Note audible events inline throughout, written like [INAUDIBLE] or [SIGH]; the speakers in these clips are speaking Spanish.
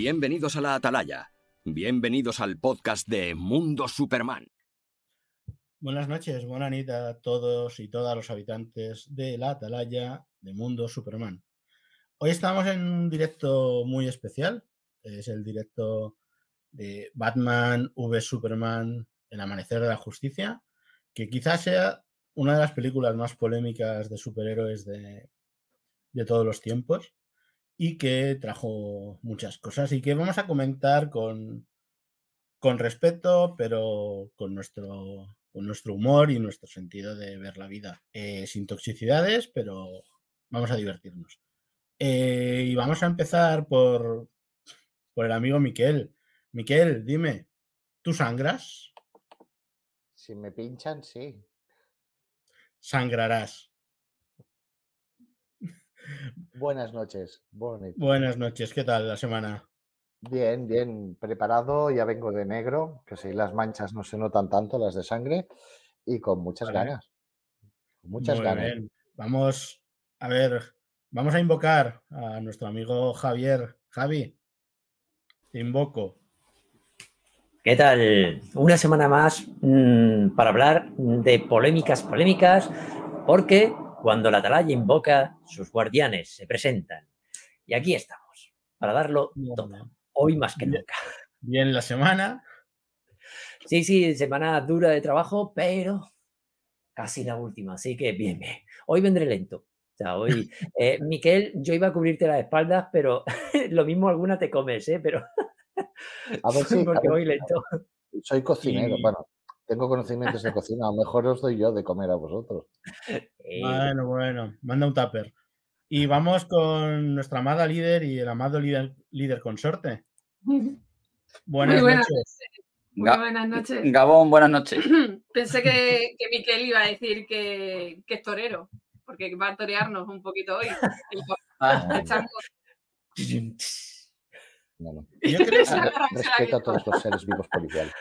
Bienvenidos a la Atalaya. Bienvenidos al podcast de Mundo Superman. Buenas noches, buena noches a todos y todas los habitantes de la Atalaya de Mundo Superman. Hoy estamos en un directo muy especial. Es el directo de Batman v Superman, El Amanecer de la Justicia, que quizás sea una de las películas más polémicas de superhéroes de, de todos los tiempos y que trajo muchas cosas y que vamos a comentar con, con respeto, pero con nuestro, con nuestro humor y nuestro sentido de ver la vida. Eh, sin toxicidades, pero vamos a divertirnos. Eh, y vamos a empezar por, por el amigo Miquel. Miquel, dime, ¿tú sangras? Si me pinchan, sí. Sangrarás. Buenas noches. Buenas noches, ¿qué tal la semana? Bien, bien preparado, ya vengo de negro, que si las manchas no se notan tanto, las de sangre, y con muchas ganas. muchas ganas. Vamos, a ver, vamos a invocar a nuestro amigo Javier. Javi, te invoco. ¿Qué tal? Una semana más mmm, para hablar de polémicas, polémicas, porque cuando la atalaya invoca, sus guardianes se presentan. Y aquí estamos, para darlo todo, hoy más que nunca. Bien la semana. Sí, sí, semana dura de trabajo, pero casi la última, así que bien, bien. Hoy vendré lento. O sea, hoy, [LAUGHS] eh, Miquel, yo iba a cubrirte las espaldas, pero [LAUGHS] lo mismo alguna te comes, ¿eh? Pero a ver [LAUGHS] si, porque voy lento. Soy cocinero, y... bueno, tengo conocimientos de cocina, a lo mejor os doy yo de comer a vosotros. Bueno, bueno, manda un tupper. Y vamos con nuestra amada líder y el amado líder, líder consorte. [LAUGHS] Buenas, buenas noches. Muy buenas noches. Gabón, buenas noches. [CLEARS THROAT] Pensé que, que Miquel iba a decir que, que, es torero, porque va a torearnos un poquito hoy. [LAUGHS] Ah, bueno. [LAUGHS] Yo creo que respeto a todos los seres vivos policiales.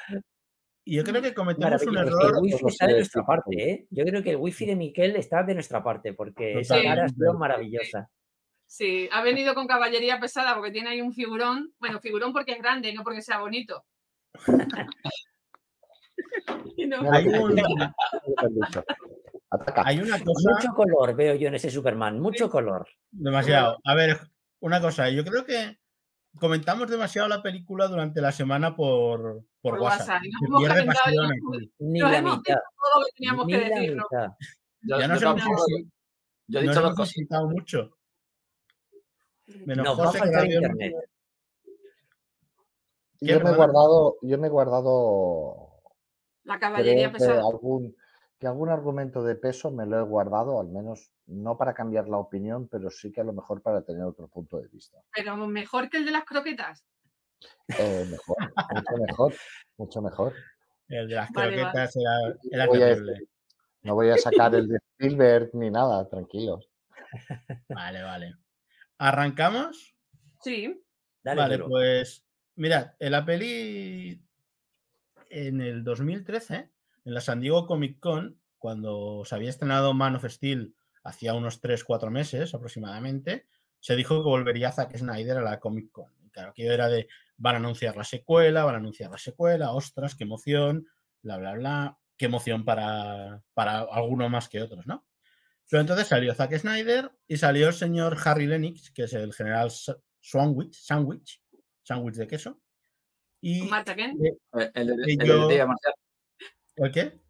Y yo creo que cometemos un error. El wifi está de nuestra parte, ¿eh? Yo creo que el wifi de Miquel está de nuestra parte, porque esa cara ha sido maravillosa. Sí, ha venido con caballería pesada porque tiene ahí un figurón. Bueno, figurón porque es grande, no porque sea bonito. [LAUGHS] no. hay, un... hay, una cosa. Mucho color veo yo en ese Superman, mucho sí. color. Demasiado. A ver, una cosa, yo creo que comentamos demasiado la película durante la semana por, por, por WhatsApp. WhatsApp. No pasión Ni la mitad. Todo lo que teníamos Ni que decir. ¿no? Yo, ya nos hemos, yo he dicho dos hemos cosas. insultado mucho. Menos Nos va a José, que internet. ¿Qué, Yo me he guardado, yo me he guardado La caballería creo que pesada. algún, que algún argumento de peso me lo he guardado, al menos no para cambiar la opinión, pero sí que a lo mejor para tener otro punto de vista. Pero mejor que el de las croquetas. Eh, mejor, mucho mejor, mucho mejor. El de las Vale, croquetas era, era Voy a terrible. decir- No voy a sacar el de Spielberg ni nada, tranquilos. [LAUGHS] Vale, vale. ¿Arrancamos? Sí. Dale, vale, duro. pues mirad, en la peli en el 2013, en la San Diego Comic Con, cuando se había estrenado Man of Steel hacía unos 3-4 meses aproximadamente, se dijo que volvería Zack Snyder a la Comic Con. Y claro, que era de van a anunciar la secuela, van a anunciar la secuela, ostras, qué emoción, bla, bla, bla, qué emoción para, para alguno más que otros, ¿no? Pero entonces salió Zack Snyder y salió el señor Harry Lennox, que es el general Sa- Sandwich, Sandwich, sándwich de queso. Y Kent. El, el, detective marciano. ¿el qué?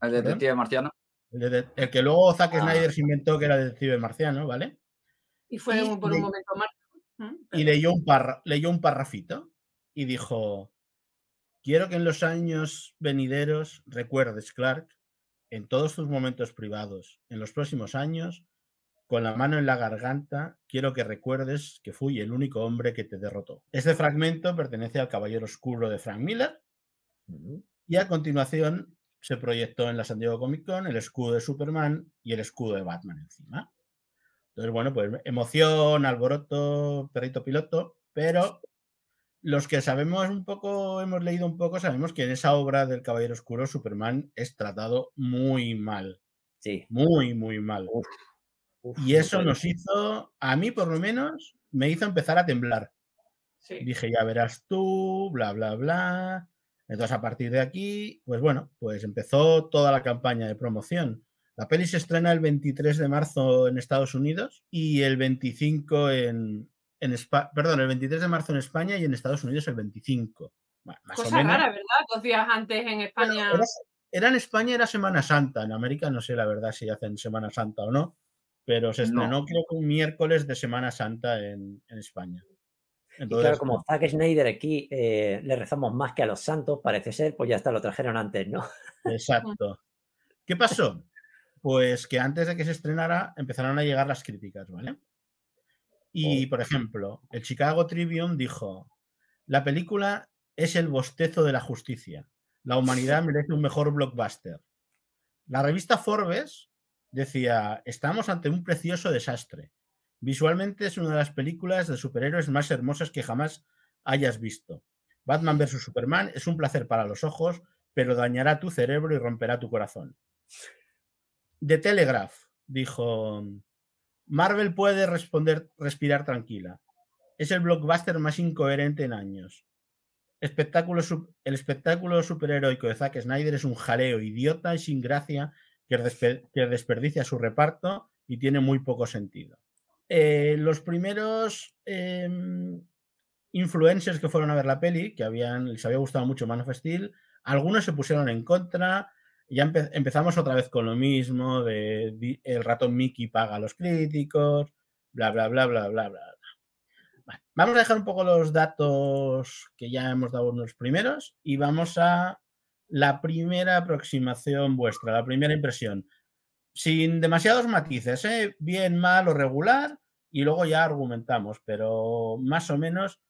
El detective marciano. El, que luego Zack Ah. Snyder se inventó que era el detective marciano, ¿vale? Y fue Y un- por un momento Marta. ¿Mm? Y leyó un, parra- leyó un parrafito y dijo, quiero que en los años venideros recuerdes, Clark, en todos tus momentos privados, en los próximos años, con la mano en la garganta, quiero que recuerdes que fui el único hombre que te derrotó. Este fragmento pertenece al Caballero Oscuro de Frank Miller y a continuación se proyectó en la San Diego Comic Con el escudo de Superman y el escudo de Batman encima. Entonces, bueno, pues emoción, alboroto, perrito piloto, pero los que sabemos un poco, hemos leído un poco, sabemos que en esa obra del Caballero Oscuro Superman es tratado muy mal, Sí. muy, muy mal. Uf, uf, Y eso no nos hizo, a mí por lo menos, me hizo empezar a temblar. Sí. Dije, ya verás tú, bla, bla, bla. Entonces, a partir de aquí, pues bueno, pues empezó toda la campaña de promoción. La peli se estrena el 23 de marzo en Estados Unidos y el 25 en, en España, perdón, el 23 de marzo en España y en Estados Unidos el 25. Bueno, más Cosa o menos. rara, ¿verdad? Dos días antes en España. Era, era en España, era Semana Santa. En América no sé la verdad si hacen Semana Santa o no, pero se No. estrenó creo que un miércoles de Semana Santa en, en España. Y claro, como Zack Snyder aquí eh, le rezamos más que a los santos, parece ser, pues ya está, lo trajeron antes, ¿no? Exacto. [LAUGHS] ¿Qué pasó? Pues que antes de que se estrenara empezaron a llegar las críticas, ¿vale? Y, por ejemplo, el Chicago Tribune dijo, la película es el bostezo de la justicia. La humanidad merece un mejor blockbuster. La revista Forbes decía, estamos ante un precioso desastre. Visualmente es una de las películas de superhéroes más hermosas que jamás hayas visto. Batman vs. Superman es un placer para los ojos, pero dañará tu cerebro y romperá tu corazón. The Telegraph dijo, Marvel puede responder, respirar tranquila. Es el blockbuster más incoherente en años. Espectáculo, el espectáculo superheroico de Zack Snyder es un jaleo idiota y sin gracia que, que desperdicia su reparto y tiene muy poco sentido. Eh, los primeros em, influencers que fueron a ver la peli, que habían, les había gustado mucho Man of Steel, algunos se pusieron en contra, ya empe- empezamos otra vez con lo mismo de, el ratón Mickey paga a los críticos, bla, bla, bla, bla, bla, bla. bla. Vale, Vamos a dejar un poco los datos que ya hemos dado los primeros y vamos a la primera aproximación vuestra, la primera impresión. Sin demasiados matices, ¿eh? bien, mal o regular, y luego ya argumentamos, pero más o menos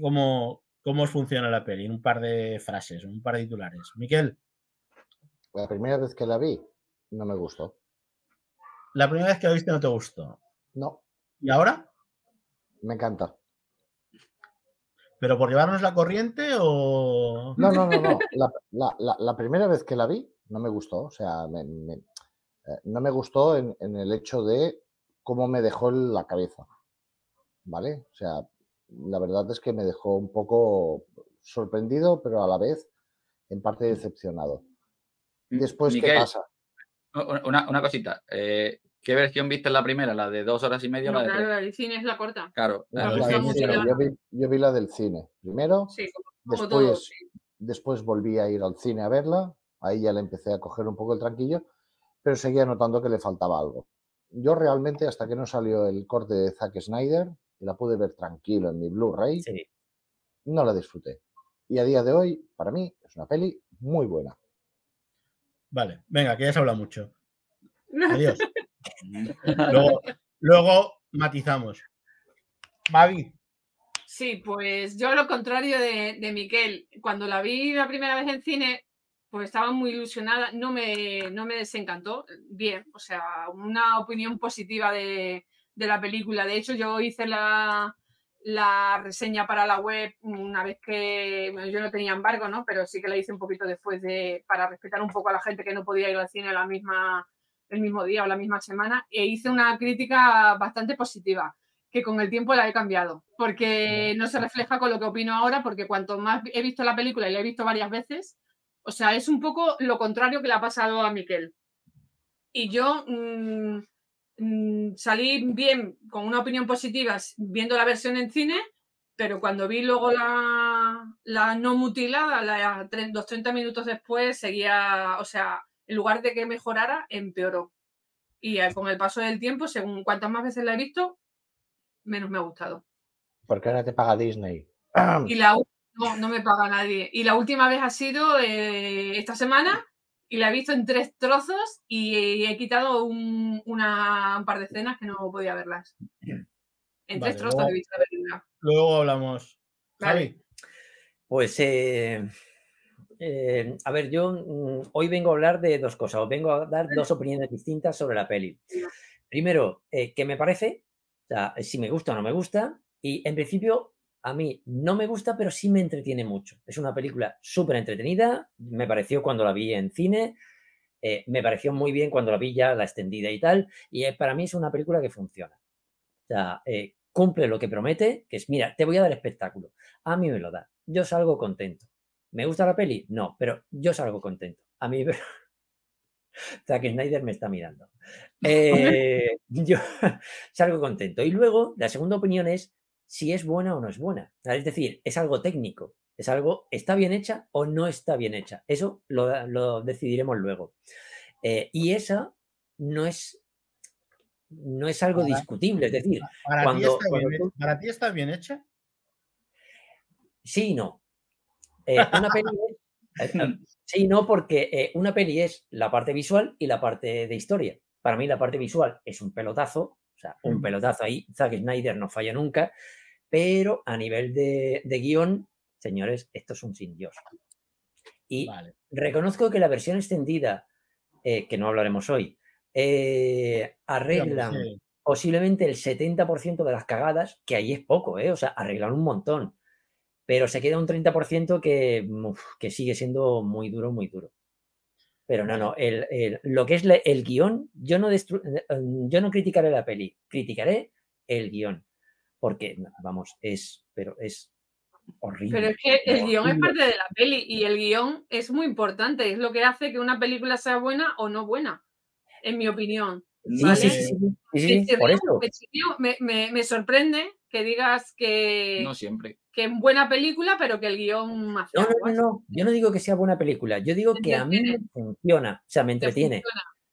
cómo, cómo os funciona la peli, en un par de frases, un par de titulares. Miquel, La primera vez que la vi, no me gustó. la primera vez que la viste no te gustó. No, ¿Y ahora? me encanta. ¿Pero por llevarnos la corriente o...? No, no, no, no. La, la- la- la primera vez que la vi, no me gustó. O sea, me- me- no me gustó en, en el hecho de cómo me dejó en la cabeza. ¿Vale? O sea, la verdad es que me dejó un poco sorprendido, pero a la vez en parte decepcionado. Después, ¿qué Miquel, pasa? Una, una cosita. eh, ¿Qué versión viste en la primera? ¿La de dos horas y media No, la de claro, la del cine es la corta. Claro. La la del cine, yo, vi, yo vi la del cine primero, Sí, como, como después, todo. sí. después volví a ir al cine a verla, ahí ya le empecé a coger un poco el tranquillo, pero seguía notando que le faltaba algo. Yo realmente, hasta que no salió el corte de Zack Snyder y la pude ver tranquilo en mi Blu-ray, Sí. no la disfruté. Y a día de hoy, para mí, es una peli muy buena. Vale, venga, que ya se habla mucho. [LAUGHS] Adiós. Luego, luego matizamos. Mavi, Sí, pues yo lo contrario de, de Miquel, cuando la vi la primera vez en cine, pues estaba muy ilusionada, no me, no me desencantó, bien, o sea, una opinión positiva de, de la película. De hecho, yo hice la, la reseña para la web una vez que bueno, yo no tenía embargo, ¿no? Pero sí que la hice un poquito después de, para respetar un poco a la gente que no podía ir al cine la misma, el mismo día o la misma semana, e hice una crítica bastante positiva que con el tiempo la he cambiado, porque no se refleja con lo que opino ahora, porque cuanto más he visto la película y la he visto varias veces, o sea, es un poco lo contrario que le ha pasado a Miquel. Y yo mm, mm, salí bien, con una opinión positiva, viendo la versión en cine, pero cuando vi luego la, la no mutilada, la, los 30 minutos después, seguía, o sea, en lugar de que mejorara, empeoró. Y con el paso del tiempo, según cuantas más veces la he visto, menos me ha gustado. Porque ahora te paga Disney. Y la no, no me paga nadie. Y la última vez ha sido eh, esta semana y la he visto en tres trozos y he quitado un, una- un par de escenas que no podía verlas. En Vale, tres trozos luego- he visto la película. luego hablamos. Vale. Javi, Pues, eh, eh, a ver, yo mm, hoy vengo a hablar de dos cosas, os vengo a dar dos opiniones distintas sobre la peli. Primero, eh, ¿qué me parece? O sea, si me gusta o no me gusta. Y en principio, a mí no me gusta, pero sí me entretiene mucho. Es una película súper entretenida, me pareció cuando la vi en cine, eh, me pareció muy bien cuando la vi ya la extendida y tal, y eh, para mí es una película que funciona. O sea, eh, cumple lo que promete, que es, mira, te voy a dar espectáculo. A mí me lo da. Yo salgo contento. ¿Me gusta la peli? No, pero yo salgo contento. A mí... [LAUGHS] Zack Snyder me está mirando. [LAUGHS] Yo [LAUGHS] salgo contento. Y luego, la segunda opinión es si es buena o no es buena. Es decir, es algo técnico. Es algo, ¿está bien hecha o no está bien hecha? Eso lo, lo decidiremos luego. Eh, y esa no es, no es algo Para- discutible. Es decir, ¿Para, cuando, ti está cuando bien, tú- ¿Para ti está bien hecha? Sí y no. Eh, una [LAUGHS] peli es- eh, sí y no, porque una peli es la parte visual y la parte de historia. Para mí la parte visual es un pelotazo, o sea, un Mm. pelotazo ahí. Zack Snyder no falla nunca, pero a nivel de, de guion, señores, esto es un sin Dios. Y Vale. reconozco que la versión extendida, eh, que no hablaremos hoy, eh, arreglan Sí. posiblemente el 70% de las cagadas, que ahí es poco, ¿eh? O sea, arreglan un montón. Pero se queda un 30% que, uf, que sigue siendo muy duro, muy duro. Pero no, no, el, el- lo que es la- el guion, yo no, destru- eh, em, yo no criticaré la peli, criticaré el guion. Porque, vamos, es, pero es horrible. Pero es que el guion es horrible. parte de la peli y el guion es muy importante, es lo que hace que una película sea buena o no buena, en mi opinión. Sí, ¿vale? sí, sí, sí, sí, sí, sí, Te por eso. Me, me- me sorprende que digas que, No siempre. Que es buena película, pero que el guion hace No, no, no, no, yo no digo que sea buena película, yo digo Te que a mí me funciona, o sea, me Te entretiene.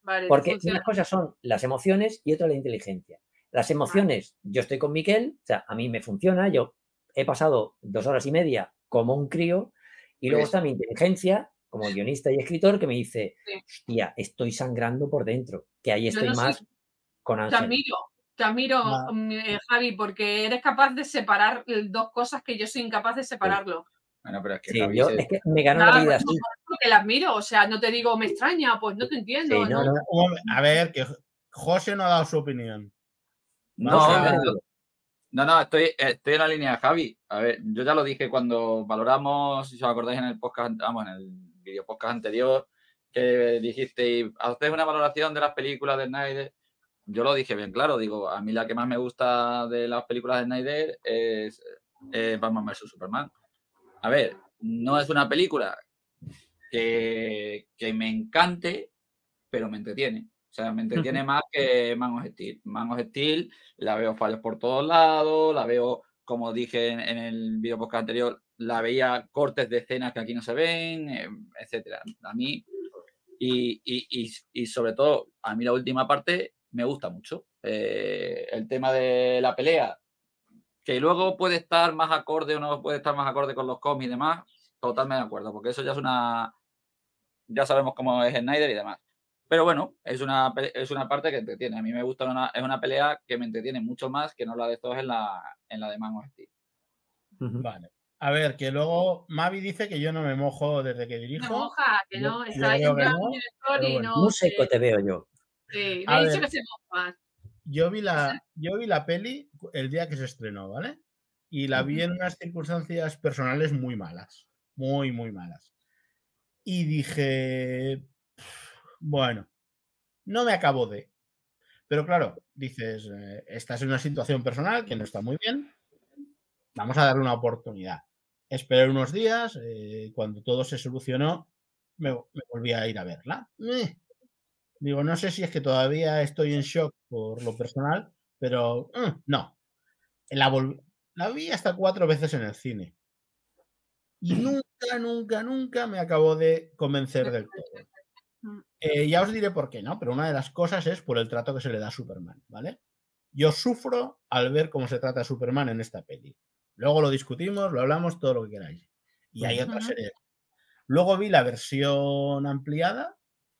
Vale, te Porque unas cosas son las emociones y otra la inteligencia. Las emociones, yo estoy con Miquel, o sea, a mí me funciona, yo he pasado dos horas y media como un crío, y luego Pues- está mi inteligencia como guionista y escritor que me dice, Sí. hostia, estoy sangrando por dentro, que ahí estoy no más con Te Ángel. admiro, te admiro, Ah. mm, eh, Javi, porque eres capaz de separar eh, dos cosas que yo soy incapaz de separarlo. Bueno, pero es que Sí, Javi yo se- es que me ganó la vida no, así. porque la admiro, o sea, no te digo me extraña, pues no te entiendo. Sí, no, ¿no? no, Un momen- A ver, que José no ha dado su opinión. No, no, estoy, estoy en la línea de Javi. A ver, yo ya lo dije cuando valoramos, si os acordáis en el podcast, vamos, en el video podcast anterior, que dijisteis, hacéis una valoración de las películas de Snyder. Yo lo dije bien claro, digo, a mí la que más me gusta de las películas de Snyder es Batman vs Superman. A ver, no es una película que, que me encante, pero me entretiene. O sea, me entretiene más que Man of Steel. Man of Steel la veo fallos por todos lados, la veo, como dije en, en el video podcast anterior, la veía cortes de escenas que aquí no se ven, eh, etcétera. A mí, y, y- y- y sobre todo, a mí la última parte me gusta mucho. Eh, el tema de la pelea, que luego puede estar más acorde o no puede estar más acorde con los cómics y demás, totalmente de acuerdo, porque eso ya es una. Ya sabemos cómo es Snyder y demás. Pero bueno, es una, es una parte que entretiene. A mí me gusta, una, es una pelea que me entretiene mucho más que no la de todos en la, en la de Man of Steel. Vale. A ver, que luego Mavi dice que yo no me mojo desde que Me dirijo. moja, que no, está ahí en no, bueno. no. Muy seco te veo yo. Sí, que se. Yo vi la, yo vi la peli el día que se estrenó, ¿vale? Y la vi en unas circunstancias personales muy malas, muy, muy malas. Y dije, bueno, no me acabo de. Pero claro, dices, eh, estás en una situación personal que no está muy bien, vamos a darle una oportunidad. Esperé unos días, eh, cuando todo se solucionó, me, me volví a ir a verla. Eh, Digo, no sé si es que todavía estoy en shock por lo personal, pero mm, no. La, la vi hasta cuatro veces en el cine. Y nunca, nunca, nunca me acabó de convencer del todo. Mm. Eh, ya os diré por qué, ¿no? Pero una de las cosas es por el trato que se le da a Superman, ¿vale? Yo sufro al ver cómo se trata a Superman en esta peli. Luego lo discutimos, lo hablamos, todo lo que queráis. Y hay otras Ujú. series. Luego vi la versión ampliada,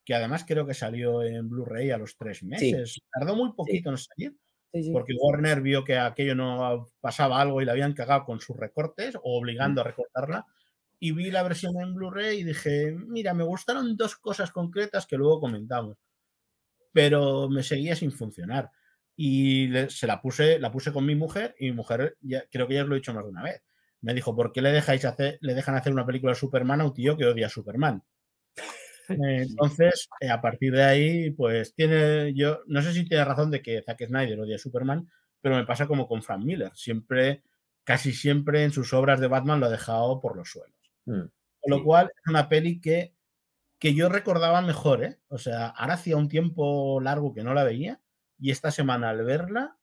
que además creo que salió en Blu-ray a los tres meses. Tardó muy poquito en salir, Sí, sí. porque Warner vio que aquello no pasaba algo y la habían cagado con sus recortes o obligando a recortarla. Y vi la versión en Blu-ray y dije, mira, me gustaron dos cosas concretas que luego comentamos, pero me seguía sin funcionar. Y le- se la puse, la puse con mi mujer y mi mujer, ya, creo que ya os lo he dicho más de una vez. Me dijo, ¿por qué le dejáis hacer, le dejan hacer una película de Superman a un tío que odia a Superman? Eh, Entonces, eh, a partir de ahí, pues tiene, yo no sé si tiene razón de que Zack Snyder odia a Superman, pero me pasa como con Frank Miller. Siempre, casi siempre en sus obras de Batman lo ha dejado por los suelos. Mm, Con lo cual es una peli que, que yo recordaba mejor, ¿eh? O sea, ahora hacía un tiempo largo que no la veía y esta semana al verla,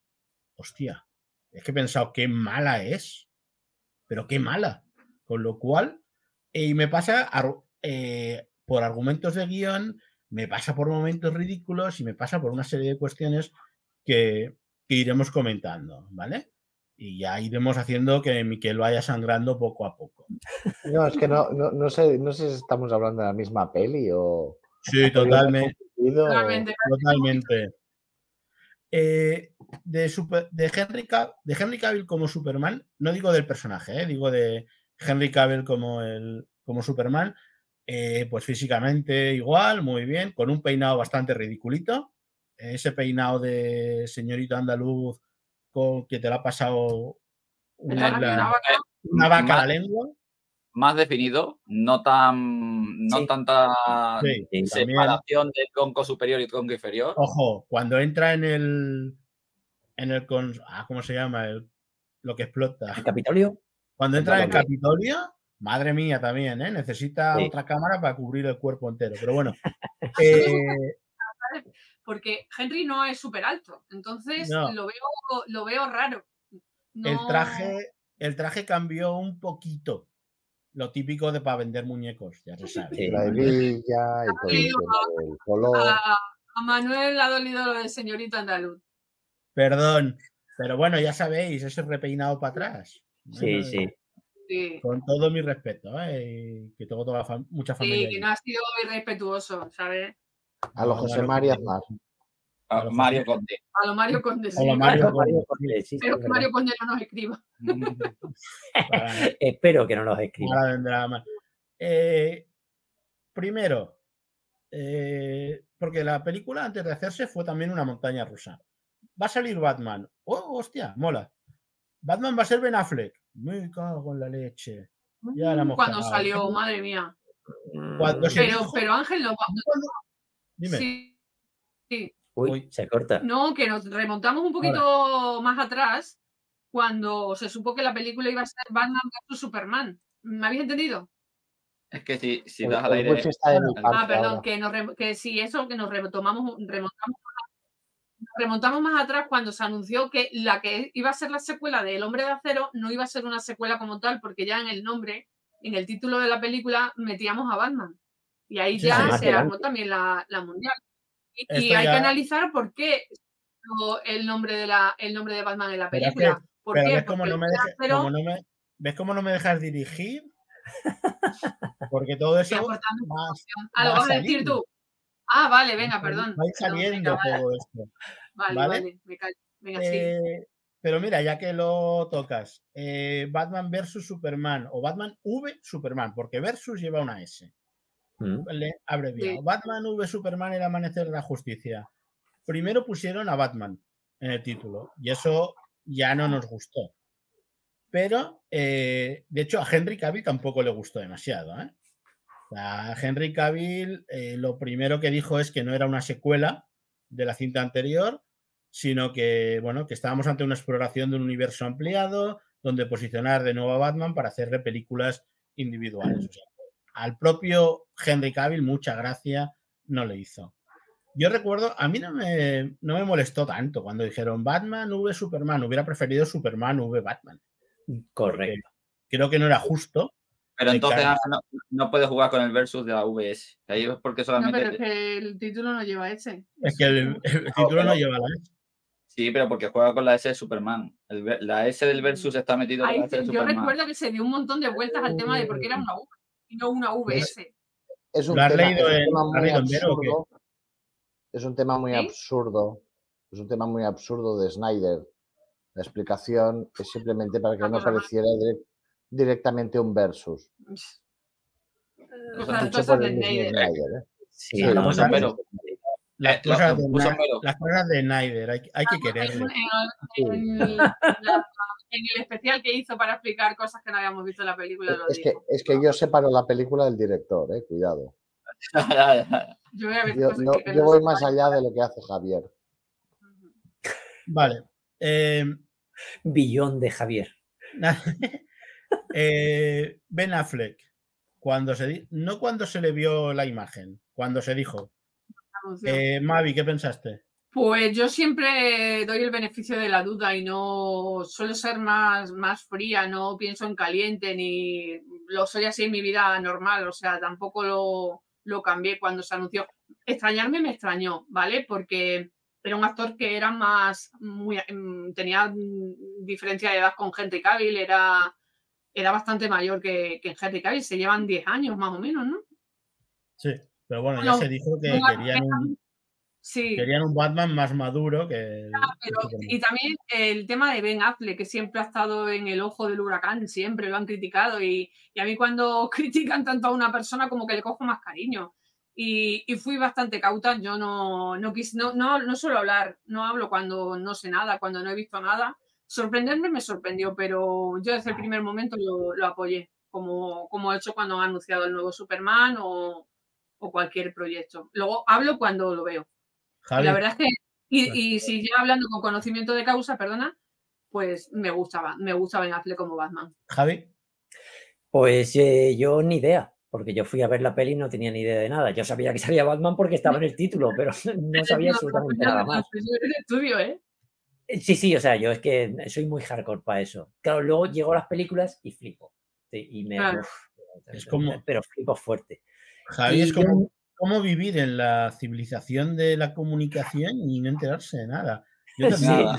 hostia, es que he pensado qué mala es, pero qué mala. Con lo cual, eh, y me pasa eh, por argumentos de guion, me pasa por momentos ridículos y me pasa por una serie de cuestiones que, que iremos comentando, ¿vale? Y ya iremos haciendo que Miquel vaya sangrando poco a poco. No, es que no, no, no sé, no sé si estamos hablando de la misma peli o. Sí, totalmente. Totalmente. Totalmente. Eh, de, super- de, Henry Ca- de Henry Cavill como Superman, no digo del personaje, eh, digo de Henry Cavill como, el, como Superman, eh, pues físicamente igual, muy bien, con un peinado bastante ridiculito. Ese peinado de señorito andaluz con que te lo ha pasado una, vaca, una vaca a la Más- lengua. Más definido, no tan, no Sí. tanta Sí, Sí, también. separación del tronco superior y tronco inferior. Ojo, cuando entra en el. En el. Con, ah, ¿Cómo se llama? El, lo que explota. ¿El Capitolio? Cuando entra en el Capitolio. Madre mía también, ¿eh? Necesita Sí. otra cámara para cubrir el cuerpo entero. Pero bueno. [LAUGHS] eh, porque Henry no es súper alto, entonces No. lo, veo, lo veo raro. el, traje, el traje cambió un poquito. Lo típico de para vender muñecos, ya se sabe. Sí. La hebilla el del color. A, a Manuel le ha dolido lo del señorito andaluz. Perdón. Pero bueno, ya sabéis, ese repeinado para atrás. Sí, Bueno, sí. Sí, Con todo mi respeto, ¿eh? Que tengo toda la fam- mucha familia. sí, que no ha sido irrespetuoso, ¿sabes? A los José María. Aznar. a Claro, Mario. Conde. A lo Mario Conde. sí. Hola, Mario. Mario Conde, sí, sí, Pero es que. Mario Conde no nos escriba. [LAUGHS] [LAUGHS] Espero que no nos más. Eh, primero, eh, porque la película antes de hacerse fue también una montaña rusa. Va a salir Batman. Oh, hostia, mola. Batman va a ser Ben Affleck. Me cago en la leche. Ya la hemos Cuando cagado. salió, madre mía. Cuando Pero, dijo- pero Ángel, no. Dime. Sí, sí. Uy, se corta. No, que nos remontamos un poquito más atrás cuando se supo que la película iba a ser Batman vs Superman. ¿Me habéis entendido? Es que si, si das al aire. wifi está de mi Ah, parte Ah, perdón, ahora. que, nos que sí, eso, que nos remontamos, remontamos, remontamos más atrás cuando se anunció que la que iba a ser la secuela de El Hombre de Acero no iba a ser una secuela como tal, porque ya en el nombre, en el título de la película, metíamos a Batman. Y ahí Sí, ya se armó también la, la mundial. Y, hay ya- que analizar por qué el nombre de la, el nombre de Batman en la Pero es que- película. ¿Por Pero qué? ves cómo, no me Hombre de deja- Acero- cómo no me- ¿Ves cómo no me dejas dirigir? [LAUGHS] Porque todo eso va. Ah, lo va vas a decir tú. Ah, vale, venga, perdón. va a ir Perdón, saliendo venga, vale, todo esto. [LAUGHS] vale, ¿vale? vale, me callo. Venga, sí. Eh, pero mira, ya que lo tocas, eh, Batman versus Superman o Batman V Superman, porque versus lleva una S, Mm. Sí. Batman V Superman el amanecer de la justicia. Primero pusieron a Batman en el título y eso ya no nos gustó. Pero, eh, de hecho, a Henry Cavill tampoco le gustó demasiado. ¿eh? O sea, a Henry Cavill eh, lo primero que dijo es que no era una secuela de la cinta anterior, sino que, bueno, que estábamos ante una exploración de un universo ampliado donde posicionar de nuevo a Batman para hacerle películas individuales. O sea, al propio Henry Cavill mucha gracia no le hizo. Yo recuerdo, a mí no me, no me molestó tanto cuando dijeron Batman V Superman, hubiera preferido Superman V Batman. Correcto. Creo que no era justo. Pero entonces. Ángel, no, no puedes jugar con el versus de la VS. Ahí es porque No, solamente. pero es que el título no lleva ese. Es que el, el [LAUGHS] título no lleva la S. Sí, pero porque juega con la S de Superman. El la S del versus está metido con la S de se- yo Superman. recuerdo que se dio un montón de vueltas al tema de por qué era una V y no una VS. Es un ¿Lo has tema, leído es un tema muy absurdo. Es un tema muy ¿Sí? absurdo. Es un tema muy absurdo de Snyder. La explicación es simplemente para que Ah, no pareciera direc- directamente un versus. Sea, Dicho cosas de Snyder. Snyder, ¿eh? Sí, Sí, no, no. Las Eh, cosas, de, Vero. las cosas de Snyder, hay, hay que En, quererle. en- en la- en el especial que hizo para explicar cosas que no habíamos visto en la película, lo Es que, es que yo separo la película del director, eh, cuidado. [LAUGHS] Yo voy a ver Yo, cosas no- que yo no voy sé. más allá de lo que hace Javier. Vale. Eh, Billón de Javier. [LAUGHS] eh, ben Affleck, cuando se no cuando se le vio la imagen, cuando se dijo. Eh, Mavi, ¿qué pensaste? Pues yo siempre doy el beneficio de la duda y no suelo ser más, más fría, no pienso en caliente ni lo soy así en mi vida normal, o sea, tampoco lo, lo cambié cuando se anunció. Extrañarme me extrañó, ¿vale? Porque era un actor que era más, muy, mm, tenía mm, diferencia de edad con Henry Cavill, era, era bastante mayor que, que Henry Cavill, se llevan 10 años más o menos, ¿no? Sí, pero bueno, ya se dijo que no, querían un, Sí. querían un Batman más maduro que. Pero- y también el tema de Ben Affleck, que siempre ha estado en el ojo del huracán, siempre lo han criticado. Y, y a mí cuando [LAUGHS] critican tanto a una persona, como que le cojo más cariño. Y, y fui bastante cauta, yo no, no, quis- no, no, no suelo hablar, no hablo cuando no sé nada, cuando no he visto nada. Sorprenderme me sorprendió, pero yo desde el primer momento lo, lo apoyé, como, como he hecho cuando han anunciado el nuevo Superman o, o cualquier proyecto. Luego hablo cuando lo veo. Y Javi, la verdad es que, y, si ya hablando con conocimiento de causa, perdona, pues me gustaba, me gustaba Ben Affleck como Batman. Javi, Pues eh, yo ni idea, porque yo fui a ver la peli y no tenía ni idea de nada. Yo sabía que salía Batman porque estaba en el título, pero [LAUGHS] [LAUGHS] no sabía absolutamente nada más. El estudio, ¿eh? Eh, Sí, sí, o sea, yo es que soy muy hardcore para eso. Claro, luego llego a las películas y flipo. Sí, y me, Claro. uf, Es como- Pero flipo fuerte. Javi Y es yo- como, como vivir en la civilización de la comunicación y no enterarse de nada. Yo [LAUGHS] Sí, nada.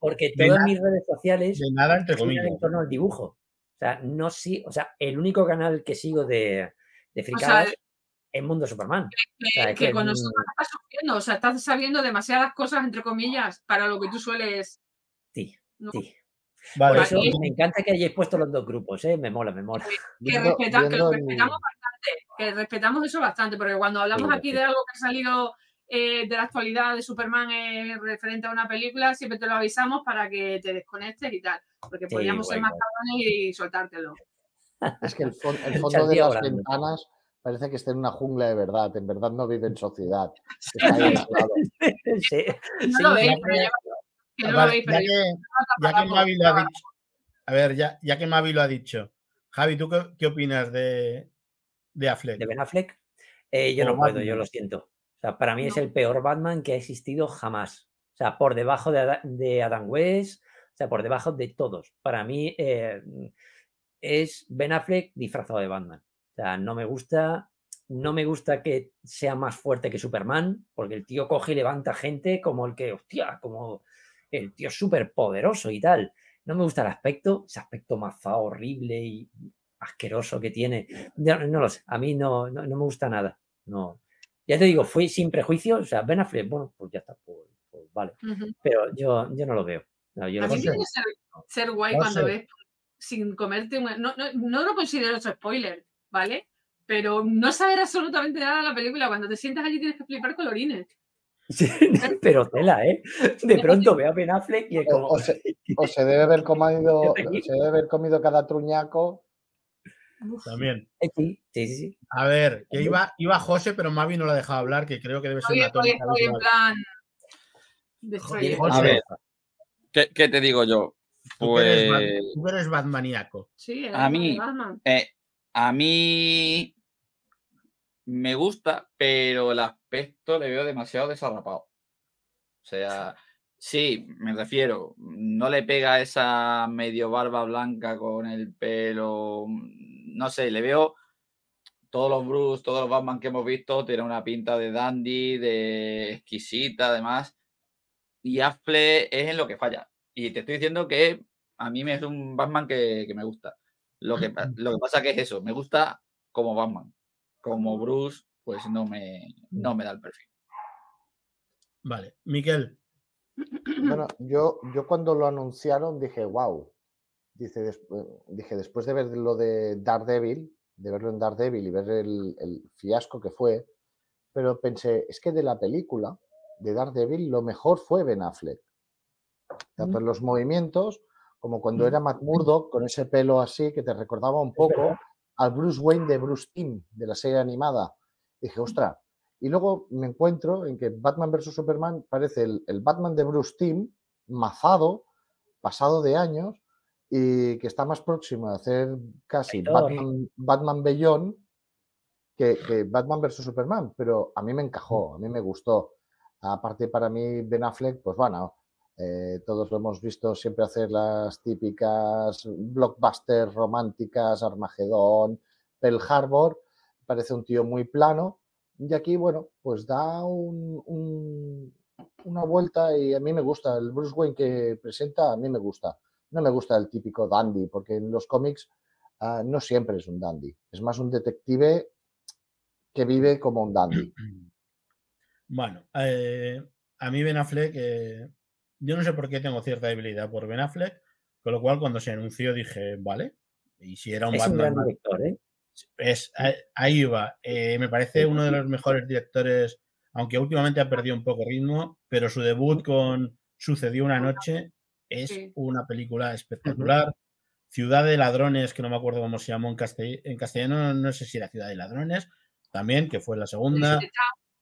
Porque De todas nada. mis redes sociales de nada entre comillas. en torno al dibujo. O sea, no sí, o sea, el único canal que sigo de, de O sea, es Mundo Superman. que, sea, es que que con nosotros estás sufriendo, o sea, estás sabiendo demasiadas cosas, entre comillas, para lo que tú sueles. Sí, ¿no? sí. Vale, Por eso aquí- me encanta que hayáis puesto los dos grupos, ¿eh? Me mola, me mola. [LAUGHS] Que, Viendo- respeta- que lo el- respetamos bastante, que respetamos eso bastante, porque cuando hablamos Sí, aquí sí. de algo que ha salido eh, de la actualidad de Superman eh, referente a una película, siempre te lo avisamos para que te desconectes y tal, porque Sí, podríamos ser más cabrones y soltártelo. [LAUGHS] Es que el, fon- el El fondo de las hablando. ventanas parece que está en una jungla de verdad. En verdad no vive en [LAUGHS] sociedad. Está ahí aislado. [LAUGHS] Sí, No sí, lo veis, pero que- yo- que no lo Vale, veis, ya pero yo- que, ya que Mavi lo ha dicho. A ver, ya, ya que Mavi lo ha dicho. Javi, ¿tú qué, qué opinas de, de Affleck? de Ben Affleck, eh, yo O no puedo, Batman. yo lo siento. O sea, para mí es el peor Batman que ha existido jamás. O sea, por debajo de, de Adam West, o sea, por debajo de todos. Para mí eh, es Ben Affleck disfrazado de Batman. O sea, no me gusta, no me gusta que sea más fuerte que Superman, porque el tío coge y levanta gente como el que, hostia, como el tío súper poderoso y tal. No me gusta el aspecto, ese aspecto mazado, horrible y asqueroso que tiene. No lo sé, a mí no, no, no me gusta nada. No. Ya te digo, fui sin prejuicios, o sea, Ben Affleck, bueno, pues ya está, pues, pues vale. Pero yo, yo no lo veo. No, yo lo A mí tiene que ser, ser guay cuando ves sin comerte un- no, no, no lo considero eso spoiler, ¿vale? Pero no saber absolutamente nada de la película, cuando te sientas allí tienes que flipar colorines. Sí, [LAUGHS] pero tela, ¿eh? De pronto veo a Ben Affleck y es O, como... o se, o se debe haber comido, [LAUGHS] se debe haber comido cada truñaco. Uf, También. Eh, Sí, sí, sí. A ver, que iba, iba José, pero Mavi no lo ha dejado hablar, que creo que debe ser hoy una tónica plan. José, A ver, ¿Qué, qué te digo yo? tú que eres, Bat- Pues tú eres batmaníaco. Sí, a Batman mí- Batman. eh, a mí me gusta, pero el aspecto le veo demasiado desarrapado. O sea, sí, me refiero, no le pega esa medio barba blanca con el pelo, mm, no sé, le veo todos los Bruce, todos los Batman que hemos visto, tienen una pinta de dandy, de exquisita, además. Y Affleck es en lo que falla. Y te estoy diciendo que a mí me es un Batman que, que me gusta. Lo que, lo que pasa que es eso, me gusta como Batman. Como Bruce, pues no me, no me da el perfil. Vale. Miquel, Bueno, yo, yo cuando lo anunciaron dije, wow. Dice, des- dije, después de ver lo de Daredevil, de verlo en Daredevil y ver el, el fiasco que fue, pero pensé, es que de la película de Daredevil lo mejor fue Ben Affleck. Tanto en los movimientos como cuando era Matt Murdock con ese pelo así que te recordaba un poco al Bruce Wayne de Bruce Timm de la serie animada. Dije, ostras. Y luego me encuentro en que Batman vs. Superman parece el, el Batman de Bruce Timm mazado, pasado de años, y que está más próximo a hacer casi. Batman, Batman Beyond que, que Batman vs Superman, pero a mí me encajó, a mí me gustó. Aparte, para mí, Ben Affleck, pues bueno, eh, todos lo hemos visto siempre hacer las típicas blockbusters románticas, Armagedón, Pearl Harbor, parece un tío muy plano, y aquí, bueno, pues da un- un- una vuelta y a mí me gusta, el Bruce Wayne que presenta, a mí me gusta. No me gusta el típico dandy, porque en los cómics ah, no siempre es un dandy, es más un detective que vive como un dandy. [CLEARS THROAT] Bueno, eh, a mí Ben Affleck, eh, yo no sé por qué tengo cierta debilidad por Ben Affleck, con lo cual cuando se anunció dije, vale, y si era un Es un gran director, ¿eh? es, ahí- va. Eh, me parece uno de los mejores directores, aunque últimamente ha perdido un poco ritmo, pero su debut con Sucedió una noche es una película espectacular. Ciudad de Ladrones, que no me acuerdo cómo se llamó en, castell- en castellano, no sé si era Ciudad de Ladrones, también, que fue la segunda.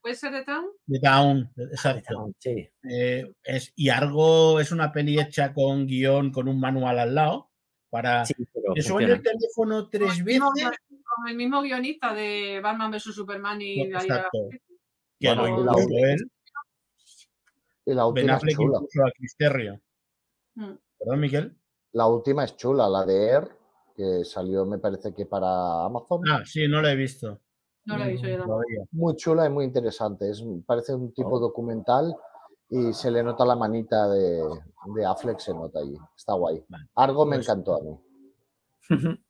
¿Puede ser de Town? The Town, exacto. Sí. Eh, es, y Argo es una peli hecha con guion, con un manual al lado, para sí, pero el teléfono tres Con el mismo veces. Con el mismo guionista de Batman vs Superman y No, la la exacto. Justicia. Que Bueno, lo y la incluso él, la Ben Affleck chula. incluso a Cristerio. Mm. Perdón, Miquel. La última es chula, la de Air, que salió, me parece que para Amazon. Ah, sí, no lo he visto. No lo he visto yo tampoco. todavía. Muy chula y muy interesante. Es, parece un tipo Oh. documental y se le nota la manita de, de Affleck, se nota ahí. Está guay. Argo me pues- encantó a mí. [LAUGHS]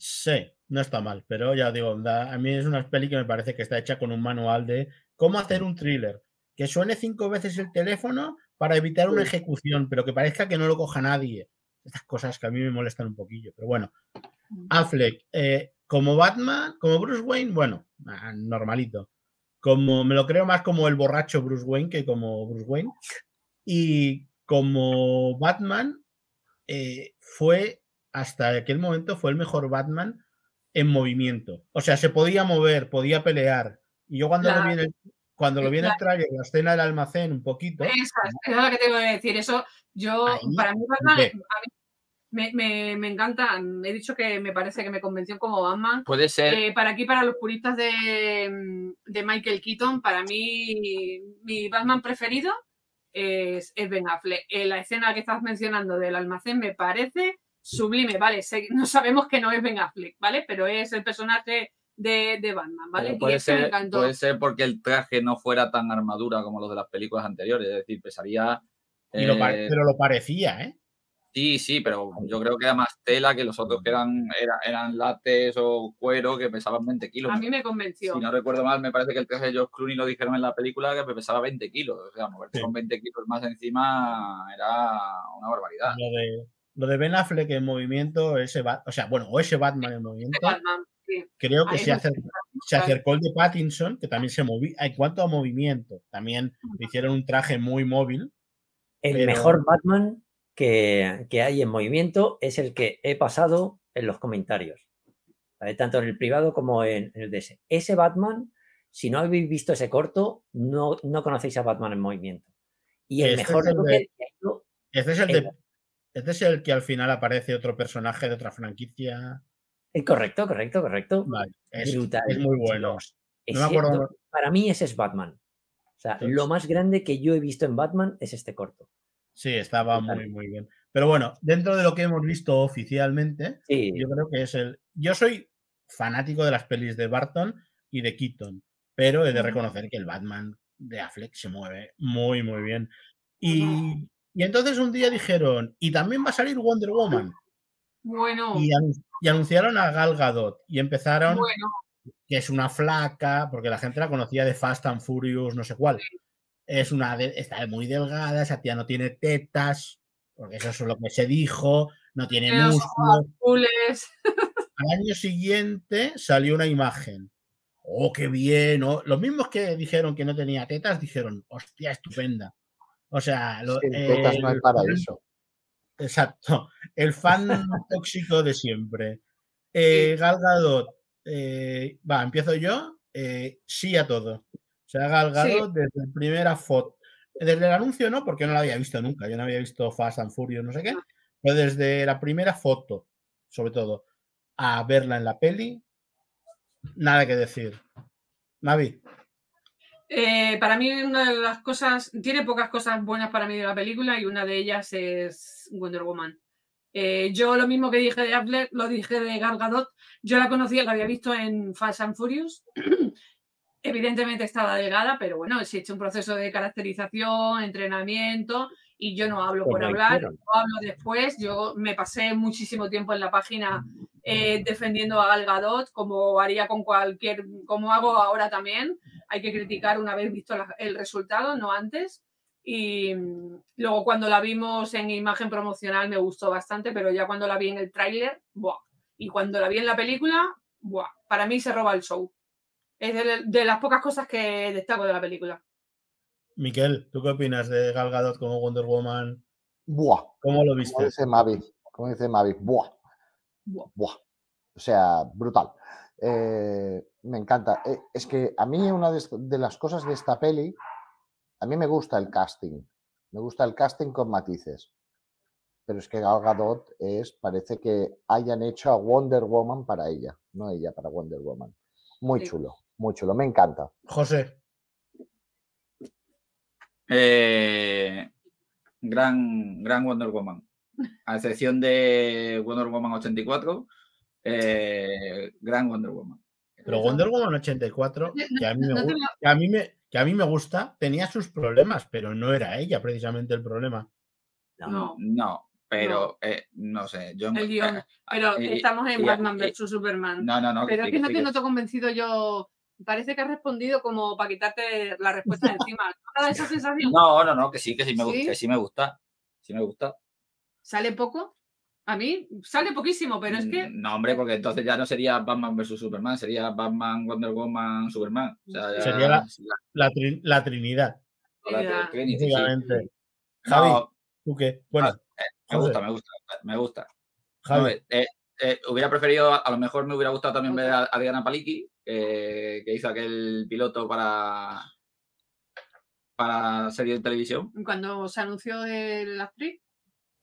Sí, no está mal, pero ya digo, da- a mí es una peli que me parece que está hecha con un manual de cómo hacer un thriller. Que suene cinco veces el teléfono para evitar una ejecución, pero que parezca que no lo coja nadie. Estas cosas que a mí me molestan un poquillo. Pero bueno, Affleck, eh, como Batman, como Bruce Wayne, bueno, ah, normalito. Como me lo creo más como el borracho Bruce Wayne que como Bruce Wayne. Y como Batman, eh, fue hasta aquel momento fue el mejor Batman en movimiento. O sea, se podía mover, podía pelear. Y yo cuando lo vi en el, cuando lo vi en el trailer, la escena del almacén, un poquito. Esa, es lo que tengo que decir. Eso, yo, Ahí, para mí, Batman, a mí me, me, me encanta. He dicho que me parece que me convenció como Batman. Puede ser. Eh, para aquí, para los puristas de, de Michael Keaton, para mí, mi Batman preferido es, es Ben Affleck. Eh, la escena que estás mencionando del almacén me parece sublime, ¿vale? No sabemos que no es Ben Affleck, ¿vale? Pero es el personaje de, de Batman, ¿vale? Pero puede, ser, puede ser porque el traje no fuera tan armadura como los de las películas anteriores. Es decir, pesaría. y lo pare- eh, pero lo parecía, ¿eh? Sí, sí, pero yo creo que era más tela que los otros que eran, era- eran látex o cuero que pesaban 20 kilos. A mí me convenció. Si no recuerdo mal, me parece que el traje de George Clooney lo dijeron en la película que pesaba 20 kilos. O sea, moverte Sí. con 20 kilos más encima era una barbaridad. Lo de, lo de Ben Affleck en movimiento, ese o sea, bueno, o ese Batman en movimiento, Batman, sí. creo que se, me acer- se acercó el de Pattinson, que también se movía. En cuanto a movimiento, también hicieron un traje muy móvil. El Pero- mejor Batman que, que hay en movimiento es el que he pasado en los comentarios, ¿vale? tanto en el privado como en, en el DS. Ese Batman, si no habéis visto ese corto, no, no conocéis a Batman en movimiento. Y el Este mejor es el Joker de- que ha ido- Este es el, de, este es el que al final aparece otro personaje de otra franquicia. eh, correcto, correcto, correcto. Vale, es, Brutal. es muy bueno. No me acuerdo- Para mí ese es Batman. O sea, lo más grande que yo he visto en Batman es este corto. Sí, estaba muy, muy bien. Pero bueno, dentro de lo que hemos visto oficialmente, Sí, yo creo que es el. Yo soy fanático de las pelis de Barton y de Keaton, pero he de reconocer que el Batman de Affleck se mueve muy, muy bien. Y, y entonces un día dijeron, y también va a salir Wonder Woman. Bueno, Y, anun- y anunciaron a Gal Gadot y empezaron, bueno, que es una flaca, porque la gente la conocía de Fast and Furious, no sé cuál. Es una de- está muy delgada, esa tía no tiene tetas, porque eso es lo que se dijo, no tiene Tiene los músculos. [LAUGHS] Al año siguiente salió una imagen. Oh, qué bien. oh. Los mismos que dijeron que no tenía tetas dijeron, hostia, estupenda. O sea, lo- Sin tetas no hay paraíso. Exacto. El fan tóxico de siempre. Eh, Gal Gadot, eh, va, empiezo yo. eh, sí a todo. Sea, Gal Sí. Gadot desde la primera foto. desde el anuncio no, porque no la había visto nunca. Yo no había visto Fast and Furious, no sé qué. Pero desde la primera foto, sobre todo, a verla en la peli, nada que decir. Mavi. Eh, para mí una de las cosas, tiene pocas cosas buenas para mí de la película y una de ellas es Wonder Woman. Eh, yo lo mismo que dije de Affleck, lo dije de Gal Gadot. Yo la conocía, la había visto en Fast and Furious. Evidentemente estaba delgada, pero bueno, se ha hecho un proceso de caracterización, entrenamiento y yo no hablo por Como hablar, no hablo después. Yo me pasé muchísimo tiempo en la página eh, defendiendo a Gal Gadot, como haría con cualquier, como hago ahora también. Hay que criticar una vez visto la- el resultado, no antes. Y mm, luego cuando la vimos en imagen promocional me gustó bastante, pero ya cuando la vi en el tráiler, ¡buah! Y cuando la vi en la película, ¡buah! Para mí se roba el show. Es de, de las pocas cosas que destaco de la película. Miquel, ¿tú qué opinas de Gal Gadot como Wonder Woman? Buah. ¿Cómo lo Como viste? dice Mavi. Como dice Mavi. Buah. Buah. Buah. O sea, brutal. Eh, me encanta. Eh, es que a mí una de, las cosas de esta peli, a mí me gusta el casting. Me gusta el casting con matices. Pero es que Gal Gadot es, parece que hayan hecho a Wonder Woman para ella, no ella para Wonder Woman. Muy Sí. chulo, muy chulo, me encanta. José, Eh, gran, gran Wonder Woman. A excepción de Wonder Woman 84, eh, gran Wonder Woman. pero Wonder Woman 84, que a mí me, No te gu- lo- que a mí me, que a mí me gusta, tenía sus problemas, pero no era ella precisamente el problema. No. No, No, pero eh, no sé. Yo, el guion. eh, Pero y- estamos en Batman vs Superman. No, no, no. Pero es que no te noto convencido yo. Parece que has respondido como para quitarte la respuesta de encima. [LAUGHS] ¿No da esa sensación? No, no, no, que sí, que sí me, ¿Sí? que sí me gusta. Sí me gusta. ¿Sale poco? A mí sale poquísimo, pero es que Mm, No, hombre, porque entonces ya no sería Batman vs Superman, sería Batman, Wonder Woman, Superman. O sea, ya- Sería la- La, tri- la Trinidad, la- Trinity, sí. No, Javi, ¿tú qué? Bueno, me José, gusta, me gusta, me gusta. Javi, No, eh, eh, hubiera preferido, a lo mejor me hubiera gustado también ver a, a Diana Paliki, que, que hizo aquel piloto para para serie de televisión. cuando se anunció el- la actriz,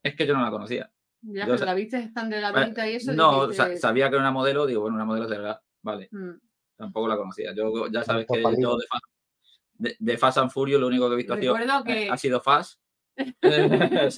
Es que yo no la conocía. ya Yo pero la viste tan de la pinta y eso. No, dijiste, sa- sabía que era una modelo, digo, bueno, una modelo de verdad, vale, mm, tampoco la conocía. Yo ya sabes que Paliki. yo de, de, de Fast and Furious lo único que he visto ha sido, que- ha sido Fast. [LAUGHS]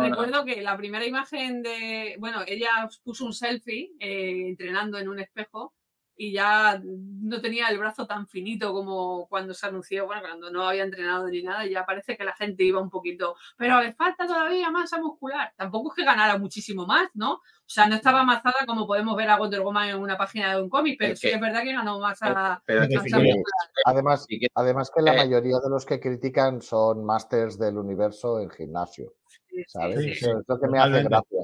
Recuerdo que la primera imagen de. Bueno, ella puso un selfie eh, entrenando en un espejo y ya no tenía el brazo tan finito como cuando se anunció, bueno, cuando no había entrenado ni nada, y ya parece que la gente iba un poquito, pero le falta todavía masa muscular. Tampoco es que ganara muchísimo más, ¿no? O sea, no estaba amasada como podemos ver a Wonder Woman en una página de un cómic, pero Es sí que- es verdad que ganó masa. Pero masa que- muscular. Además, además que la eh, mayoría de los que critican son masters del universo en gimnasio, Sí, sí, ¿sabes? sí, Eso es lo que me hace gracia.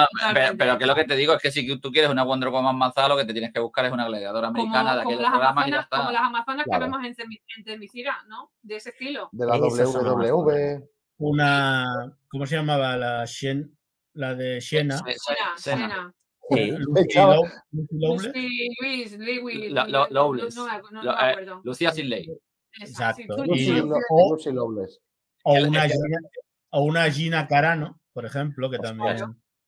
No, pero, pero que lo que te digo es que si tú quieres una Wonder Woman manzada, lo que te tienes que buscar es una gladiadora Como, americana de como aquel las programa y ya amazonas, como está. las amazonas Claro. que vemos en, en Temisira, ¿no? De ese estilo. De la WW, una, ¿cómo se llamaba? La Shen, la de Siena. Sena. Sí. Luis, [LAUGHS] Lewis, Lo- lo- Lowless. No, me acu- no, Lo- no me eh. Lucía Sinley. Exacto. o- una, Gina, o una Gina Carano, por ejemplo, que también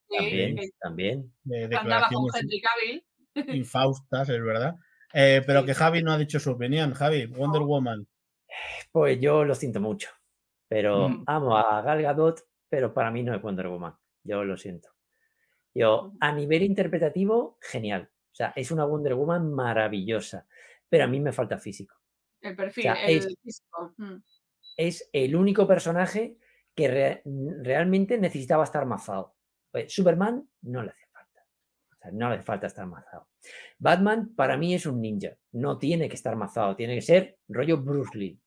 También, que también. de andaba con declaraciones Henry Cavill. infaustas, es verdad. Eh, pero Sí. que Javi no ha dicho su opinión. Javi, Wonder Woman. Pues yo lo siento mucho. Pero Mm. amo a Gal Gadot, pero para mí no es Wonder Woman. Yo lo siento. Yo, a nivel interpretativo, genial. O sea, es una Wonder Woman maravillosa. Pero a mí me falta físico. El perfil, sea, el es- físico. mm. Es el único personaje que re- realmente necesitaba estar mazado. Pues Superman no le hace falta. O sea, no le hace falta estar mazado. Batman para mí es un ninja. No tiene que estar mazado. Tiene que ser rollo Bruce Lee.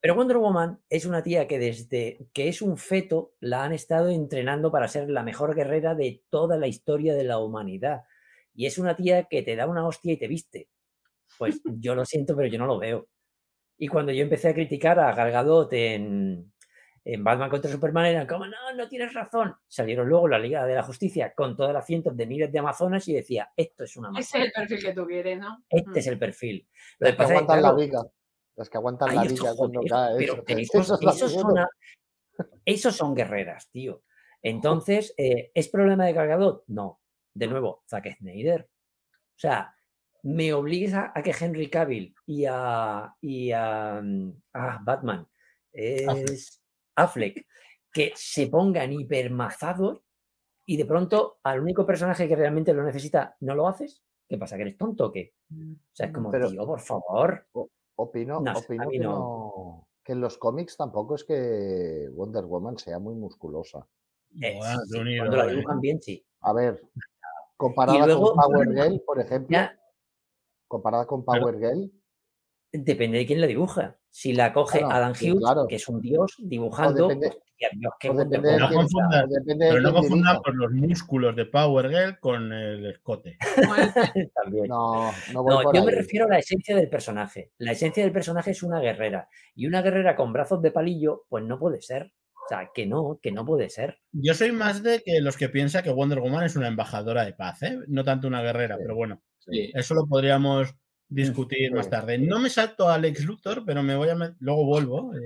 Pero Wonder Woman es una tía que desde que es un feto la han estado entrenando para ser la mejor guerrera de toda la historia de la humanidad. Y es una tía que te da una hostia y te viste. Pues [LAUGHS] yo lo siento, pero yo no lo veo. Y cuando yo empecé a criticar a Gal Gadot en, en Batman contra Superman, eran como, no, no tienes razón. Salieron luego la Liga de la Justicia con todas las cientos de miles de amazonas y decía, esto es una Ese es amazona. el perfil que tú quieres, ¿no? Este Mm. es el perfil. Lo Los que es aguantan la claro, viga. Las que aguantan Ay, la esto, vida cuando joder, cae. pero eso, [LAUGHS] esos, eso es la esos son, guerreras, tío. Entonces, eh, ¿es problema de cargador? No. De nuevo, Zack Snyder. O sea, me obligues a, a que Henry Cavill y a, y a, mm, a Batman es Affleck, que se pongan hipermazados y de pronto al único personaje que realmente lo necesita no lo haces. ¿Qué pasa? ¿Que eres tonto o qué? O sea, es como, Pero- tío, por favor. Opino, No opino que, no. no- que en los cómics tampoco es que Wonder Woman sea muy musculosa. Eh, Buah, sí, qué unido, cuando la eh. dibujan bien, sí. A ver, comparada luego- con Power Girl, por ejemplo, Ya, comparada con Pero- Power Girl, Depende de quién la dibuja. Si la coge Claro, Adam sí, Hughes, claro. que es un dios dibujando, de Pero no quién confunda dirija. por los músculos de Power Girl con el escote. [LAUGHS] También. No, no voy No, por yo me refiero a la esencia del personaje. La esencia del personaje es una guerrera. Y una guerrera con brazos de palillo, pues no puede ser. O sea, que no, que no puede ser. Yo soy más de que los que piensan que Wonder Woman es una embajadora de paz, ¿eh? no tanto una guerrera, Sí. pero bueno, Sí. eso lo podríamos discutir Sí. más tarde. No me salto a Lex Luthor, pero me voy a met- luego vuelvo, eh,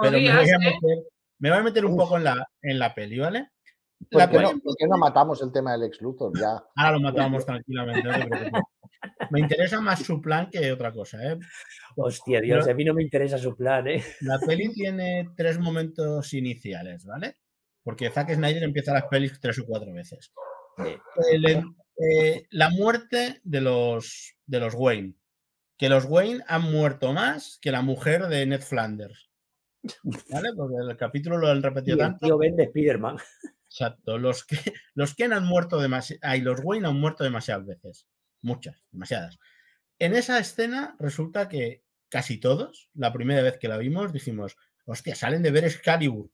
pero me voy a ¿eh? meter, me voy a meter un Uf. poco en la, en la peli, ¿vale? ¿Por La qué, peli no, por qué no matamos el tema del ex Luthor? Ya. Ahora lo matamos tranquilamente. no te preocupes. Me interesa más su plan que otra cosa. ¿eh? Hostia, Dios, Pero- a mí no me interesa su plan, ¿eh? La peli tiene tres momentos iniciales, ¿vale? Porque Zack Snyder empieza las pelis tres o cuatro veces. Sí. El- eh, la muerte de los, de los Wayne. Que los Wayne han muerto más que la mujer de Ned Flanders. ¿Vale? [LAUGHS] Porque el capítulo lo han Y repetido el tanto. tío Ben de Spiderman. Exacto. Los que, los Ken han muerto demasiado. Ay, los Wayne han muerto demasiadas veces. Muchas, demasiadas. En esa escena resulta que casi todos, la primera vez que la vimos, dijimos, hostia, salen de ver Excalibur.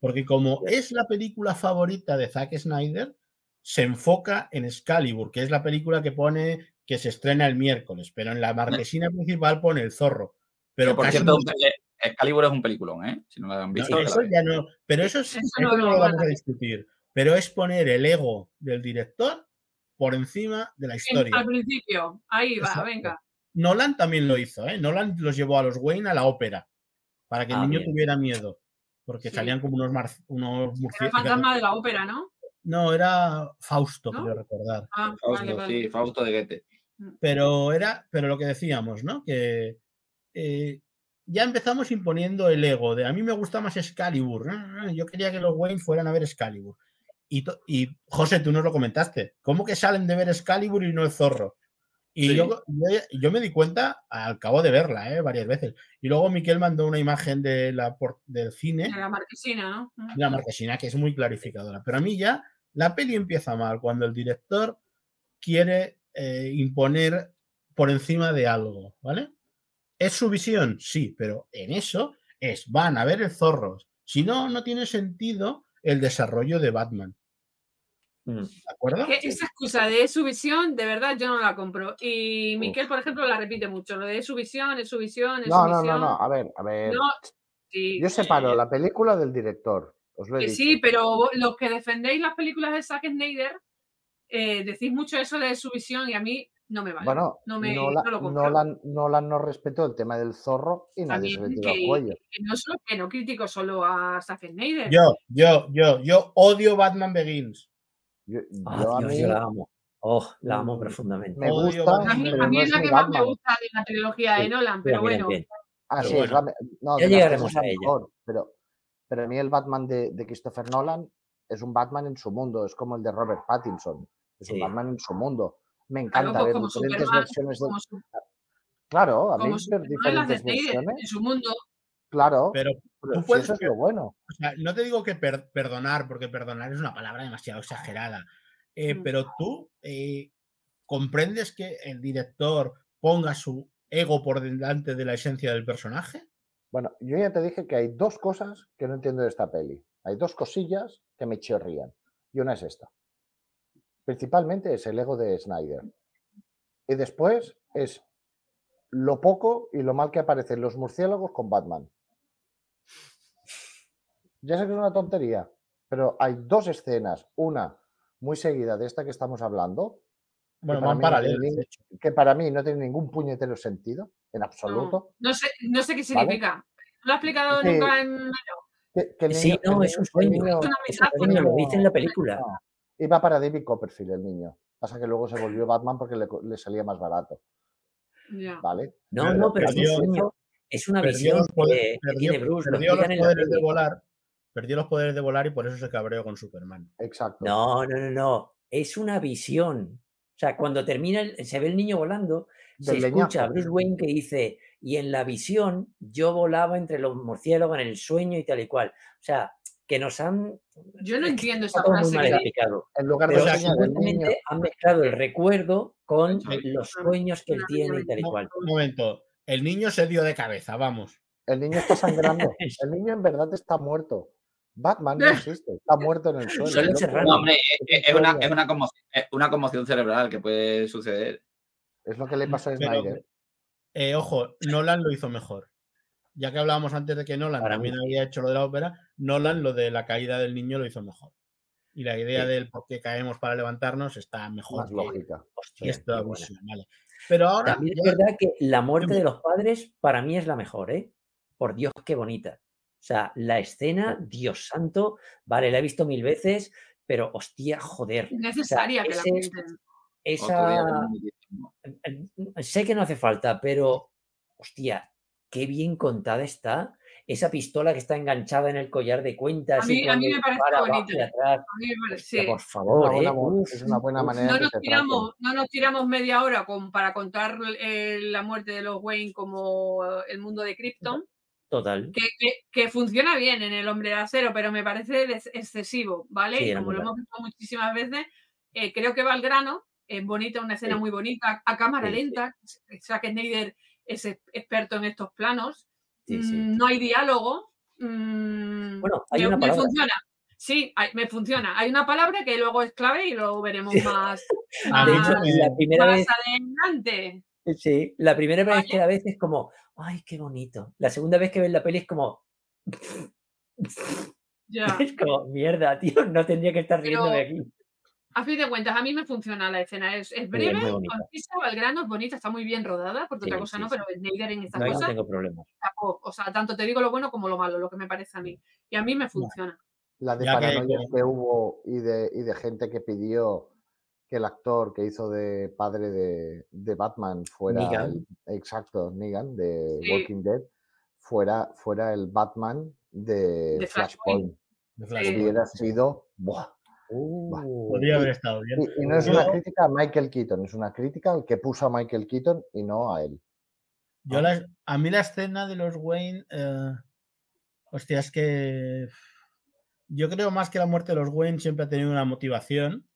Porque como es la película favorita de Zack Snyder, se enfoca en Excalibur, que es la película que pone que se estrena el miércoles, pero en la marquesina principal pone el zorro. Pero Que, por casi cierto, no- eh, Excalibur es un peliculón, ¿eh? Si no lo han visto, eso ya no, pero eso, es- Eso eso no no, lo vamos a discutir. Pero es poner el ego del director por encima de la historia. Al principio. Ahí va, Exacto. venga. Nolan también lo hizo, ¿eh? Nolan los llevó a los Wayne a la ópera para que el Ah, niño bien. tuviera miedo. Porque Sí. salían como unos, mar- unos Era el murciélagos. fantasma de la ópera, ¿no? No, era Fausto, ¿No? creo recordar. Ah, Fausto, vale, vale. sí, Fausto de Goethe. Pero era, pero lo que decíamos, ¿no? Que eh, ya empezamos imponiendo el ego de a mí me gusta más Excalibur. ah, Yo quería que los Wayne fueran a ver Excalibur. Y, y José, tú nos lo comentaste. ¿Cómo que salen de ver Excalibur y no el zorro? Y Sí. yo, yo, yo me di cuenta al cabo de verla, ¿eh? varias veces. Y luego Miquel mandó una imagen de la, por- del cine, De la marquesina, ¿no? Mm. de la marquesina, que es muy clarificadora. Pero a mí ya la peli empieza mal cuando el director quiere eh, imponer por encima de algo, ¿vale? ¿Es su visión? Sí, pero en eso es, van a ver el zorro. Si no, no tiene sentido el desarrollo de Batman, Mm. ¿de acuerdo? Que esa excusa de su visión, de verdad, yo no la compro. Y Miquel, por ejemplo, la repite mucho. Lo de su visión, es su visión, es No, su no, visión. no, no. A ver, a ver. No, sí, Yo separo eh, la película del director. Os lo he que dicho. sí, pero los que defendéis las películas de Zack Snyder, eh, decís mucho eso de su visión y a mí no me vale. Bueno, no me- Nolan, no lo compro. Nolan- Nolan no respetó el tema del zorro y nadie se le También tiró al que, cuello. que no solo que no critico solo a Zack Snyder. Yo, yo, yo, yo odio Batman Begins. Yo, Ah, yo a Dios, mí yo la amo. Oh, la amo Mm, profundamente. me Odio gusta, a mí, a mí no es es la que más me gusta de la trilogía de Sí, Nolan, sí, pero bueno. también. Ah, Pero sí, es bueno. la, me- no, Ya de llegaremos es la a ella. mejor, pero, pero a mí el Batman de, de Christopher Nolan es un Batman en su mundo, es como el de Robert Pattinson, es un Sí. Batman en su mundo. Me Claro, encanta pues ver diferentes Superman, versiones de... su- Claro, a mí ver diferentes Snyder, versiones, en su mundo. claro, Pero pero tú si puedes eso es ver- lo bueno. O sea, no te digo que per- perdonar, porque perdonar es una palabra demasiado exagerada. eh, Mm. pero tú eh, comprendes que el director ponga su ego por delante de la esencia del personaje. Bueno, yo ya te dije que hay dos cosas que no entiendo de esta peli. Hay dos cosillas que me chirrían. Y una es esta. Principalmente es el ego de Snyder. Y después es lo poco y lo mal que aparecen los murciélagos con Batman. Ya sé que es una tontería, pero hay dos escenas. Una muy seguida de esta que estamos hablando, Bueno, van no que para mí no tiene ningún puñetero sentido, en absoluto. no sé, no sé qué ¿Vale? significa. ¿No lo ha explicado nunca en Que, que Sí, no, es un sueño. niño- Es una metáfora. sueño, lo dice en la película. Iba para David Copperfield el niño. Pasa que luego se volvió Batman porque le, le salía más barato. ¿vale? No, Pero no, pero es un. Es una visión los poderes, que, que perdió- tiene Bruce, lo perdió los poderes de volar. Perdió los poderes de volar y por eso se cabreó con Superman. Exacto. No, no, no, no. Es una visión. O sea, cuando termina, el- se ve el niño volando, se escucha a. Bruce Wayne que dice, y en la visión yo volaba entre los murciélagos en el sueño y tal y cual. O sea, que nos han... Yo no entiendo esa muy frase. mal que- explicado. En lugar de supuestamente han mezclado el recuerdo con Sí. los sueños que él tiene y tal y cual. un momento. El niño se dio de cabeza, vamos. el niño está sangrando. [LAUGHS] El niño en verdad está muerto. Batman no [LAUGHS] existe, está muerto en el suelo. No, hombre, es, es una, es una conmoción, es una conmoción cerebral que puede suceder. Es lo que le pasó a Pero- Snyder. Eh, ojo, Nolan lo hizo mejor. Ya que hablábamos antes de que Nolan Para también mí. había hecho lo de la ópera, Nolan lo de la caída del niño lo hizo mejor. Y la idea Sí. del por qué caemos para levantarnos está mejor. Más que- lógica. que Hostia, buena. visión, vale. Pero ahora También ya- es verdad que la muerte de los padres para mí es la mejor, ¿eh? Por Dios, qué bonita. O sea, la escena, Dios santo, vale, la he visto mil veces, pero hostia, joder. Es necesaria que la ese- cuenten. Otro día Esa, esto. sé que no hace falta, pero hostia, qué bien contada está. Esa pistola que está enganchada en el collar de cuentas A mí- y a mí me parece bonita. atrás. A mí me parece- Hostia, sí. por Es favor, una ¿eh? buena, mo- Uf, es una buena uf. manera No nos, tiramos, no nos tiramos media hora con, para contar eh, la muerte de los Wayne como eh, el mundo de Krypton, Total. que, que- que funciona bien en El Hombre de Acero, pero me parece excesivo, ¿vale? Sí, como lo hemos visto muchísimas veces, eh, creo que va al grano, es bonita, una escena Sí. muy bonita, a cámara Sí, sí. lenta, Zack Snyder es experto en estos planos, Sí, sí. mm, no hay diálogo, mm, Bueno, hay me, una me palabra. funciona. Sí, hay- me funciona. Hay una palabra que luego es clave y lo veremos [LAUGHS] más, De hecho, me- la primera más vez adelante. Sí, la primera vez que la ves es como, ay, qué bonito. La segunda vez que ves la peli es como, Ya. [LAUGHS] es como, mierda, tío, no tendría que estar Pero- riéndome aquí. A fin de cuentas, a mí me funciona la escena. Es, breve, concisa, va al grano, es bonita, está muy bien rodada, porque otra cosa sí, no, sí. pero Snyder en estas No, ahí no tengo problemas. tapó. o sea, tanto te digo lo bueno como lo malo, lo que me parece a mí. Y a mí me funciona. La de Ya que- paranoias que, hubo y de, y de gente que pidió que el actor que hizo de padre de, de Batman fuera Negan. el- exacto, Negan de Sí. Walking Dead, fuera, fuera el Batman de, De Flashpoint. Flashpoint. Hubiera sido. ¡buah! Uh, Podría haber estado bien. Y, y no es Yo- una crítica a Michael Keaton, es una crítica al que puso a Michael Keaton y no a él. Yo la- a mí la escena de los Wayne, eh, hostia, es que yo creo más que la muerte de los Wayne siempre ha tenido una motivación,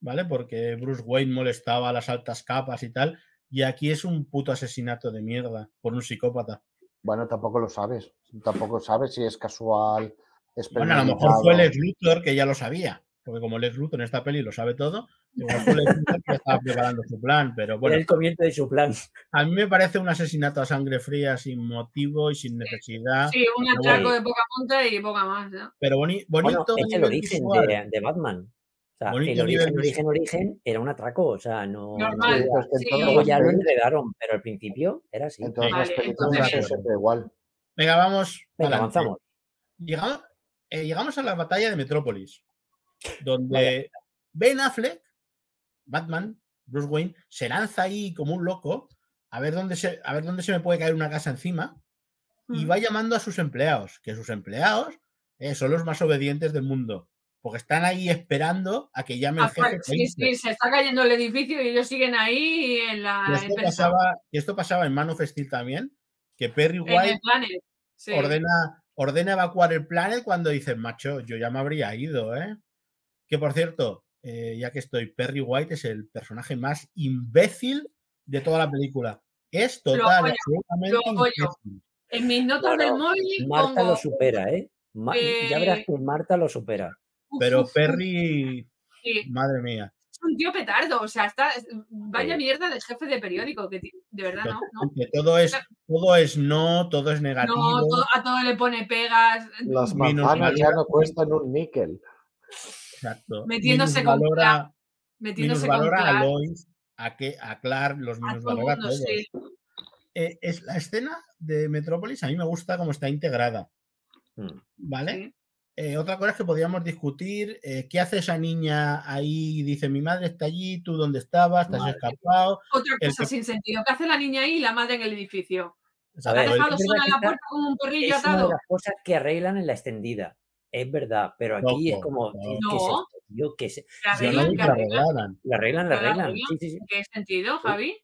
¿vale? Porque Bruce Wayne molestaba a las altas capas y tal, y aquí es un puto asesinato de mierda por un psicópata. Bueno, tampoco lo sabes. Tampoco sabes si es casual. Es Bueno, a lo mejor fue. Lex Luthor que ya lo sabía, porque como Lex Luthor en esta peli lo sabe todo, igual fue Lex Luthor que estaba preparando su plan, pero [LAUGHS] bueno, el comienzo de su plan. a mí me parece un asesinato a sangre fría sin motivo y sin necesidad. Sí, un atraco bueno. de poca monta y poca más. ¿no? Pero boni- Bueno, bonito. a es el origen de, de Batman. O sea, Bonito el origen, origen, origen era un atraco. O sea, no. no Normal, sí. Luego ya lo enredaron, pero al principio era así. En todas Vale, las películas entonces siempre igual. Venga, vamos. Venga, avanzamos. Llegamos, eh, llegamos a la batalla de Metrópolis, donde Ben Affleck, Batman, Bruce Wayne, se lanza ahí como un loco a ver dónde se, a ver dónde se me puede caer una casa encima y Mm. va llamando a sus empleados, que sus empleados eh, son los más obedientes del mundo, porque están ahí esperando a que llame el Ah, jefe. sí, sí, se está cayendo el edificio y ellos siguen ahí en la Y esto, pasaba, y esto pasaba en Man of Steel también, que Perry White. Sí. ordena, ordena evacuar el planet cuando dicen, macho, yo ya me habría ido, ¿eh? Que por cierto, eh, ya que estoy, Perry White es el personaje más imbécil de toda la película. Es total, apoyo, absolutamente lo apoyo. imbécil. En mis notas No, del móvil Marta pongo, lo supera, ¿eh? Ma- ya verás que Marta lo supera. Pero uf, uf, Perry, sí, madre mía. es un tío petardo, o sea, está, es- vaya Sí. mierda de jefe de periódico, que de verdad no, todo es, todo es no, todo es negativo. No, todo- a todo le pone pegas, Las manzanas ya no cuestan un níquel. Exacto. Metiéndose con Minusvalora- metiéndose con minusvalora a Clark. Lois, a que a Clark los A minusvalora a todo el mundo, todos. sí. Eh, es la escena de Metrópolis, a mí me gusta cómo está integrada, Mm. ¿vale? Sí. Eh, otra cosa es que podríamos discutir eh, qué hace esa niña ahí. Dice, mi madre está allí, tú dónde estabas, te has Madre. escapado. Otra El cosa que- sin sentido. ¿Qué hace la niña ahí y la madre en el edificio? A ¿La ha dejado es sola en la puerta con un perrillo Es una de atado? las cosas que arreglan en la extendida. Es verdad, pero aquí es como, no. ¿qué es No. esto, tío? ¿Qué es- ¿Que que la arreglan? La arreglan, la ¿Que la arreglan. arreglan? Sí, sí, sí. ¿En qué sentido, Javi?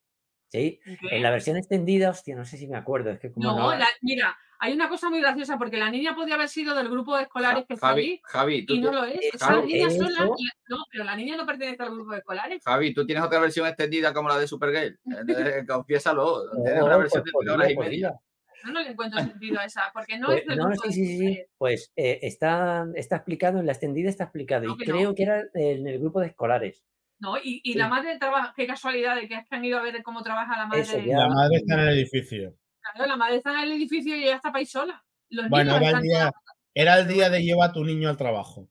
Sí. ¿En la versión extendida, hostia, no sé si me acuerdo. Es que como No, no. la- mira, hay una cosa muy graciosa porque la niña podía haber sido del grupo de escolares que está Javi, Javi, tú, y no lo es. Javi, una niña eso- sola. No, pero la niña no pertenece al grupo de escolares. Javi, tú tienes otra versión extendida como la de Supergirl. [LAUGHS] Eh, Confiésalo. Tienes No, una versión pues de tres horas y media. Yo no le encuentro sentido a esa, porque no Pues, es del no, grupo sí, sí, sí. Pues eh, está, está explicado, en la extendida está explicado. No, y que no. creo que era en el grupo de escolares. No, y, y Sí. la madre trabaja, qué casualidad de que es que han ido a ver cómo trabaja la madre. Eso de- ya. La madre está en el edificio. Claro, la madre está en el edificio y ella está para ahí sola. Los Bueno, niños era el, día, era el día de lleva a tu niño al trabajo.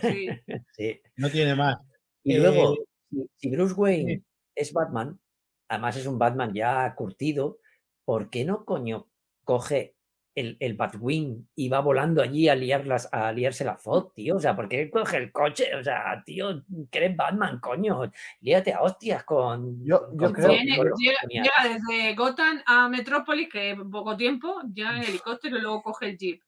Sí. [LAUGHS] Sí. No tiene más. Y Eh, luego, si, si Bruce Wayne sí. es Batman, además es un Batman ya curtido, ¿por qué no coño coge el, el Batwing y va volando allí a liarlas, a liarse la foto, tío? O sea, ¿por qué coge el coche? O sea, tío, que eres Batman, coño. Líate a hostias con. Yo- yo con creo- todo, Viene- con- llega desde Gotham a Metrópolis, que poco tiempo, llega en helicóptero y luego coge el jeep.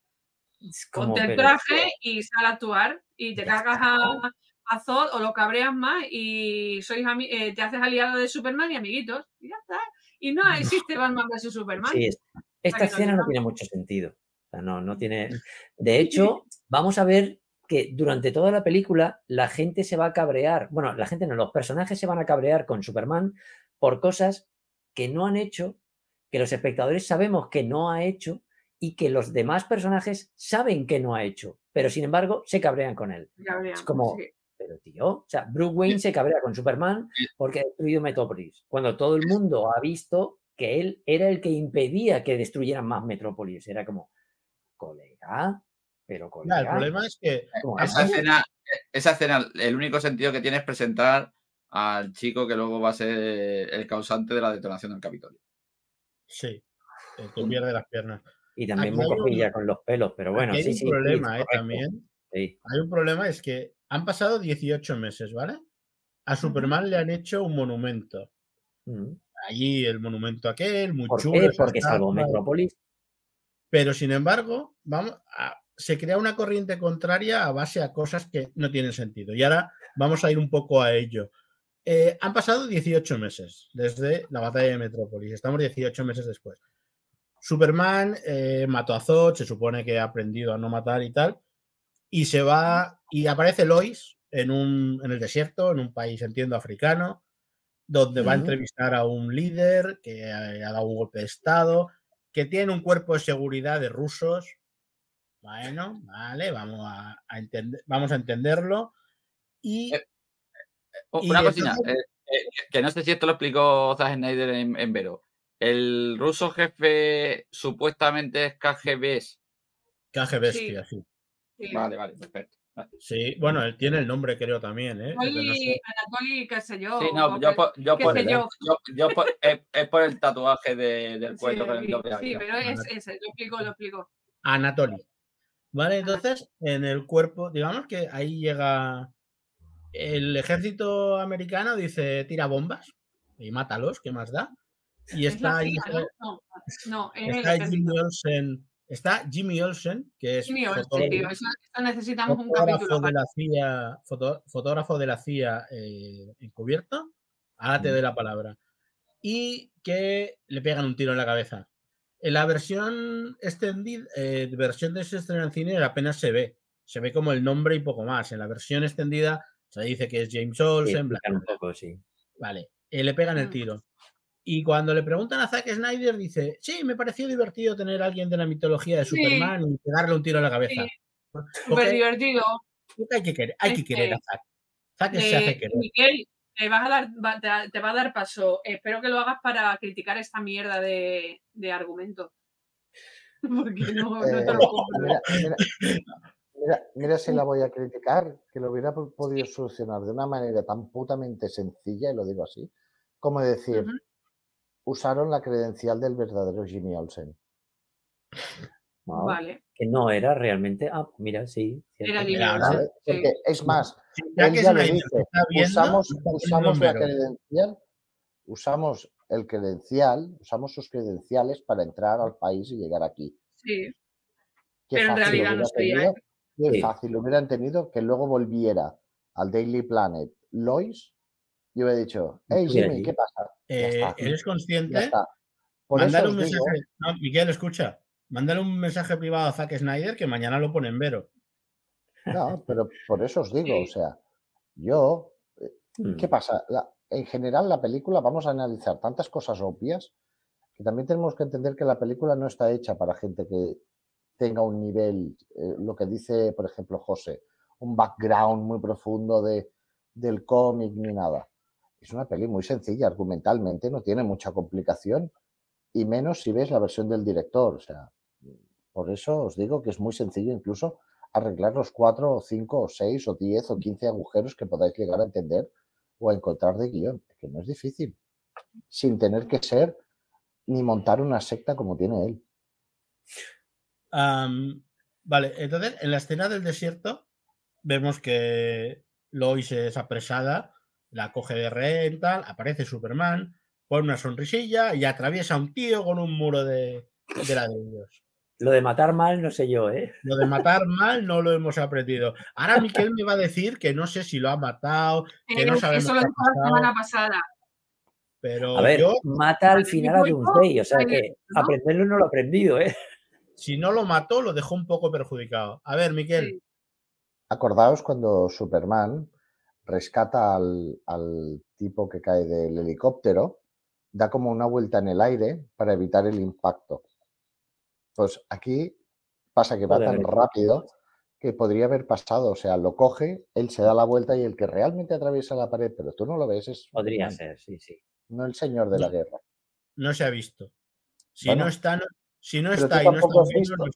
Ponte el traje y sale a actuar y te Ya cagas a, a Zod o lo cabreas más y sois ami- eh, te haces aliado de Superman y amiguitos. Y ya está. Y no [LAUGHS] existe Batman vs Superman. Sí, es- esta escena no tiene mucho sentido. O sea, no, no tiene. De hecho, vamos a ver que durante toda la película la gente se va a cabrear. Bueno, la gente no, los personajes se van a cabrear con Superman por cosas que no han hecho, que los espectadores sabemos que no ha hecho y que los demás personajes saben que no ha hecho, pero sin embargo se cabrean con él. Cabrean, Es como, sí. pero tío, o sea, Bruce Wayne se cabrea con Superman porque ha destruido Metrópolis, cuando todo el mundo ha visto que él era el que impedía que destruyeran más Metrópolis. Era como, colega, pero colega. el problema es que ¿cómo Esa escena, esa escena, el único sentido que tiene es presentar al chico que luego va a ser el causante de la detonación del Capitolio. sí, el que pierde las piernas. Y también aquí muy hay un- cojilla con los pelos, pero bueno, Aquí hay sí, un sí. sí, problema, eh, también. sí. Hay un problema, es que han pasado 18 meses, ¿vale? A Superman le han hecho un monumento. Mm. Allí el monumento aquel, muy ¿Por chulo. qué? Porque salvó estatua. Metrópolis. Pero sin embargo, vamos a- se crea una corriente contraria a base a cosas que no tienen sentido. Y ahora vamos a ir un poco a ello. Eh, han pasado 18 meses desde la batalla de Metrópolis. Estamos 18 meses después. Superman eh, mató a Zod, se supone que ha aprendido a no matar y tal. Y se va y aparece Lois en, un, en el desierto, en un país, entiendo, africano, donde va a entrevistar a un líder que ha, ha dado un golpe de estado, que tiene un cuerpo de seguridad de rusos. Bueno, vale, vamos a, a entender, vamos a entenderlo. Y Eh, Y Una entonces- eh, eh, que no sé si esto lo explicó Zack Snyder en, en Vero. El ruso jefe supuestamente es KGB. KG Bestia, sí. Sí. Vale, vale, perfecto. Sí, bueno, él tiene el nombre, creo también, ¿eh? No Anatoly, sé. Anatoly, qué sé yo. Sí, no, yo que- por, yo qué por, sé yo. yo- yo por- es, es por el tatuaje de- del cuello el sí, doble sí, pero es ese, lo explico, lo explico. Anatoly. Vale, entonces en el cuerpo, digamos que ahí llega el ejército americano, dice tira bombas y mátalos, ¿qué más da? Y Es está ahí, ¿no? No, el está ejército. Olsen, está Jimmy Olsen, que es Jimmy Olsen, fotógrafo- tío, eso, eso necesitamos un capítulo. de la CIA, foto- fotógrafo de la CIA eh, encubierto, ahora te Mm. doy la palabra, y que le pegan un tiro en la cabeza. En la versión extendida, eh, versión de ese estreno en cine apenas se ve, se ve como el nombre y poco más. En la versión extendida se dice que es James Sí, Olsen, bla, un poco, sí. Vale, eh, le pegan el Mm. tiro. Y cuando le preguntan a Zack Snyder, dice: Sí, me pareció divertido tener a alguien de la mitología de Sí. Superman y pegarle un tiro en la cabeza. Sí, Súper divertido. hay que querer, hay que Este, querer a Zack. Zack se hace Eh, querer. Miguel, te, vas a dar, va- te, te va a dar paso. Espero que lo hagas para criticar esta mierda de, de argumento. [LAUGHS] Porque no, no te Eh, lo compro. mira, mira, mira- mira si la voy a criticar, que lo hubiera po- podido solucionar de una manera tan putamente sencilla, y lo digo así, como decir. Usaron la credencial del verdadero Jimmy Olsen. Vale. Que no era realmente. Ah, mira, sí. Era sí. Es más, Si él Zack ya le Snyder dice, está viendo, usamos, usamos la credencial, usamos el credencial, usamos sus credenciales para entrar al país y llegar aquí. Sí. Qué Pero en fácil realidad no hubiera sería tenido- qué Sí. fácil hubieran tenido que luego volviera al Daily Planet Lois y hubiera dicho, hey Jimmy. ¿qué pasa? Eh, ¿Eres consciente? Mándale un digo, mensaje. No, Miguel, escucha. Mándale un mensaje privado a Zack Snyder que mañana lo pone en Vero. no, pero por eso os digo, o sea, yo Mm. ¿Qué pasa? La- en general, la película, vamos a analizar tantas cosas obvias que también tenemos que entender que la película no está hecha para gente que tenga un nivel, eh, lo que dice, por ejemplo, José, un background muy profundo de, del cómic ni nada. Es una peli muy sencilla argumentalmente, no tiene mucha complicación y menos si ves la versión del director. O sea, por eso os digo que es muy sencillo incluso arreglar los cuatro o cinco o seis o diez o quince agujeros que podáis llegar a entender o a encontrar de guion, que no es difícil, sin tener que ser ni montar una secta como tiene él. Vale, entonces en la escena del desierto vemos que Lois es apresada, la coge de rehén, tal, aparece Superman, pone una sonrisilla y atraviesa a un tío con un muro de, de ladrillos. Lo de matar mal, no sé yo, ¿eh? Lo de matar mal no lo hemos aprendido. Ahora Miquel me va a decir que no sé si lo ha matado, que no sabemos Eso lo dijo la semana pasada. pero A ver, yo, mata al final a Doomsday, o sea que ¿no? aprenderlo no lo he aprendido, ¿eh? si no lo mató, lo dejó un poco perjudicado. A ver, Miquel, Sí. Acordaos cuando Superman rescata al, al tipo que cae del helicóptero, da como una vuelta en el aire para evitar el impacto. Pues aquí pasa que va tan rápido que podría haber pasado. O sea, lo coge, él se da la vuelta y el que realmente atraviesa la pared, pero tú no lo ves, es Podría ser, sí, sí. no el señor de la guerra. no se ha visto. Si Bueno. no está, no, si no Pero está tú y no está visto.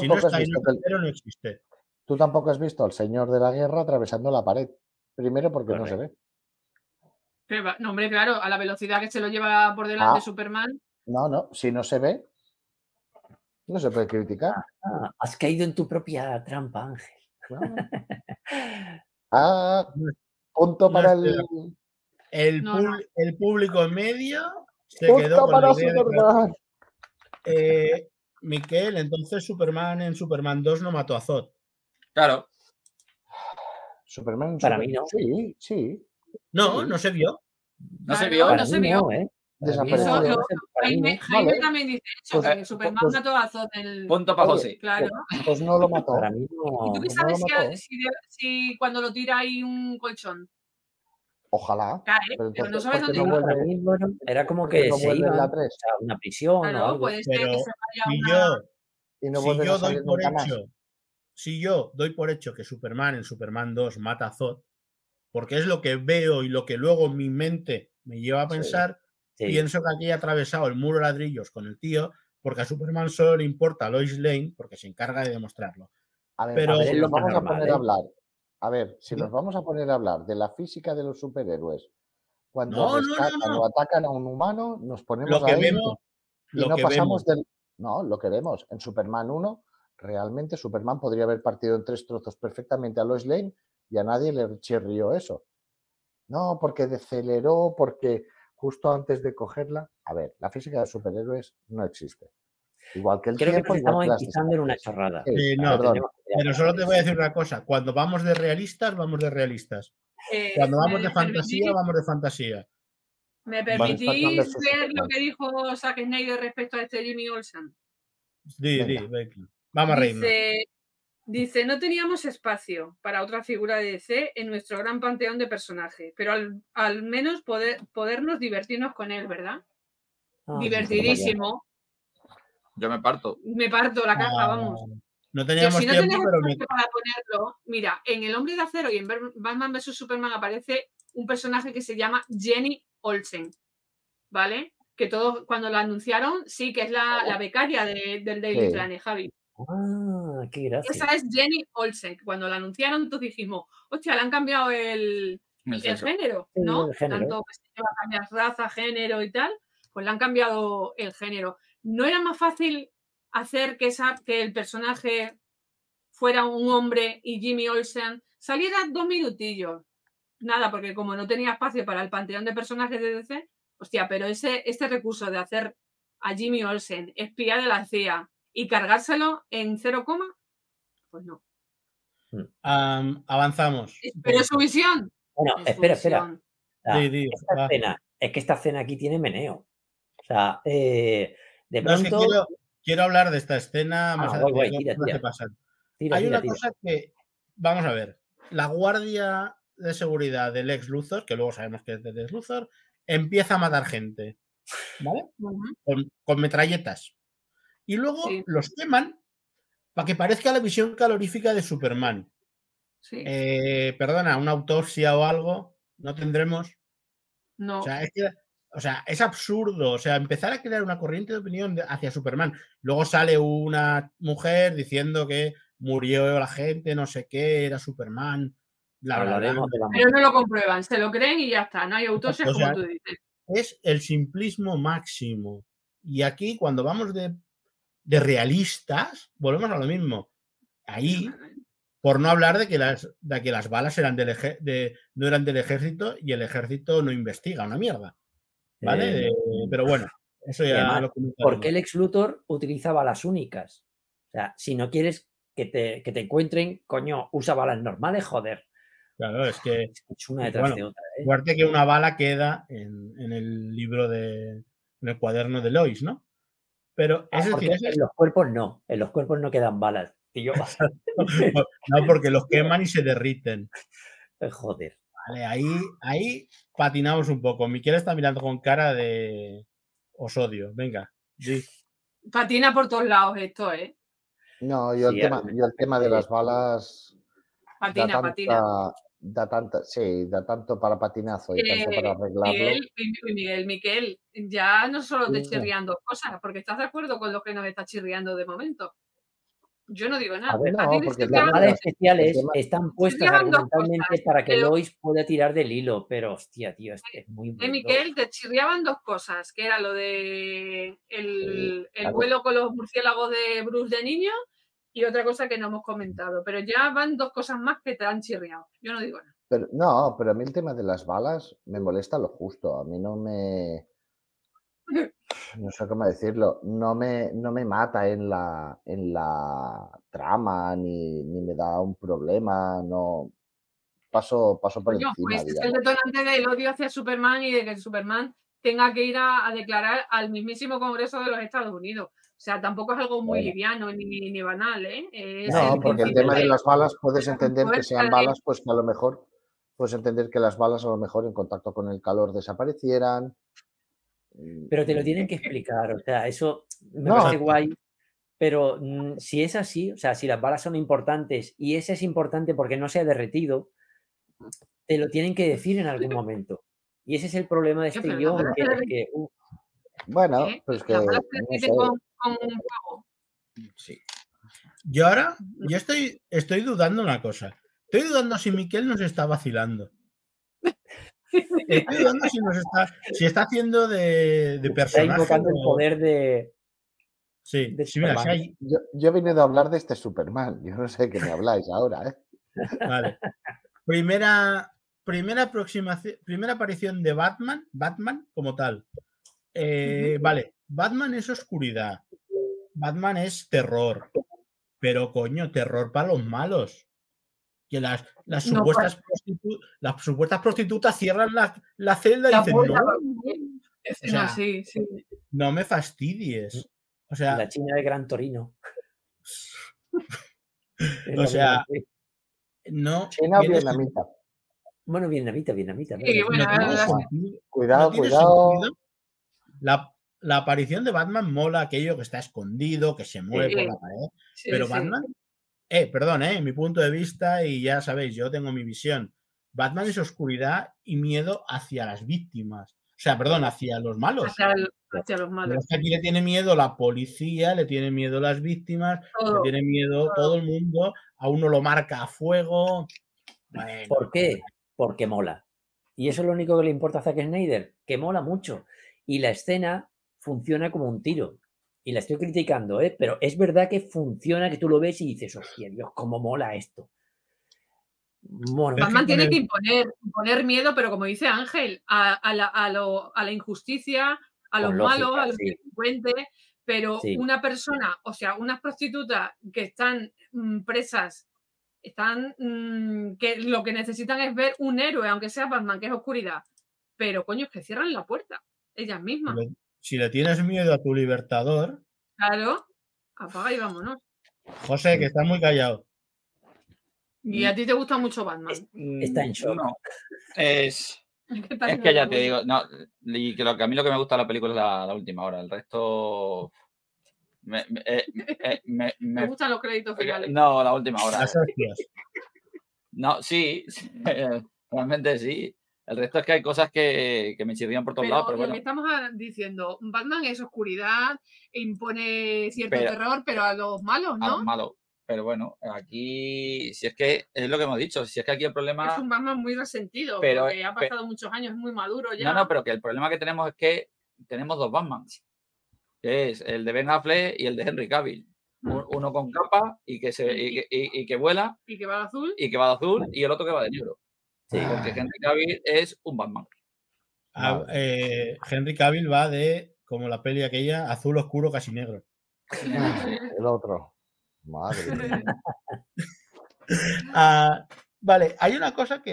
si has está no existe. tú tampoco has visto al señor de la guerra atravesando la pared. Primero porque no se ve. Pero no, hombre, claro, a la velocidad que se lo lleva por delante Ah. Superman. No, no, si no se ve, no se puede criticar. Ah, has caído en tu propia trampa, Ángel. [LAUGHS] Ah, punto para el El, No, no. pub- el público en medio se quedó punto con para de Superman. Eh, Miquel, entonces Superman en Superman 2 no mató a Zod. Claro. Superman. Para mí no. Sí, sí. No, Sí. no se vio. No se vio. no se vio. no, ¿eh? Eso lo- Jaime, no. Jaime Vale. también dice eso, Pues- que Superman pues- mató a Zod en el. Punto para José. Claro. Pues no lo mató. Para mí ¿Y tú qué pues no sabes si, mató. si de- si cuando lo tira hay un colchón? Ojalá. Cae, Pero pero no sabes ¿por qué dónde no mí, bueno, era como ¿Por qué que no se a una prisión o Claro, algo. puede ser Pero que se vaya Si una. yo, Y no si yo a doy por hecho, si yo doy por hecho que Superman en Superman 2 mata a Zod, porque es lo que veo y lo que luego mi mente me lleva a pensar, Sí. pienso que aquí ha atravesado el muro de ladrillos con el tío, porque a Superman solo le importa a Lois Lane, porque se encarga de demostrarlo. A ver, Pero- a ver, lo vamos a poner ¿eh? a hablar. A ver, si nos vamos a poner a hablar de la física de los superhéroes, cuando No, no, no, rescatan no. o atacan a un humano, nos ponemos Lo que a vemos, y lo no que pasamos vemos. del. No, lo que vemos. En Superman 1, realmente Superman podría haber partido en tres trozos perfectamente a Lois Lane y a nadie le chirrió eso. No, porque deceleró, porque justo antes de cogerla. A ver, la física de superhéroes no existe. Igual que el Creo que tiempo, nos igual estamos que empezando en una chorrada. Sí, no, que Pero solo te voy a decir una cosa, cuando vamos de realistas, vamos de realistas. Eh, Cuando vamos ¿me de fantasía, permitís- vamos de fantasía. ¿Me permitís ver lo que dijo Zack Snyder respecto a este Jimmy Olsen? Venga. Becky. Vamos a reírnos. Dice, dice, no teníamos espacio para otra figura de DC en nuestro gran panteón de personajes, pero al, al menos poder, podernos divertirnos con él, ¿verdad? Ah, Divertidísimo. Yo me parto. Me parto la caja, Ah, vamos. No teníamos si no tiempo, tenemos pero me- para ponerlo, mira, en El Hombre de Acero y en Batman vs Superman aparece un personaje que se llama Jenny Olsen, ¿vale? Que todos cuando lo anunciaron, sí, que es la, la becaria de- del Daily Sí. Planet, Javi. Ah, qué gracia. Esa es Jenny Olsen. Cuando la anunciaron, todos dijimos, hostia, le han cambiado el, El género, ¿no? el género. Tanto que se lleva a cambiar raza, género y tal, pues le han cambiado el género. ¿No era más fácil hacer que, esa, que el personaje fuera un hombre y Jimmy Olsen saliera dos minutillos? Nada, porque como no tenía espacio para el panteón de personajes de DC, hostia, pero ese, este recurso de hacer a Jimmy Olsen espía de la CIA y cargárselo en cero coma, pues no. Am, avanzamos. Pero su visión. Bueno, es espera, espera. O sea, esta escena, es que esta escena aquí tiene meneo. O sea, eh, de No, es que pronto. quiero, quiero hablar de esta escena más guay, guay, adelante, Hay una tira. cosa que, vamos a ver, la guardia de seguridad del ex Luthor, que luego sabemos que es de Lex Luthor, empieza a matar gente, ¿vale? Con metralletas. Y luego Sí. los queman para que parezca la visión calorífica de Superman. Sí. Eh, perdona, una autopsia o algo, no tendremos. no. O sea, es que- o sea, es absurdo. O sea, empezar a crear una corriente de opinión de- hacia Superman. Luego sale una mujer diciendo que murió la gente, no sé qué, era Superman. Bla, bla, bla. Pero no lo comprueban, se lo creen y ya está. No hay autopsias O sea, como tú dices. Es el simplismo máximo. Y aquí, cuando vamos de, de realistas, volvemos a lo mismo. Ahí, por no hablar de que las, de que las balas eran del eje- de, no eran del ejército y el ejército no investiga una mierda. ¿Vale? Eh, Eh, pero bueno, eso ya además, lo. ¿Por qué el ex Luthor utiliza balas únicas? O sea, si no quieres que te, que te encuentren, coño, usa balas normales, joder. Claro, es que Es una detrás Bueno, de otra. ¿eh? Suerte que una bala queda en, en el libro de. en el cuaderno de Lois, ¿no? Pero Ah, es decir, en los cuerpos no, en los cuerpos no quedan balas. Tío, [LAUGHS] no, porque los queman y se derriten. joder. Vale, ahí, ahí patinamos un poco. Miquel está mirando con cara de os odio. Venga, di. Patina por todos lados esto, ¿eh? No, yo el, tema, yo el tema de las balas da Patina, tanta, patina. Da tanta, sí, da tanto para patinazo y tanto para Eh, arreglarlo. Miguel, Mi- Miguel, Miquel, ya no solo te dos cosas, porque estás de acuerdo con lo que nos está chirriando de momento. Yo no digo nada. ver, A no, ti te porque Las el especiales están puestas argumentalmente cosas, para que pero- Lois pueda tirar del hilo, pero hostia, tío, es, es muy Eh, bueno. Miquel, te chirriaban dos cosas, que era lo de el, el claro. vuelo con los murciélagos de Bruce de niño y otra cosa que no hemos comentado. Pero ya van dos cosas más que te han chirriado. Yo no digo nada. Pero, no, pero a mí el tema de las balas me molesta lo justo. A mí no me. [LAUGHS] No sé cómo decirlo. No me, no me mata en la, en la trama ni, ni me da un problema. No. Paso, paso por encima, pues es el detonante del odio hacia Superman y de que Superman tenga que ir a, a declarar al mismísimo Congreso de los Estados Unidos. O sea, tampoco es algo muy Bueno. liviano ni, ni banal, ¿eh? Es No, el porque el tema de de- las balas puedes entender que sean balas, pues que a lo mejor puedes entender que las balas a lo mejor en contacto con el calor desaparecieran. Mm, Pero te lo tienen que explicar, o sea, eso me No. parece guay. Pero mm, si es así, o sea, si las balas son importantes y ese es importante porque no se ha derretido, te lo tienen que decir en algún momento. Y ese es el problema de este guion, que, que, Bueno, ¿eh? pues que no sé. Con, con fuego. Sí. Yo ahora, yo estoy, estoy dudando una cosa. Estoy dudando si Miquel nos está vacilando. Estoy dudando si nos está, si está haciendo de, de está personaje. invocando el poder de, Sí, de sí, mira, si Superman. hay- Yo, yo he venido a hablar de este Superman. Yo no sé qué me habláis ahora, ¿eh? Vale. Primera, primera aproximación, primera aparición de Batman, Batman como tal. Eh, Vale, Batman es oscuridad. Batman es terror. Pero coño, terror para los malos. Que las, las, No, supuestas, prostitu- las supuestas prostitutas cierran la, la celda y dicen, puerta, no, Encima, O sea, sí, sí. no me fastidies. O sea, la China de Gran Torino. [LAUGHS] O sea, no. China vietnamita. Bueno, vietnamita, vietnamita. Sí, ¿no? bueno, no la-. Cuidado, no cuidado. La, la aparición de Batman mola aquello que está escondido, que se mueve por la pared. sí, Pero sí. Batman, eh, perdón, eh, mi punto de vista, y ya sabéis, yo tengo mi visión. Batman es oscuridad y miedo hacia las víctimas. O sea, perdón, hacia los malos. Hacia, el- hacia los Pero malos. es que aquí le tiene miedo la policía, le tiene miedo las víctimas, le tiene miedo todo el mundo, a uno lo marca a fuego. Bueno, ¿Por qué? Porque mola. Y eso es lo único que le importa a Zack Snyder, que mola mucho. Y la escena funciona como un tiro. Y la estoy criticando, ¿eh? pero es verdad que funciona, que tú lo ves y dices, hostia, Dios, cómo mola esto. Bueno, Batman tiene el- que imponer, imponer miedo, pero como dice Ángel, a, a la, a lo- a la injusticia, a los Con malos, lógica, a los sí. delincuentes, pero Sí. una persona, o sea, unas prostitutas que están mm, presas, están mm, que lo que necesitan es ver un héroe, aunque sea Batman, que es oscuridad. Pero coño, es que cierran la puerta, ellas mismas. Si le- tienes miedo a tu libertador, Claro, apaga y vámonos. José, que estás muy callado. Y a ti te gusta mucho Batman. Es- Está en shock. No, es, [LAUGHS] ¿Qué tal es que ya te digo, no, y que, lo, que a mí lo que me gusta de la película es la, la última hora, el resto me, me- eh, eh, me- [LAUGHS] Me me- gustan los créditos finales. no, la última hora. Las hostias. No, sí, sí, [LAUGHS] realmente sí. El resto es que hay cosas que, que me chirrían por todos Pero lados, pero lo bueno. que estamos diciendo, Batman es oscuridad, impone cierto Pero- terror, pero a los malos, a los ¿no? malos. Pero bueno, aquí, si es que es lo que hemos dicho, si es que aquí el problema. Es un Batman muy resentido, Pero- porque ha pasado muchos años, es muy maduro ya. No, no, pero que el problema que tenemos es que tenemos dos Batmans, que es el de Ben Affleck y el de Henry Cavill. Un- Uno con capa y que, se, y, que- y- y que vuela Y que va de azul. y que va de azul y el otro que va de negro. Sí. Porque Henry Cavill es un Batman. Ah, Vale. eh, Henry Cavill va de, como la peli aquella, azul oscuro, casi negro. El otro. Madre mía. [LAUGHS] Ah, vale, hay una cosa que,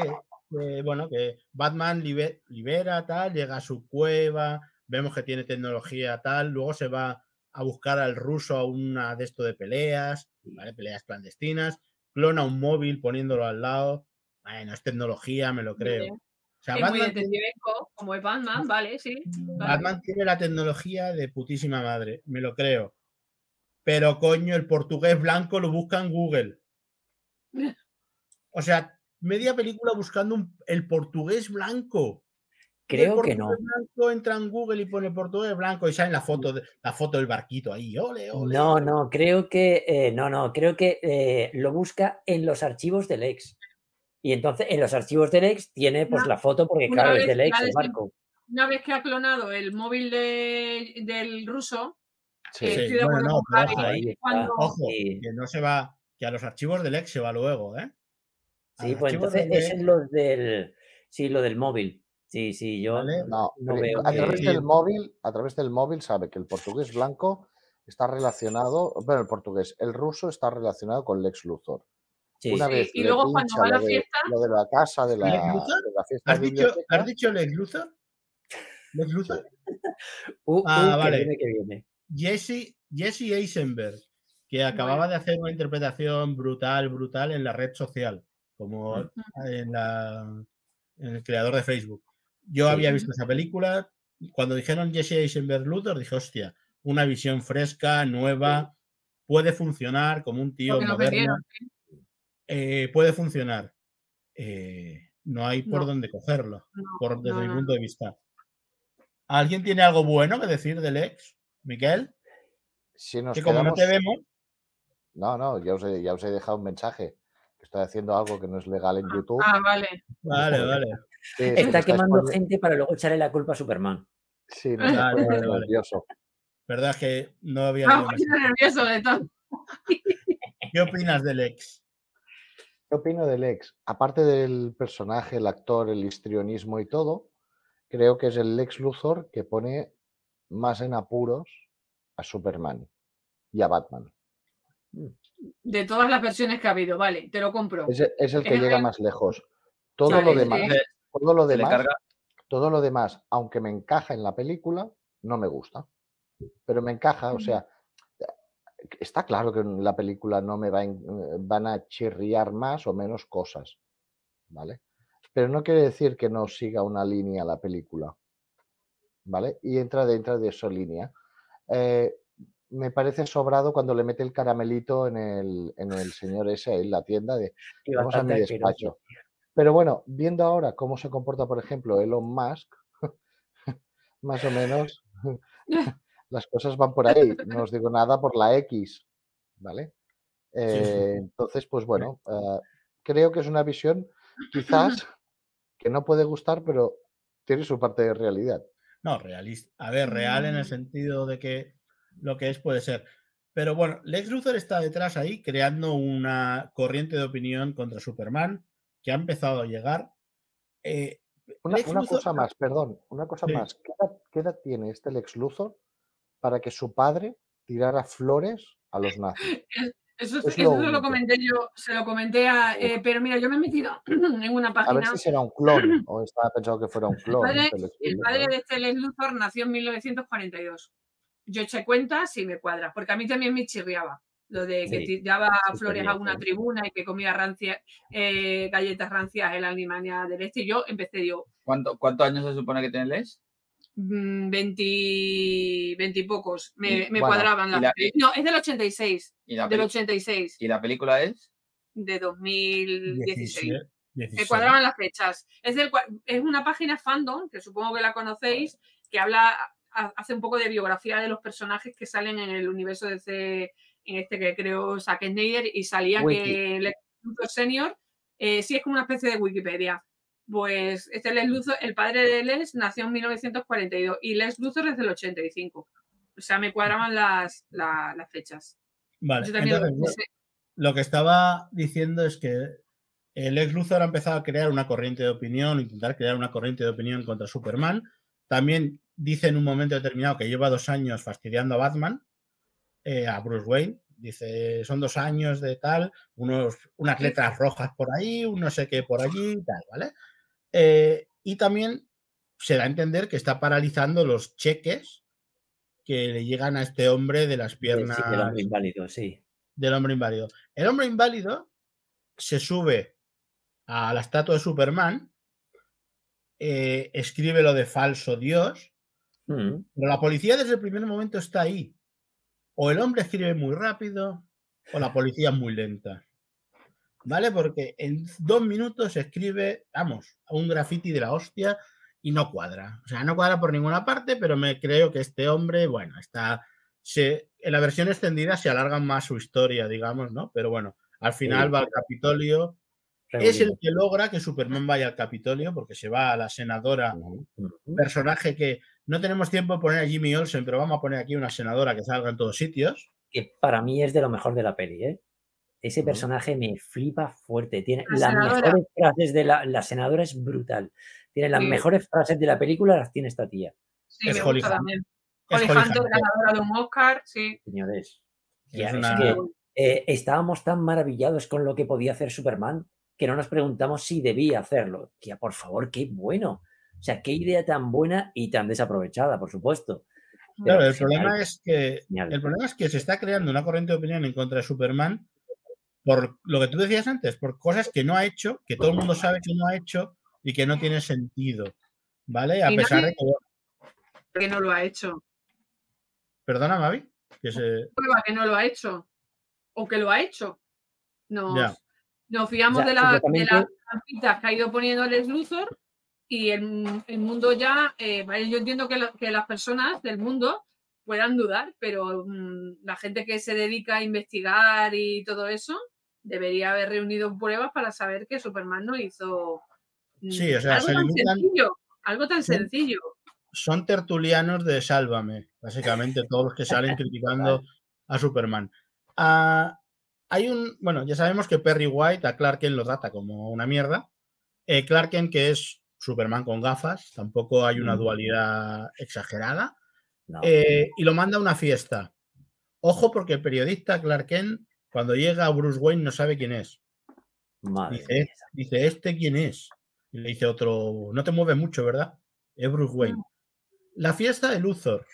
que, bueno, que Batman libe- libera, tal, llega a su cueva, vemos que tiene tecnología, tal, luego se va a buscar al ruso a una de esto de peleas, ¿vale? Peleas clandestinas, clona un móvil poniéndolo al lado. Bueno, es tecnología, me lo creo. O sea, es muy Batman, como es Batman, [LAUGHS] vale, sí. vale. Batman tiene la tecnología de putísima madre, me lo creo. Pero coño, el portugués blanco lo busca en Google. O sea, media película buscando un- el portugués blanco. El Creo que no. portugués blanco entra en Google y pone portugués blanco y sale la foto, de- la foto del barquito ahí. Ole, ole. No, no, creo que eh, no, no, creo que eh, lo busca en los archivos del ex. Y entonces en los archivos del ex tiene pues la foto porque claro, es vez del ex ya el barco. Una vez que ha clonado el móvil de- del ruso, Sí. eh, Sí, estoy de bueno, acuerdo no, ojo, cuando- Ojo, Sí. que no se va, que a los archivos del ex se va luego, ¿eh? A Sí, los pues entonces ex, es lo del sí, lo del móvil. Sí, sí, yo ¿vale? No, veo a que- través del móvil, a través del móvil sabe que el portugués blanco está relacionado, bueno, el portugués, el ruso está relacionado con Lex Luthor. Sí, Una Sí, vez y luego cuando va a la de, fiesta- lo de la casa, de la, fiesta ¿Has de dicho, ¿Has dicho Lex Luthor? ¿Lex Luthor? [LAUGHS] Uh, Ah, que vale. viene, que viene. Jesse, Jesse Eisenberg, que acababa de hacer una interpretación brutal, brutal en la red social, como en, la- en el creador de Facebook. Yo Sí. había visto esa película. Cuando dijeron Jesse Eisenberg Luthor, dije, hostia, una visión fresca, nueva, puede funcionar como un tío moderno. Eh, puede funcionar. Eh, no hay por No. dónde cogerlo, no, por, desde no, mi no, punto de vista. ¿Alguien tiene algo bueno que decir del ex? Miquel, si nos que como no quedamos... te vemos, No, no, ya os, he, ya os he dejado un mensaje. que Estoy haciendo algo que no es legal en YouTube. Ah, vale. vale, vale. Sí, Está quemando gente para luego echarle la culpa a Superman. Sí, me [LAUGHS] Vale, vale, vale. nervioso. Verdad que no había más. nervioso de todo. ¿Qué opinas del ex? ¿Qué opino del ex? Aparte del personaje, el actor, el histrionismo y todo, creo que es el Lex Luthor que pone más en apuros a Superman y a Batman. De todas las versiones que ha habido, vale, te lo compro. Es, es el que Es llega el- más lejos. Todo Vale, lo demás, todo lo demás, todo lo demás, aunque me encaja en la película, no me gusta. Pero me encaja, o sea, está claro que en la película no me va a en- eh, van a chirriar más o menos cosas, ¿vale? Pero no quiere decir que no siga una línea la película, ¿vale? Y entra dentro de esa línea. Eh, me parece sobrado cuando le mete el caramelito en el, en el señor ese en la tienda de Y vamos a mi despacho. Pero bueno, viendo ahora cómo se comporta, por ejemplo, Elon Musk, [LAUGHS] más o menos [LAUGHS] las cosas van por ahí. No os digo nada por la X, ¿vale? Eh, entonces, pues bueno, eh, creo que es una visión quizás que no puede gustar, pero tiene su parte de realidad. No, realista. A ver, real en el Mm. sentido de que lo que es puede ser. Pero bueno, Lex Luthor está detrás ahí creando una corriente de opinión contra Superman que ha empezado a llegar. Eh, Una, Lex una Luthor- cosa más, perdón, una cosa Sí. más. ¿Qué edad, qué edad tiene este Lex Luthor para que su padre tirara flores a los nazis? [LAUGHS] Eso, Es eso lo se lo único. comenté yo, se lo comenté a. eh, pero mira, yo me he metido [CLEARS THROAT] en una A ver página. si será un clon [CLEARS THROAT] o estaba pensado que fuera un El clon. padre, este Lex el padre de este Lex Luthor nació en 1942. Yo eché cuentas y me cuadra, porque a mí también me chirriaba lo de que Sí, tiraba sí, flores sería, a una sí. tribuna y que comía rancia, eh, galletas rancias en la Alemania del Este. Y yo empecé, digo, ¿Cuánto- ¿Cuántos años se supone que tiene Les? mm, 20, 20 y pocos, me, Y, me bueno, cuadraban y las la- No, es del 86, ¿Y la, del peli- 86, ¿Y la película es? de 2016. 17, Me 16. cuadraban las fechas. Es, del, es una página fandom, que supongo que la conocéis, que habla, ha- hace un poco de biografía de los personajes que salen en el universo de ese, en este que creo Zack Snyder, y salía Wiki. que Luthor Senior, eh, sí es como una especie de Wikipedia. Pues este Lex Luthor, el padre de Lex nació en 1942 y Lex Luthor es del 85. O sea, me cuadraban las, la- las fechas. Vale, lo que estaba diciendo es que el ex Luthor ha empezado a crear una corriente de opinión, intentar crear una corriente de opinión contra Superman. También dice en un momento determinado que lleva dos años fastidiando a Batman, eh, a Bruce Wayne. Dice, son dos años de tal, unos, unas letras rojas por ahí, un no sé qué por allí y tal, ¿vale? Eh, y también se da a entender que está paralizando los cheques que le llegan a este hombre de las Sí, piernas del hombre inválido, sí. del hombre inválido. El hombre inválido se sube a la estatua de Superman, eh, escribe lo de falso Dios, Mm, pero la policía desde el primer momento está ahí. O el hombre escribe muy rápido o la policía es muy lenta. ¿Vale? Porque en dos minutos escribe, vamos, un graffiti de la hostia y no cuadra. O sea, no cuadra por ninguna parte, pero me creo que este hombre, bueno, está. Se, en la versión extendida se alarga más su historia, digamos, ¿no? Pero bueno, al final Sí. va al Capitolio. Es el que logra que Superman vaya al Capitolio, porque se va a la senadora Ujú. Ujú. personaje que no tenemos tiempo de poner a Jimmy Olsen, pero vamos a poner aquí una senadora que salga en todos sitios. que para mí es de lo mejor de la peli, ¿eh? Ese personaje me flipa fuerte. Tiene La las senadora. mejores frases de la, la senadora es brutal. Tiene las Sí. mejores frases de la película, las tiene esta tía, Sí, Es me Holly gusta Hunt. también. Holly Hunter, ganadora de un Oscar, sí. señores. Es Ya, es una- que, eh, estábamos tan maravillados con lo que podía hacer Superman que no nos preguntamos si debía hacerlo. Que por favor, qué bueno. O sea, qué idea tan buena y tan desaprovechada, por supuesto. Claro, el genial, problema es que el problema es que se está creando una corriente de opinión en contra de Superman por lo que tú decías antes, por cosas que no ha hecho, que todo el mundo sabe que no ha hecho y que no tiene sentido. ¿Vale? A Y pesar nadie- de que. Que no lo ha hecho. Perdona, Mavi. Que se... Prueba que no lo ha hecho. O que lo ha hecho. Nos, Ya. nos fiamos de, la- de las trampitas que ha ido poniendo Lex Luthor y el, el mundo ya. eh, vale, yo entiendo que, lo- que las personas del mundo puedan dudar, pero mm, la gente que se dedica a investigar y todo eso debería haber reunido pruebas para saber que Superman no hizo mm, Sí, o sea, algo se tan limitan- sencillo. Algo tan sencillo. son tertulianos de Sálvame, básicamente, todos los que salen [LAUGHS] criticando a Superman. Ah, hay un, bueno, ya sabemos que Perry White a Clark Kent lo trata como una mierda. Eh, Clark Kent, que es Superman con gafas, tampoco hay una Mm. dualidad exagerada, No, eh, y lo manda a una fiesta. Ojo, porque el periodista Clark Kent, cuando llega Bruce Wayne, no sabe quién es. madre Dice, mía. dice, ¿este quién es? Y le dice otro, no te mueve mucho, ¿verdad? Es Bruce Wayne. La fiesta de Luthor.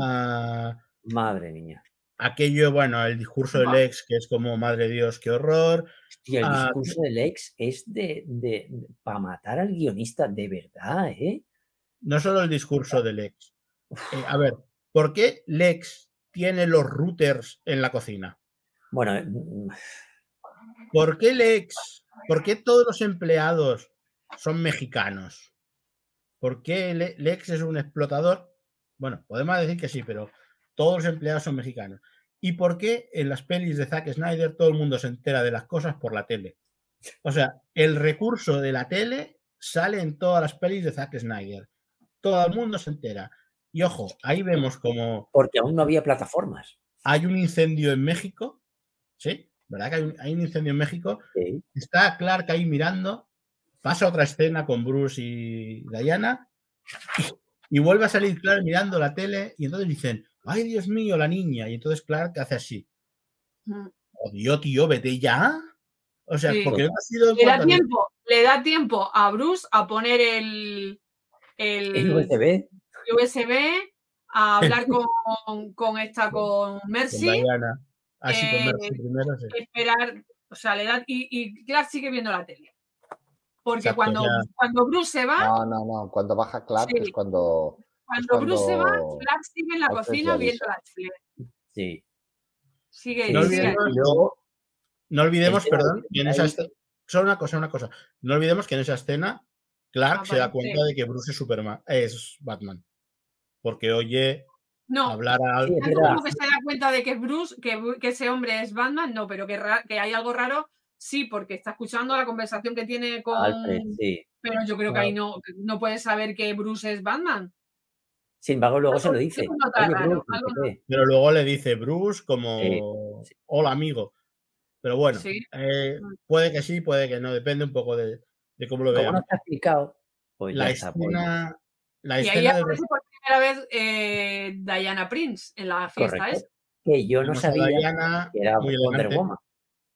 ah, Madre mía. aquello, bueno, el discurso del Buah. ex, que es como, madre Dios, qué horror. Hostia, el Ah, discurso del ex es de, de, para matar al guionista, de verdad, ¿eh? No solo el discurso del ex. Eh, a ver, ¿por qué Lex tiene los routers en la cocina? Bueno, mm, ¿Por qué Lex? ¿Por qué todos los empleados son mexicanos? ¿Por qué Le- Lex es un explotador? Bueno, podemos decir que sí, pero todos los empleados son mexicanos. ¿Y por qué en las pelis de Zack Snyder todo el mundo se entera de las cosas por la tele? O sea, el recurso de la tele sale en todas las pelis de Zack Snyder. Todo el mundo se entera. Y ojo, ahí vemos como Porque aún no había plataformas. hay un incendio en México. ¿Sí? ¿Verdad que hay un, hay un incendio en México? Sí. Está Clark ahí mirando. Pasa otra escena con Bruce y Diana. Y vuelve a salir Clark mirando la tele. Y entonces dicen, ay Dios mío, la niña. Y entonces Clark hace así. Mm. Oh, Dios, tío, vete ya. O sea, Sí. porque no ha sido Le da tiempo, le da tiempo a Bruce a poner el, el, El USB. USB, a hablar con, con esta, con con Mercy, Diana. Eh, Mercy primero, sí. esperar, o sea, le da, y, y Clark sigue viendo la tele. Porque Exacto, cuando, ya. cuando Bruce se va, No, no, no. Cuando baja Clark Sí. es cuando. cuando, cuando Bruce se va, Clark sigue en la cocina viendo la tele. Sí. Sigue, No olvidemos- luego, No olvidemos, perdón, que en esa escena. Solo una cosa, una cosa. No olvidemos que en esa escena Clark se da cuenta de que Bruce es Superman, es Batman. Porque oye No, hablar a Sí, cuenta de que es Bruce, que, ese hombre es Batman, no, pero que, hay algo raro, sí, porque está escuchando la conversación que tiene con. Alfred, sí. Pero yo creo que ahí no, no puede saber que Bruce es Batman. Sin embargo, luego se lo dice. Oye, Bruce, no. Pero luego le dice Bruce como Sí, sí. hola amigo. Pero bueno, Sí. eh, puede que sí, puede que no, depende un poco de, de cómo lo Como no veamos. está explicado, pues La está. pues. escena, la Y ahí de aparece por primera vez eh, Diana Prince en la fiesta. Correcto. esa. Que yo no sabía Diana que era Wonder. Woman.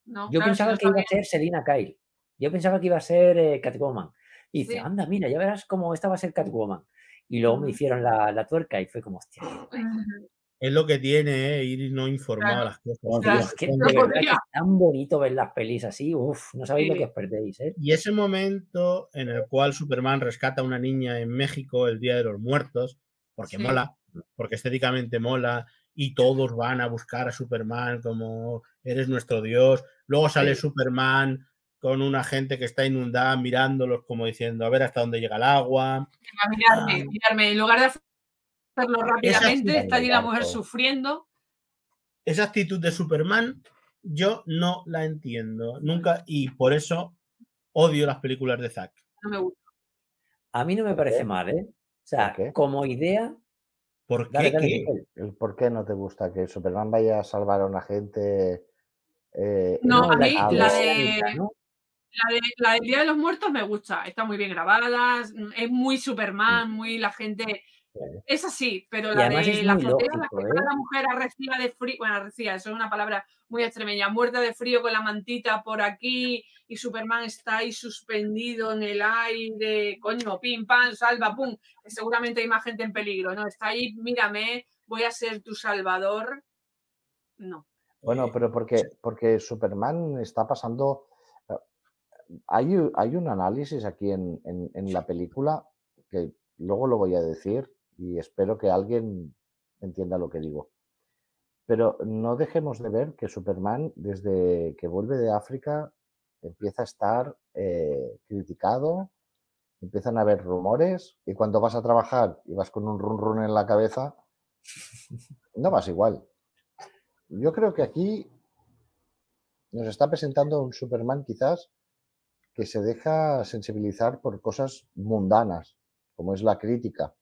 No, Yo claro, pensaba que iba a ser Selina Kyle. Yo pensaba que iba a ser eh, Catwoman. Y dice, Sí. anda, mira, ya verás cómo esta va a ser Catwoman. Y luego me hicieron la, la tuerca y fue como, hostia. Es lo que tiene, eh, ir no informado Claro. a las cosas. Claro. Que No de verdad que es tan bonito ver las pelis así. Uf, no sabéis lo que os perdéis, ¿eh? Y ese momento en el cual Superman rescata a una niña en México el Día de los Muertos, porque Sí. mola, porque estéticamente mola, y todos van a buscar a Superman como eres nuestro Dios. Luego sale Sí. Superman con una gente que está inundada mirándolos como diciendo a ver hasta dónde llega el agua. A mirarme, mirarme. En lugar de hacerlo rápidamente, está allí la mujer sufriendo. Esa actitud de Superman yo no la entiendo nunca y por eso odio las películas de Zack. No me gusta. A mí no me ¿Por parece qué? mal, ¿eh? O sea, como idea, ¿Por qué? ¿por qué no te gusta que Superman vaya a salvar a una gente? eh, No, a mí la idea de-. La, de, la del Día de los Muertos me gusta. Está muy bien grabada. Es muy Superman, muy la gente. Es así, pero Y la de la que ¿eh? la mujer arrecida de frío. Bueno, arrecida, eso es una palabra muy extremeña. Muerta de frío con la mantita por aquí y Superman está ahí suspendido en el aire. Coño, pim, pam, salva, pum. Seguramente hay más gente en peligro, ¿no? Está ahí, mírame, voy a ser tu salvador. No. Bueno, pero porque, porque Superman está pasando. eh, Hay, hay un análisis aquí en, en- en la película que luego lo voy a decir y espero que alguien entienda lo que digo. Pero no dejemos de ver que Superman, desde que vuelve de África, empieza a estar eh, criticado, empiezan a haber rumores y cuando vas a trabajar y vas con un run run en la cabeza, no vas igual. Yo creo que aquí nos está presentando un Superman quizás que se deja sensibilizar por cosas mundanas, como es la crítica,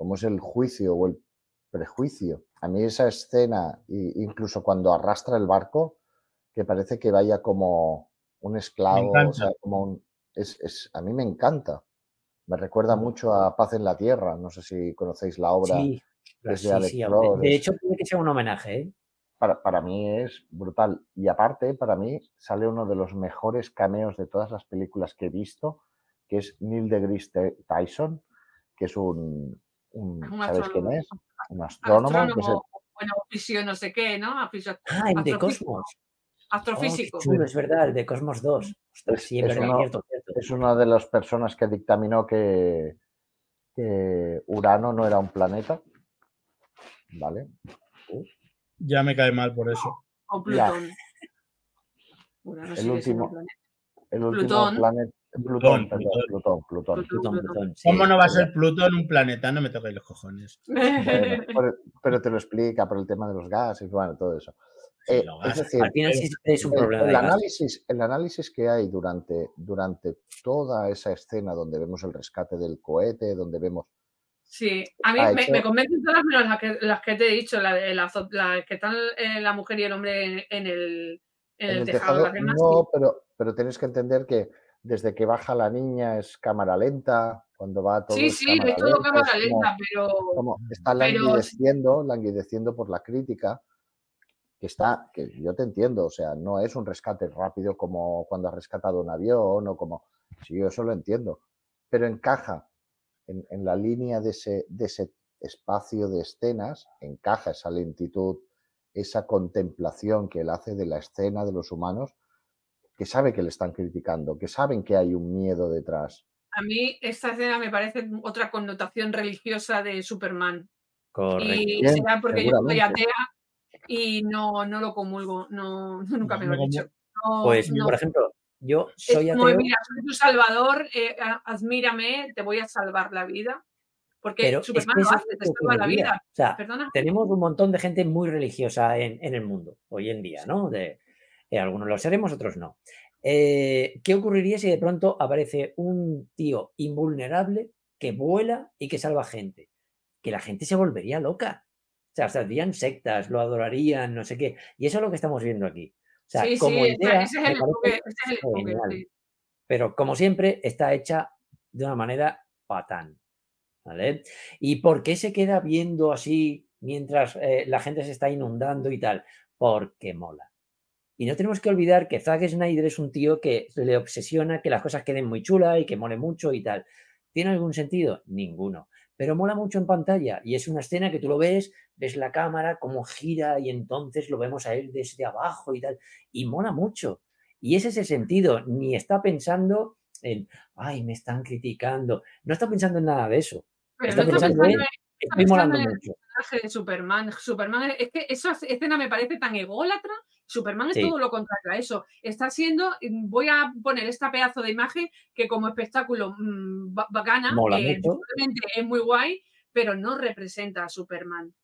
como es el juicio o el prejuicio. A mí esa escena, incluso cuando arrastra el barco, que parece que vaya como un esclavo, o encanta. sea, como un, es, es- a mí me encanta. Me recuerda mucho a Paz en la Tierra. No sé si conocéis la obra. Sí, es de sí. De hecho, puede que sea un homenaje, ¿eh? para, para mí es brutal. Y aparte, para mí sale uno de los mejores cameos de todas las películas que he visto, que es Neil deGrasse Tyson, que es un, un- Un ¿sabes quién astrónomo. es? Un astrónomo. que Astrónomo, bueno, fisio no sé qué, ¿no? Fisio- Ah, el de astrofísico. Cosmos. Oh, Astrofísico. chulo, es verdad, el de Cosmos 2. Ostras, Es- sí, es verdad, uno- cierto, cierto. es una de las personas que dictaminó que, que Urano no era un planeta. ¿Vale? Ya me cae mal por eso. O Ya. Plutón. Urano El último. planeta. El último Plutón. planeta. Plutón, Plutón, perdón, Plutón. Plutón, Plutón. Plutón, Plutón. Plutón, sí, ¿Cómo no va a ser Plutón un planeta? No me toquéis los cojones. [LAUGHS] Bueno, pero, pero te lo explica por el tema de los gases, bueno, todo eso. Eh, es decir, Al final sí es un el, problema análisis, el análisis que hay durante, durante toda esa escena donde vemos el rescate del cohete, donde vemos Sí, a mí me, hecho- me convencen todas menos las que, las que te he dicho, la de la, zo- la que están eh, la mujer y el hombre en, en el, en el tejado. las sí. no, pero, pero tienes que entender que desde que baja la niña es cámara lenta, cuando va todo Sí, es sí, cámara es todo lenta, cámara como- lenta, pero como está pero- languideciendo, languideciendo por la crítica, que está, que yo te entiendo, o sea, no es un rescate rápido como cuando has rescatado un avión o como, sí, yo eso lo entiendo, pero encaja en, en la línea de ese, de ese espacio de escenas, encaja esa lentitud, esa contemplación que él hace de la escena de los humanos, que sabe que le están criticando, que saben que hay un miedo detrás. a mí esta escena me parece otra connotación religiosa de Superman. Correcto. Y Bien, será porque yo soy atea y no, no lo comulgo, no, [LAUGHS] nunca me lo No he dicho. No, Pues, no. por ejemplo, yo soy ateo, mira, soy tu salvador, eh, admírame, te voy a salvar la vida. Porque pero es que Superman lo hace, te salva la vida. O sea, Perdona. tenemos un montón de gente muy religiosa en, en el mundo hoy en día, ¿no? De, eh, algunos lo seremos, otros no. Eh, ¿Qué ocurriría si de pronto aparece un tío invulnerable que vuela y que salva gente? Que la gente se volvería loca. O sea, se harían sectas, lo adorarían, no sé qué. Y eso es lo que estamos viendo aquí. O sea, sí, como sí, idea, ese es el enfoque. es sí. pero como siempre está hecha de una manera patán. ¿Vale? ¿Y por qué se queda viendo así mientras eh, la gente se está inundando y tal? Porque mola. Y no tenemos que olvidar que Zack Snyder es un tío que le obsesiona que las cosas queden muy chulas y que mole mucho y tal. ¿Tiene algún sentido? Ninguno. Pero mola mucho en pantalla y es una escena que tú lo ves, ves la cámara, cómo gira y entonces lo vemos a él desde abajo y tal. Y mola mucho. Y ese es el sentido. Ni está pensando en, ay, me están criticando. No está pensando en nada de eso. Pero Está no está pensando pensando en, en estoy molando en el mucho. personaje de Superman. Superman, es que esa escena me parece tan ególatra. Superman Sí. es todo lo contrario a eso. Está siendo, mm, voy a poner esta pedazo de imagen que como espectáculo mm, ba- bacana, eh, visualmente es muy guay, pero no representa a Superman.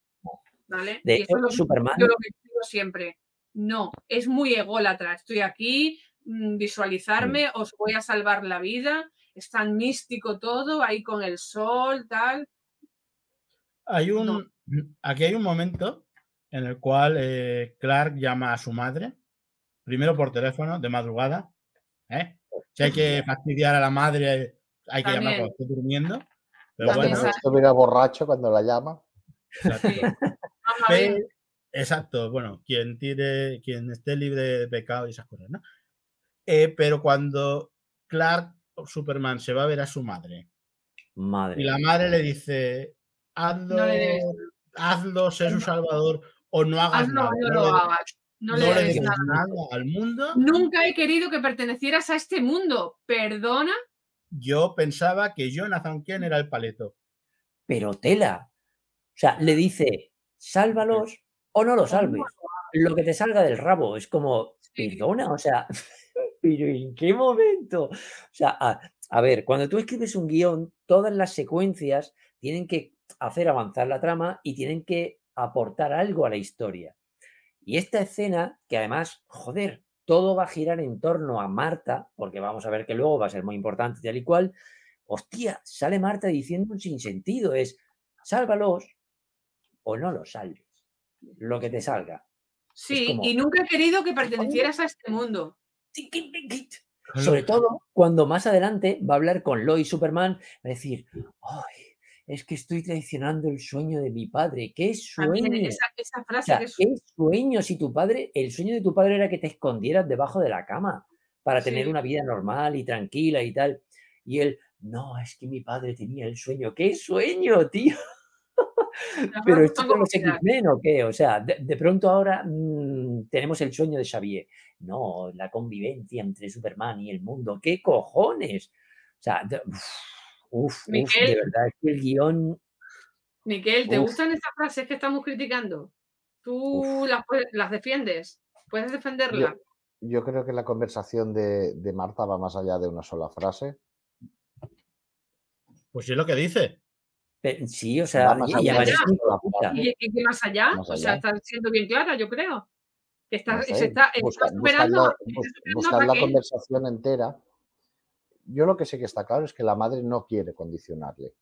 ¿Vale? De Y hecho, eso es lo que Superman, yo lo que digo siempre. No, es muy ególatra. Estoy aquí, mm, visualizarme, os voy a salvar la vida. Es tan místico todo, ahí con el sol, tal. Hay un, No. Aquí hay un momento en el cual eh, Clark llama a su madre, primero por teléfono, de madrugada. ¿eh? Si hay que fastidiar a la madre, hay que llamar cuando esté durmiendo. Pero También bueno, sa- estuviera borracho cuando la llama. exacto. Sí. [LAUGHS] Bueno, quien tire, quien esté libre de pecado y esas cosas, ¿no? Eh, pero cuando Clark o Superman se va a ver a su madre madre. y la madre le dice, hazlo, No le hazlo, sé su salvador o no hagas Hazlo, nada. no no lo le- hagas. No, no le le des dejes nada. nada al mundo. Nunca he querido que pertenecieras a este mundo. Perdona. Yo pensaba que Jonathan Ken era el paleto. Pero tela. O sea, le dice, sálvalos o no los salves. Lo que te salga del rabo. Es como, Sí. perdona, o sea, [LAUGHS] pero ¿en qué momento? O sea, a, a ver, cuando tú escribes un guion, todas las secuencias tienen que hacer avanzar la trama y tienen que aportar algo a la historia. Y esta escena, que además, joder, todo va a girar en torno a Marta, porque vamos a ver que luego va a ser muy importante tal y cual, hostia, sale Marta diciendo un sinsentido, es sálvalos o no los salves, lo que te salga. Sí, como- y nunca he querido que pertenecieras a este mundo. Sobre todo cuando más adelante va a hablar con Lois Superman, va a decir, ay, es que estoy traicionando el sueño de mi padre, qué sueño. esa, esa O frase sea, que es qué sueño si tu padre, el sueño de tu padre era que te escondieras debajo de la cama para tener una vida normal y tranquila y tal. Y él, no, es que mi padre tenía el sueño. ¿Qué sueño, tío? [LAUGHS] Pero esto con los X-Men o qué? O sea, de, de pronto ahora mm, tenemos el sueño de Xavier. No, la convivencia entre Superman y el mundo. ¿Qué cojones? O sea, de- uf, uf, de verdad, es que el guion Miquel, ¿te Uf. gustan esas frases que estamos criticando? ¿Tú las, las defiendes? ¿Puedes defenderlas? Yo creo que la conversación de, de Marta va más allá de una sola frase. Pues sí es lo que dice. Sí, o sea, más y, y allá. ¿Y, y qué más allá? Más O sea, está siendo bien clara, yo creo. Que está, no sé, se está, está busca- superando, está superando a la conversación entera. Yo lo que sé que está claro es que la madre no quiere condicionarle,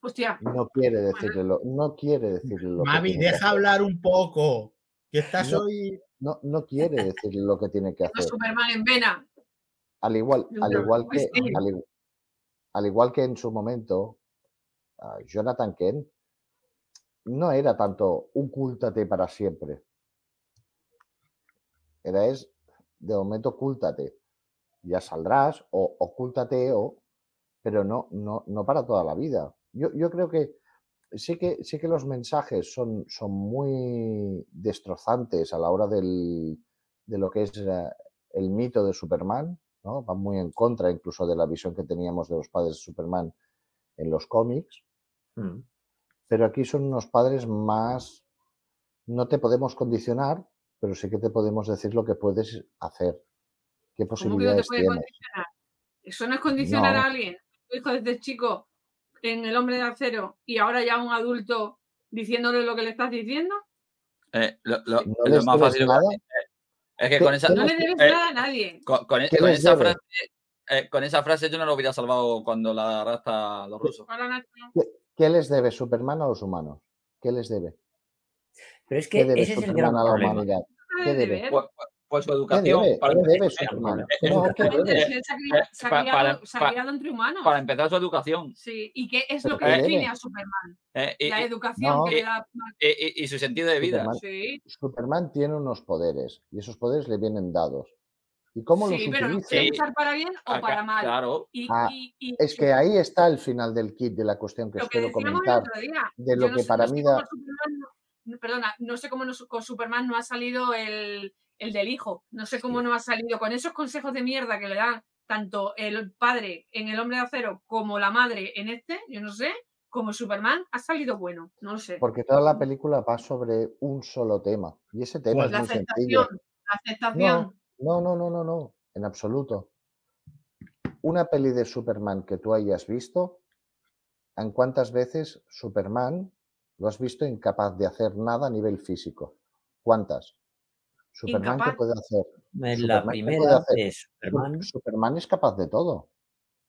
Hostia, no quiere decirle lo, no quiere decirle lo que deja hablar un poco. Que estás No. hoy. No, no quiere decirle lo que tiene que hacer. Superman en vena. Al igual, al igual que, al, igu- al igual que en su momento, Jonathan Kent no era tanto ocúltate para siempre. Era es, de momento, ocúltate. Ya saldrás o ocúltate o, pero no, no, no para toda la vida. Yo, yo creo que sí que sí que los mensajes son, son muy destrozantes a la hora del, de lo que es eh, el mito de Superman, ¿no? Van muy en contra incluso de la visión que teníamos de los padres de Superman en los cómics, Mm. pero aquí son unos padres más, no te podemos condicionar, pero sí que te podemos decir lo que puedes hacer, qué ¿Cómo que no te posibilidades puede tienes. condicionar? Eso no es condicionar No. a alguien. Tu hijo desde chico en el hombre de acero y ahora ya un adulto diciéndole lo que le estás diciendo. Eh, lo, lo- No lo les más fácil nada. es que ¿Qué- con esa, qué No le debes eh, nada a nadie. con, con ¿Qué con les esa frase, eh, con esa frase yo no lo hubiera salvado cuando la arrastra a los rusos. ¿Qué, qué les debe Superman a los humanos? ¿Qué les debe? Pero es ¿Qué que debe ese es el Superman gran a la problema. humanidad? no ¿Qué debe su ¿Qué educación. debe? para, ¿Qué debe eh, Eh, criado- para- entre humanos. empezar su educación. Sí, y qué es ¿Pero lo que define a Superman. eh, y, La educación no. que le da. y- y- y su sentido de vida. Superman- Sí, Superman tiene unos poderes y esos poderes le vienen dados. ¿Y cómo los sí, pero los utiliza? puede Sí. usar para bien o Acá- para mal. Claro. Y, Ah, y- y Es que ahí está el final del kit de la cuestión que os quiero comentar. día. de lo no que sé- para no mí cómo da- Superman no- no- perdona, no sé cómo no- con Superman no ha salido el, el del hijo. No sé cómo no ha salido con esos consejos de mierda que le dan tanto el padre en El Hombre de Acero como la madre en este, yo no sé, como Superman ha salido bueno. No lo sé. Porque toda la película va sobre un solo tema. Y ese tema ¿Cuál? es La muy sencillo. aceptación. La aceptación. No, no, no, no, no, no, en absoluto. Una peli de Superman que tú hayas visto, ¿en cuántas veces Superman lo has visto incapaz de hacer nada a nivel físico? ¿Cuántas? Superman, ¿qué Incapaz. puede hacer? En la Superman, ¿qué primera de Superman, Superman es capaz de todo.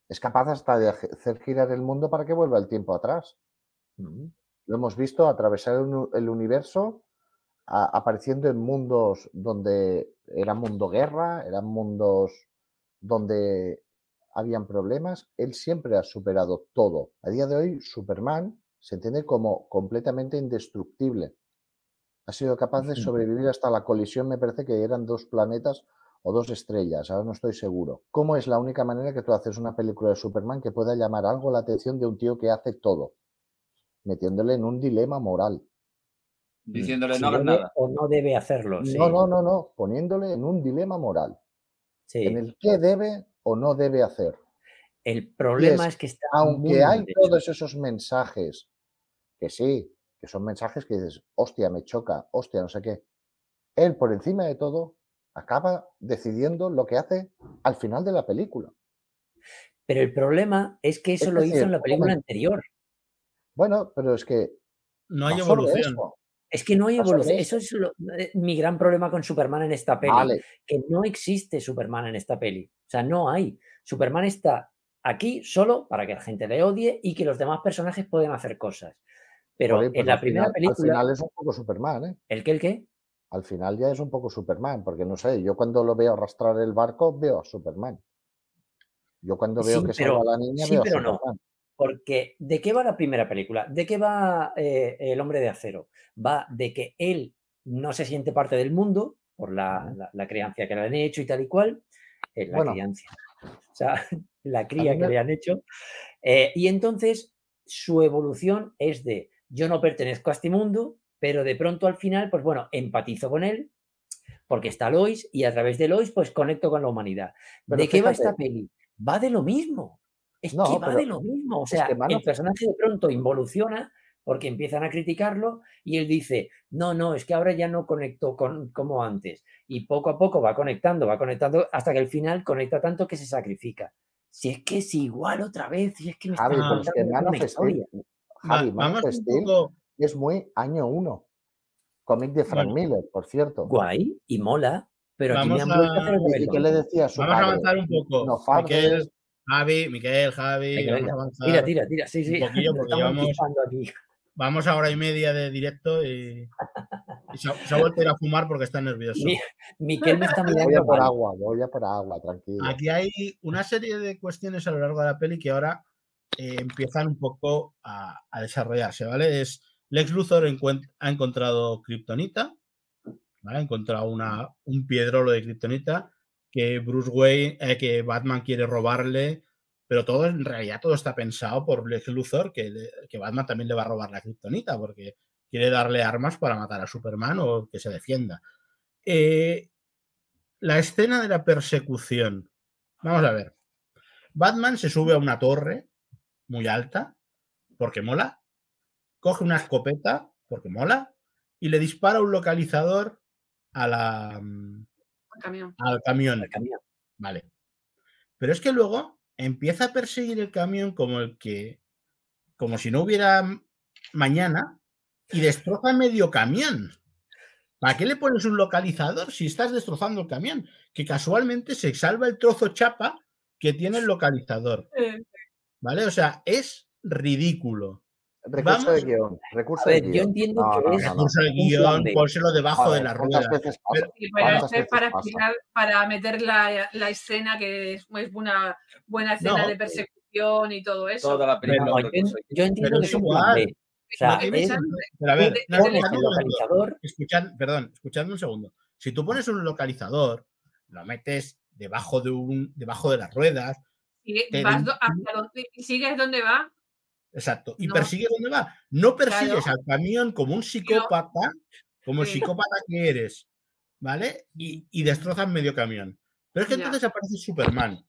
Es capaz hasta de hace- hacer girar el mundo para que vuelva el tiempo atrás. mm, Lo hemos visto atravesar el, universo, a- apareciendo en mundos donde era mundo guerra, eran mundos donde habían problemas. Él siempre ha superado todo. A día de hoy, Superman se entiende como completamente indestructible. Ha sido capaz de sobrevivir hasta la colisión, me parece que eran dos planetas o dos estrellas, ahora no estoy seguro. ¿Cómo es la única manera que tú haces una película de Superman que pueda llamar algo la atención de un tío que hace todo? Metiéndole en un dilema moral. Diciéndole si no hagas nada. o no debe hacerlo. sí, No, no, no, no, poniéndole en un dilema moral, sí. en el qué debe o no debe hacer. El problema es, es, que está muy Aunque hay todos esos mensajes, que sí, que son mensajes que dices, hostia, me choca, hostia, no sé qué. Él, por encima de todo, acaba decidiendo lo que hace al final de la película. Pero el problema es que eso Es lo hizo en la película anterior. Bueno, pero es que No hay evolución. eso. Es que no hay evolución. Eso es lo- eh, mi gran problema con Superman en esta peli. Vale, Que no existe Superman en esta peli. O sea, no hay. Superman está aquí solo para que la gente le odie y que los demás personajes pueden hacer cosas. Pero pues en la primera final- película, Al final es un poco Superman, ¿eh? ¿el qué, el qué? Al final ya es un poco Superman, porque no sé, yo cuando lo veo arrastrar el barco veo a Superman. Yo cuando veo Sí, que pero- salva a la niña sí, veo a pero no. Superman. Porque, ¿de qué va la primera película? ¿De qué va eh, El hombre de acero? Va de que él no se siente parte del mundo por la, la- la crianza que le han hecho y tal y cual. eh, la Bueno. crianza. O sea, [LAUGHS] la cría que le han hecho. Eh, y entonces su evolución es de yo no pertenezco a este mundo, pero de pronto al final, pues bueno, empatizo con él, porque está Lois, y a través de Lois, pues conecto con la humanidad. Pero ¿De qué va esta peli? Va de lo mismo. Es No, que va de lo mismo. O es sea, que, mano, el personaje de pronto involuciona porque empiezan a criticarlo y él dice, no, no, es que ahora ya no conecto con, como antes. Y poco a poco va conectando, va conectando hasta que al final conecta tanto que se sacrifica. Si es que es igual otra vez, si es que me está Ah, pero es que contando Man una historia. Javi, Man vamos of un Steel poco. es muy año uno. Cómic de Frank Bueno. Miller, por cierto. Guay y mola, pero aquí me Vamos han vuelto a a- hacer el ¿Y revés. qué le decía a su Vamos a avanzar un poco. No, Fabio. Miquel, Javi, Miquel, Javi, vamos a avanzar. Tira, tira, tira. Sí, sí. un poquillo, porque estamos llevamos- aquí. Vamos a hora y media de directo y, y se, ha, se ha vuelto a ir a fumar porque está nervioso. Mi- Miquel me está Voy a mirando por agua, voy a por agua, tranquilo. Aquí hay una serie de cuestiones a lo largo de la peli que ahora eh, empiezan un poco a, a desarrollarse, ¿vale? Es Lex Luthor ha encontrado Kryptonita, ¿vale? Ha encontrado una, un piedrolo de Kryptonita que Bruce Wayne, eh, que Batman quiere robarle, pero todo en realidad todo está pensado por Lex Luthor, que, le- que Batman también le va a robar la Kryptonita porque quiere darle armas para matar a Superman o que se defienda. Eh, la escena de la persecución. Vamos a ver. Batman se sube a una torre muy alta, porque mola, coge una escopeta, porque mola, y le dispara un localizador a la, mm, Camión. al camión. El camión. Vale. Pero es que luego empieza a perseguir el camión como el que, como si no hubiera mañana, y destroza medio camión. ¿Para qué le pones un localizador si estás destrozando el camión? Que casualmente se salva el trozo chapa que tiene el localizador. Eh, ¿Vale? O sea, es ridículo. Recurso vamos- de guion. Recurso A ver, de yo guion. entiendo No, que no, es- no, no. Recurso de guion, pónselo debajo de Joder, la ¿cuántas rueda. veces pasa? Pero- pero ¿Cuántas esto es veces para pasa? explicar, para meter la, la escena que es, es una buena escena No, de persecución y todo eso. Toda la película. No, con yo, de yo entiendo Pero que es es un igual. plan B. O sea, es- Pero a ver, de- de- el localizador, Escuchad, perdón, escuchadme un segundo. Si tú pones un localizador, lo metes debajo de un, debajo de las ruedas, sigue- vas do- donde- sigues donde va. exacto, y No. persigues dónde va. No persigues Claro. al camión como un psicópata, como el Sí. psicópata que eres, ¿vale? Y, y destrozas medio camión. Pero es que Ya. entonces aparece Superman,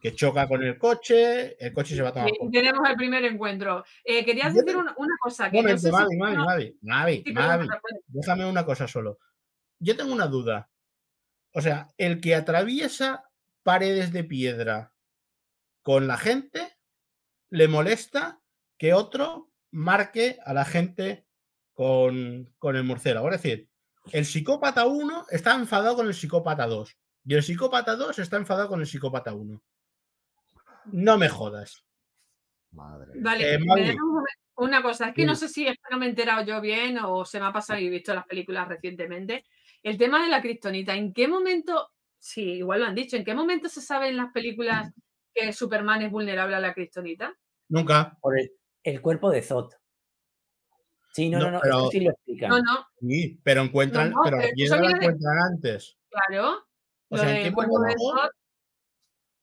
que choca con el coche, el coche se va a tomar tenemos el primer encuentro. Eh, querías decir una, una cosa. Que no si- Mavi, Mavi, no, Mavi, Mavi, sí, Mavi, perdona, puede. déjame una cosa solo. Yo tengo una duda. O sea, el que atraviesa paredes de piedra con la gente, le molesta que otro marque a la gente con, con el murciélago. Es decir, el psicópata 1 está enfadado con el psicópata 2 y el psicópata 2 está enfadado con el psicópata 1. No me jodas. Madre. Vale, Eh, me una cosa, es que no sé si no me he enterado yo bien o se me ha pasado y he visto las películas recientemente. El tema de la kriptonita, ¿en qué momento, sí, igual lo han dicho, ¿en qué momento se sabe en las películas que Superman es vulnerable a la kriptonita? Nunca. por el, el cuerpo de Zod. Sí, no, No, no, no, pero- esto sí lo explican. No, no, Sí, pero encuentran, No, no, pero pero la de- encuentran antes. claro. O sea, ¿en del qué cuerpo de momento? Zod.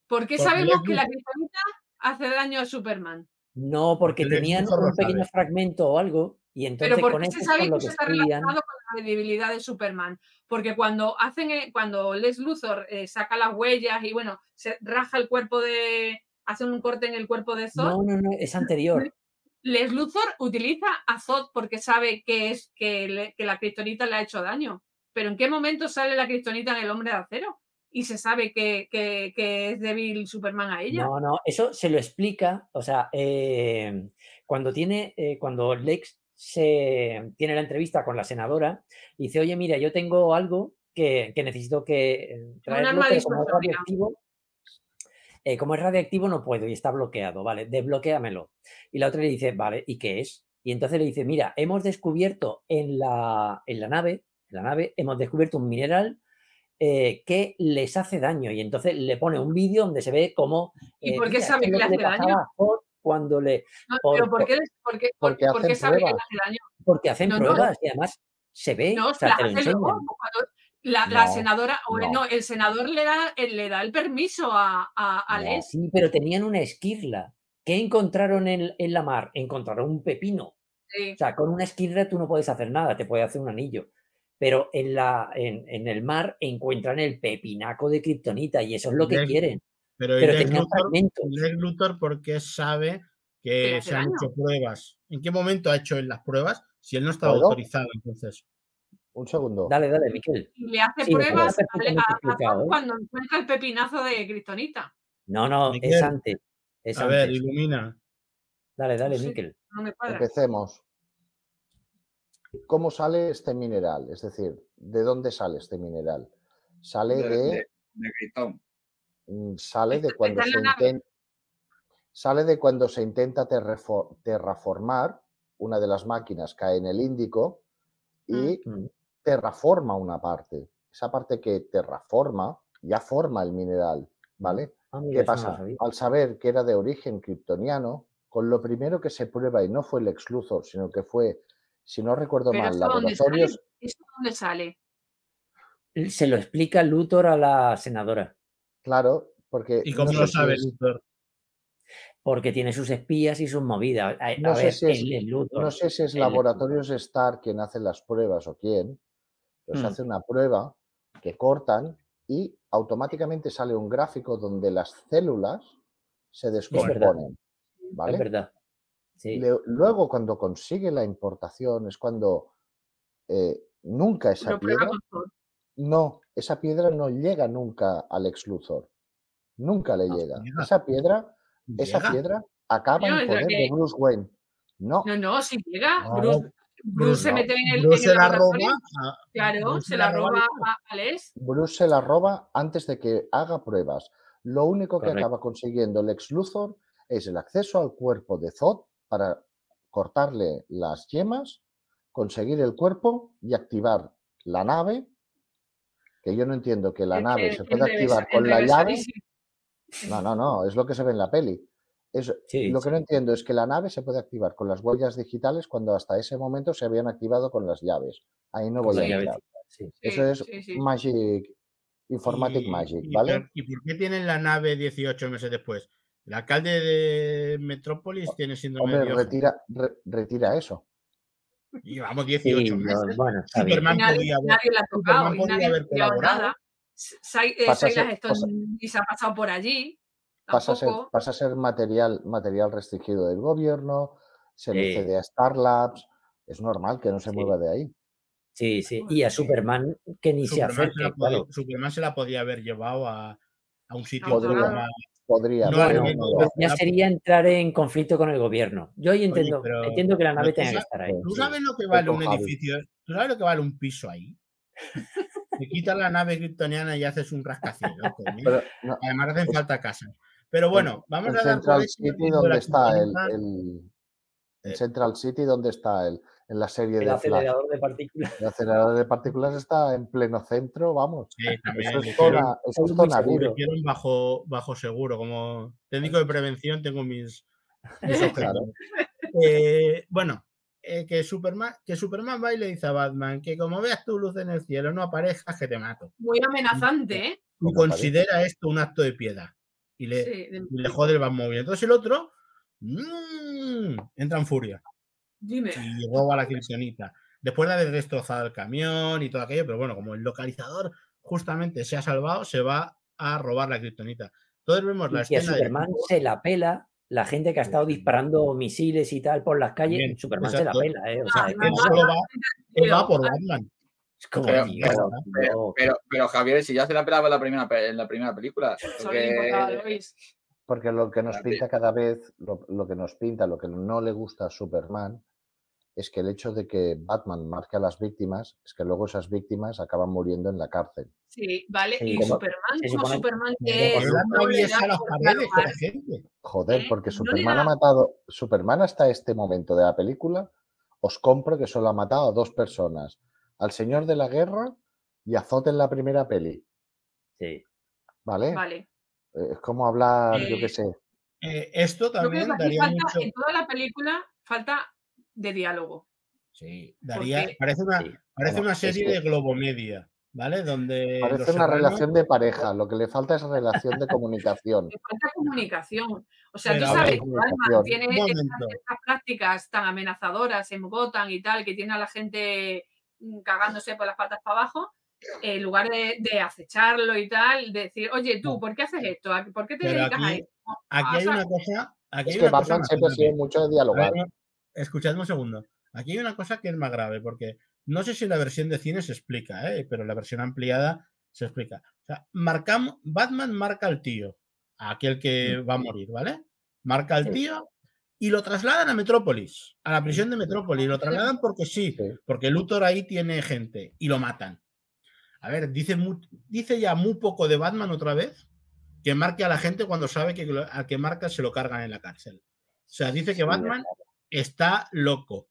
¿Por qué Porque sabemos que la kriptonita hace daño a Superman? No, porque tenían un pequeño sabe. fragmento o algo, y entonces Pero ¿por qué se sabe que eso está estudian. relacionado con la debilidad de Superman? Porque cuando hacen, eh, cuando Les Luthor eh, saca las huellas y bueno, se raja el cuerpo de, hace un corte en el cuerpo de Zod, No, no, no, es [LAUGHS] anterior. Les Luthor utiliza a Zod porque sabe que es que, le- que la kriptonita le ha hecho daño. Pero ¿en qué momento sale la kriptonita en el hombre de acero? Y se sabe que, que- que es débil Superman a ella. No, no, eso se lo explica, o sea, eh, cuando tiene, eh, cuando Lex se tiene la entrevista con la senadora, dice, oye, mira, yo tengo algo que, que necesito que eh, traerlo, arma pero como es radioactivo, eh, como es radiactivo no puedo y está bloqueado, vale, desbloquéamelo. Y la otra le dice, vale, ¿y qué es? Y entonces le dice, mira, hemos descubierto en la, en la nave, en la nave, hemos descubierto un mineral eh, que les hace daño. Y entonces le pone un vídeo donde se ve cómo... ¿Y por qué mira, sabe que le hace daño? Cuando le... No, por- pero ¿por por- qué, por qué- porque por qué hacen sabe que le hace daño? Porque hacen No, no. pruebas y además se ve, No, o se sea, la hace luego, la, la senadora, o el- no. no, el senador le da, eh, le da el permiso a, a, a No. Les. Sí, pero tenían una esquirla. ¿Qué encontraron en, en la mar? Encontraron un pepino. Sí. O sea, con una esquirla tú no puedes hacer nada, te puede hacer un anillo. Pero en, la, en, en el mar encuentran el pepinaco de kriptonita y eso es lo que quieren. Pero, Pero Lex Luthor, fragmentos. Lex Luthor porque sabe Que se han daño. hecho pruebas. ¿En qué momento ha hecho él las pruebas? Si él no estaba ¿Puedo? autorizado, entonces. Un segundo. Dale, dale, Miquel. Y le hace Sí, pruebas a, perfectamente a- a Thor ¿eh? cuando encuentra el pepinazo de Kryptonita. No, no, es antes. Es A ver, ilumina. Dale, dale, sé. Miquel. No me cuadra. Empecemos. cómo sale este mineral, es decir, ¿de dónde sale este mineral? Sale De, de, de, de Krypton. Mm, sale de Está- cuando se intenta sale de cuando se intenta terraformar una de las máquinas cae en el Índico y Mm. terraforma una parte. Esa parte que terraforma ya forma el mineral, ¿vale? Ah, ¿Qué mira, pasa? Al saber que era de origen kryptoniano, con lo primero que se prueba, y no fue el ex Luthor, sino que fue, si no recuerdo Pero mal, ¿eso dónde sale? laboratorios, ¿Eso dónde sale? Se lo explica Luthor a la senadora, claro, porque ¿Y cómo no lo sé si sabe es- Luthor? porque tiene sus espías y sus movidas. A, a No sé ver, si es- es Luthor. no sé si es Laboratorios Star quien hace las pruebas o quién, pero se Mm. hace una prueba que cortan y automáticamente sale un gráfico donde las células se descomponen. ¿vale? Es verdad. Sí. Le- luego, cuando consigue la importación, es cuando eh, nunca esa piedra, con Thor. No, esa piedra no llega nunca al ex Luthor. Nunca le No, llega. llega. Esa piedra, esa piedra acaba No, en poder de Bruce Wayne. No, No, no, si llega, No, Bruce, Bruce se mete en el, Bruce en el se la roba. a- claro, Bruce se la roba a, a Les. Bruce se la roba antes de que haga pruebas. Lo único que Correcto. acaba consiguiendo el ex Luthor es el acceso al cuerpo de Zod para cortarle las yemas, conseguir el cuerpo y activar la nave. Que yo no entiendo que la nave que se puede enrevesa- activar con la llave. No, no, no, es lo que se ve en la peli. Es, Sí, lo que sí. no entiendo es que la nave se puede activar con las huellas digitales cuando hasta ese momento se habían activado con las llaves. Ahí no voy a entrar. sí. Eso es sí, sí. Magic, Informatic Y- Magic, y ¿vale? por- ¿Y por qué tienen la nave 18 meses después? El alcalde de Metrópolis tiene síndrome Hombre, de retira, re- retira eso. Y Llevamos Sí, 18 no, meses. bueno. Superman nadie, podía haber- nadie la ha tocado Superman y podría nadie ha haber colaborado. nada. Sai- eh, Pasa ser- ni se ha pasado por allí. Pasa a, ser, pasa a ser material, material restringido del gobierno, se le Sí. cede a Star Labs. Es normal que no se Sí. mueva de ahí. Sí, sí. Y a Superman que ni se Superman, se acerque, la podía, claro. Superman se la podía haber llevado a, a un sitio Podría. más- Podría, No, no ya sería entrar en conflicto con el gobierno. Yo ahí entiendo, pero- entiendo que la nave tenga que estar ahí. ¿Tú sabes lo que vale un Javi. edificio? ¿Tú sabes lo que vale un piso ahí? [LAUGHS] Te quitas la nave kryptoniana y haces un rascacielos. coño. Pero no, Además hacen falta casas. Pero bueno, vamos en a dar Central City, que lo de ¿dónde la está el, el- en Eh. Central City, ¿dónde está el, en la serie El de Flash? acelerador de partículas. El acelerador de partículas está en pleno centro, vamos. Sí, también Eso es zona, eso es seguro. Bajo, bajo seguro. Como técnico de prevención tengo mis, mis [LAUGHS] Claro. Eh, bueno, eh, que, Superman, que Superman va y le dice a Batman que como veas tu luz en el cielo no aparezjas que te mato. Muy amenazante, ¿eh? Y considera esto un acto de piedad. Y le, Sí, de- y le jode el Batmóvil. Entonces el otro mm, entra en furia Dime. y roba la kriptonita. Después de haber destrozado el camión y todo aquello, pero bueno, como el localizador justamente se ha salvado, se va a robar la kriptonita. Entonces vemos la Y que a escena de Superman se la pela la gente que ha estado disparando misiles y tal por las calles. Bien, Superman exacto. se la pela, ¿eh? O sea, Ah, es no, él solo va, [LAUGHS] él va Pero- por Batman. es como, Pero- tío, pero- no. Pero, pero Javier, si ya se la pelaba en la primera, en la primera película. [LAUGHS] Porque- lo que nos pinta cada vez, lo, lo que nos pinta, lo que no le gusta a Superman, es que el hecho de que Batman marque a las víctimas es que luego esas víctimas acaban muriendo en la cárcel. Sí, vale. Sí, y como- Superman, se como Superman que es. atraviesa no le da paredes la gente. Joder, ¿Eh? porque Superman da- ha matado, Superman hasta este momento de la película, os compro que solo ha matado a dos personas, al Señor de la Guerra y a Zod en la primera peli, Sí. ¿vale? Vale. Eh, Es como hablar, yo Eh, qué sé, Eh, esto Yo creo también que daría falta, mucho. en toda la película, falta de diálogo. Sí, daría. Parece una, Sí. parece Bueno, una es serie de Globomedia, ¿vale? Donde. parece una relación de pareja, [LAUGHS] lo que le falta es relación de comunicación. Le falta comunicación. O sea, Pero tú a sabes que Batman comunicación. tiene estas, prácticas tan amenazadoras en Gotham y tal, que tiene a la gente mm, cagándose por las patas para abajo, en lugar de, de acecharlo y tal, decir, oye, tú. ¿por qué haces esto? ¿A- ¿Por qué te Pero dedicas a aquí- esto? Aquí O hay sea, una cosa. Aquí Es hay que Batman siempre sido mucho de A dialogar. ver, escuchadme un segundo. Aquí hay una cosa que es más grave, porque no sé si la versión de cine se explica, ¿eh? pero la versión ampliada se explica. O sea, marcamos, Batman marca al tío, a aquel que va a morir, ¿vale? Marca al tío y lo trasladan a Metrópolis, a la prisión de Metrópolis. Lo trasladan porque sí, porque Luthor ahí tiene gente y lo matan. A ver, dice, mu- dice ya muy poco de Batman otra vez que marque a la gente cuando sabe que al que marca se lo cargan en la cárcel. O sea, dice que Batman está loco. O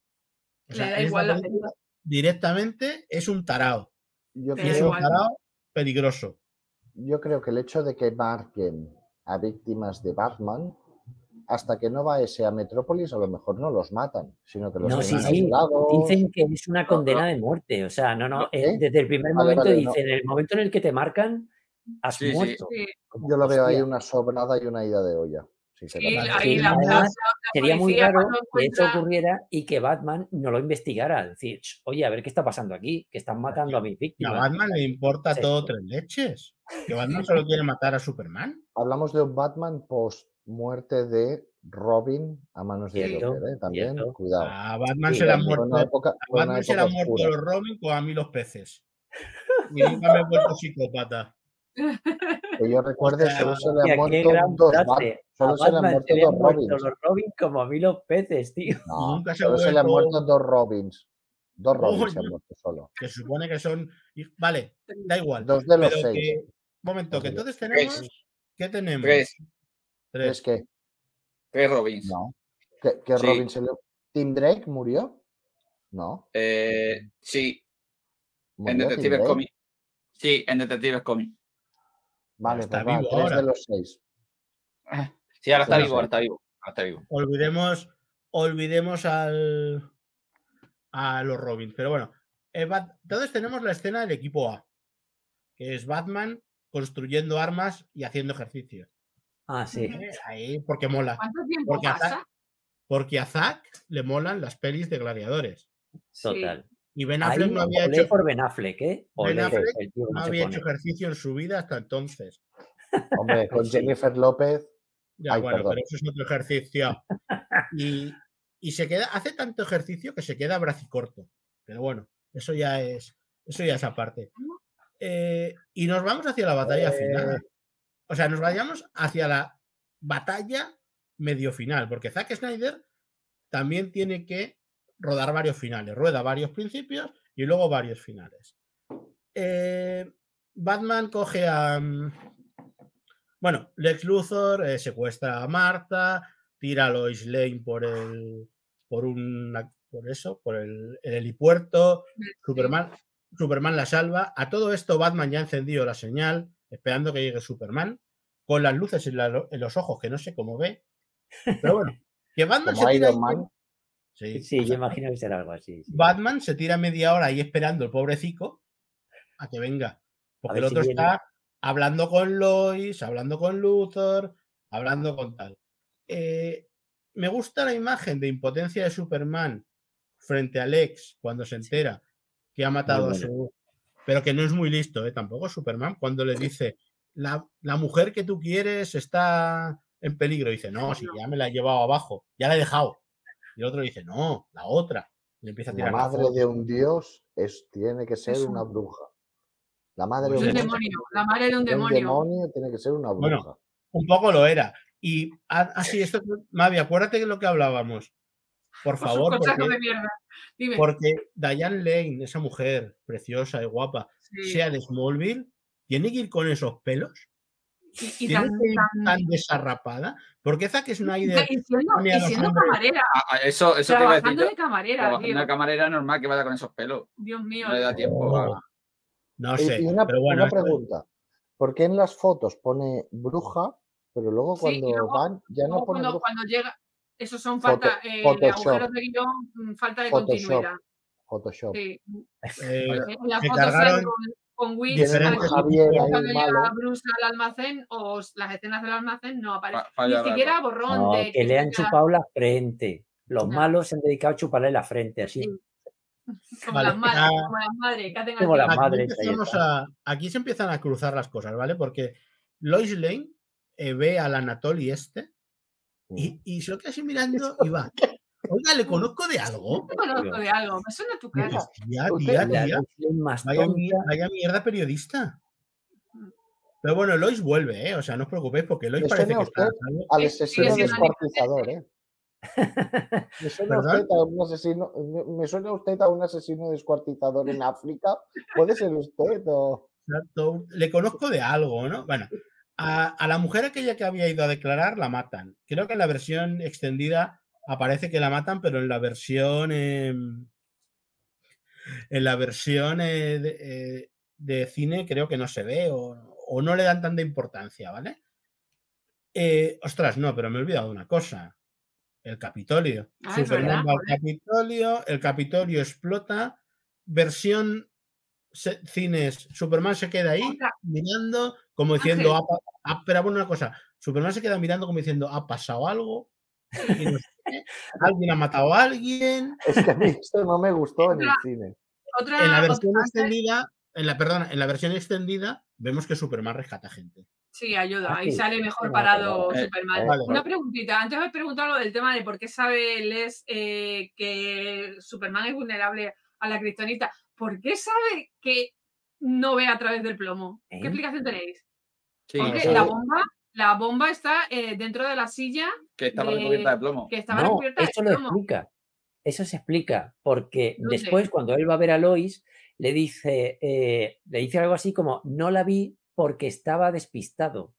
Le sea, da igual la película directamente es un tarao. Yo es creo, un tarao peligroso. yo creo que el hecho de que marquen a víctimas de Batman, hasta que no va ese a Metrópolis, a lo mejor no los matan, sino que los No, sí, sí. Dicen que es una condena de muerte. O sea, no, no. ¿Eh? eh, Desde el primer Vale, momento vale, no. dicen, en el momento en el que te marcan, has Sí, muerto. Sí, Como, Yo lo veo ahí una sobrada y una ida de olla. Sí, sinceramente. ahí la, Además, la- la Sería muy raro que eso encuentra- ocurriera y que Batman no lo investigara. Decir, "Ch, oye, a ver qué está pasando aquí, que están matando a mis Y a víctimas. Batman le importa Sí. todo tres leches. Que Batman solo [LAUGHS] quiere matar a Superman. Hablamos de un Batman post muerte de Robin a manos de Joker, ¿eh? También, cierto. cuidado. A Batman se le han muerto, los Robin como a mí los peces. Y nunca me he vuelto psicópata. Que yo recuerde, sea, solo se le han muerto dos. Batman. Solo se le han muerto dos Robins. los Robin como a mí los peces, tío. No, Nunca se solo se le han muerto dos Robins. Dos Robins se han muerto solo. Que se supone que son. Vale, da igual. Dos de los Pero seis. que. Momento, que entonces tenemos. ¿Qué tenemos? Tres. Tres. ¿Es que? Tres Robins. No. ¿Que, que Sí. Robin se le... ¿Tim Drake murió? No. Eh, sí, en ¿Murió Tim Detectives? Comics. Sí, en Detectives Comics. Vale, Está pues va, vivo tres ahora. de los seis. Sí, ahora está vivo, ahora está vivo. Ahora está vivo. Olvidemos. Olvidemos al. A los Robins. Pero bueno. Bat- Entonces tenemos la escena del equipo A. Que es Batman construyendo armas y haciendo ejercicio. Ah, sí. Ahí, porque mola. ¿Cuánto tiempo Porque a, pasa? Zack, porque a Zack le molan las pelis de gladiadores. Total. Y Ben Ahí, Affleck no había hecho, por Ben Affleck, ¿eh? Ben Olé, Affleck el tío no había pone. hecho ejercicio en su vida hasta entonces. Hombre, con [LAUGHS] Sí. Jennifer López. Ya, Ay, bueno, perdón. pero eso es otro ejercicio. [LAUGHS] Y, y se queda, hace tanto ejercicio que se queda bracicorto. Pero bueno, eso ya es, eso ya es aparte. Eh, y nos vamos hacia la batalla Eh. final. O sea, nos vayamos hacia la batalla medio final, porque Zack Snyder también tiene que rodar varios finales. Rueda varios principios y luego varios finales. Eh, Batman coge a. Bueno, Lex Luthor eh, secuestra a Marta, tira a Lois Lane por el. por una. por eso, por el, el helipuerto. Superman, Superman la salva. A todo esto, Batman ya ha encendido la señal, esperando que llegue Superman, con las luces en, la- en los ojos, que no sé cómo ve. Pero bueno, [LAUGHS] que Batman se tira. Man. Sí, Sí, yo imagino que será algo así. sí. Batman se tira media hora ahí esperando el pobrecito a que venga. Porque el si otro viene. está hablando con Lois, hablando con Luthor, hablando con tal. Eh, me gusta la imagen de impotencia de Superman frente a Lex cuando se entera que ha matado a su. Pero que no es muy listo, ¿eh? tampoco Superman, cuando le dice: la, la mujer que tú quieres está en peligro. dice: No, si ya me la he llevado abajo, ya la he dejado. Y el otro dice: No, la otra. Y le empieza a La tirar la madre de un dios es, tiene que ser una un- bruja. La madre Es de Es un, demonio, la madre de un un demonio. demonio tiene que ser una Bueno, bruja. Un poco lo era. Y así, esto, Mavi, acuérdate de lo que hablábamos. Por sus favor, porque, de mierda. Dime. porque Diane Lane, esa mujer preciosa y guapa, Sí. sea de Smallville, tiene que ir con esos pelos. Y, y Tiene tan- que ir tan- tan desarrapada. Porque Zack Snyder y siendo, y siendo camarera, Ah, ah, eso, eso te iba a decir. trabajando yo. de camarera, tío. de camarera es normal que vaya con esos pelos. Dios mío. No le da tiempo. Oh, no sé. y una, pero bueno, una pregunta. ¿Por qué en las fotos pone bruja, pero luego cuando luego- van ya no pone cuando, bruja? cuando llega, esos son Foto- falta, eh, de agujeros de guion, mm, falta de Photoshop. continuidad. Photoshop. Sí. eh, En la se foto sale cargaron con, con Will diferentes Javier ahí cuando llega malo. Bruce al almacén o las escenas del almacén no aparecen. Fa- falla Ni siquiera borrón No, de que le han chupado la frente. Los No. malos se han dedicado a chuparle la frente, así. Sí. Como Vale, las madres, ah, como las madres que como las aquí, madres, está. a- aquí se empiezan a cruzar las cosas, ¿vale? Porque Lois Lane eh, ve al Anatoly este Mm. y, y se lo queda así mirando y va. Oiga, ¿le conozco de algo? Te conozco de algo, me suena tu cara. Tía, tía, tía. Vaya, mierda periodista. Pero bueno, Lois vuelve, ¿eh? O sea, no os preocupéis porque Lois Le parece que está. Al Sí, asesino descuartizador, ¿eh? Me suena, usted a un asesino, me, suena usted a un asesino descuartizador en África. ¿Puede ser usted o...? Exacto. Le conozco de algo, ¿no? Bueno, a, a la mujer aquella que había ido a declarar la matan. Creo que en la versión extendida aparece que la matan, pero en la versión. em, en la versión eh, de, eh, de cine creo que no se ve o, o no le dan tanta importancia, ¿vale? Eh, ostras, no, pero me he olvidado de una cosa. El Capitolio. Ah, Superman va al. Capitolio, el Capitolio explota. Versión se- cines, Superman se queda ahí Otra. mirando, como diciendo. "Ha pa- ah, pero bueno, una cosa, Superman se queda mirando como diciendo, ha pasado algo, y no sé qué, alguien ha matado a alguien. Es que a mí esto no me gustó en el cine. Otra, En la versión extendida, en la, perdona, en la versión extendida, vemos que Superman rescata gente. Sí, ayuda. Ah, Ahí sale mejor parado. Eh, Superman. vale. Una preguntita. Antes me preguntado lo del tema de por qué sabe Les eh, que Superman es vulnerable a la kriptonita. ¿Por qué sabe que no ve a través del plomo? ¿Eh? ¿Qué explicación tenéis? Sí, Porque eso- la bomba, la bomba está eh, dentro de la silla que estaba de- recubierta de plomo. que estaba No, recubierta de eso lo explica. Eso se explica, porque después, cuando él va a ver a Lois, le dice, eh, le dice algo así como, no la vi porque estaba despistado.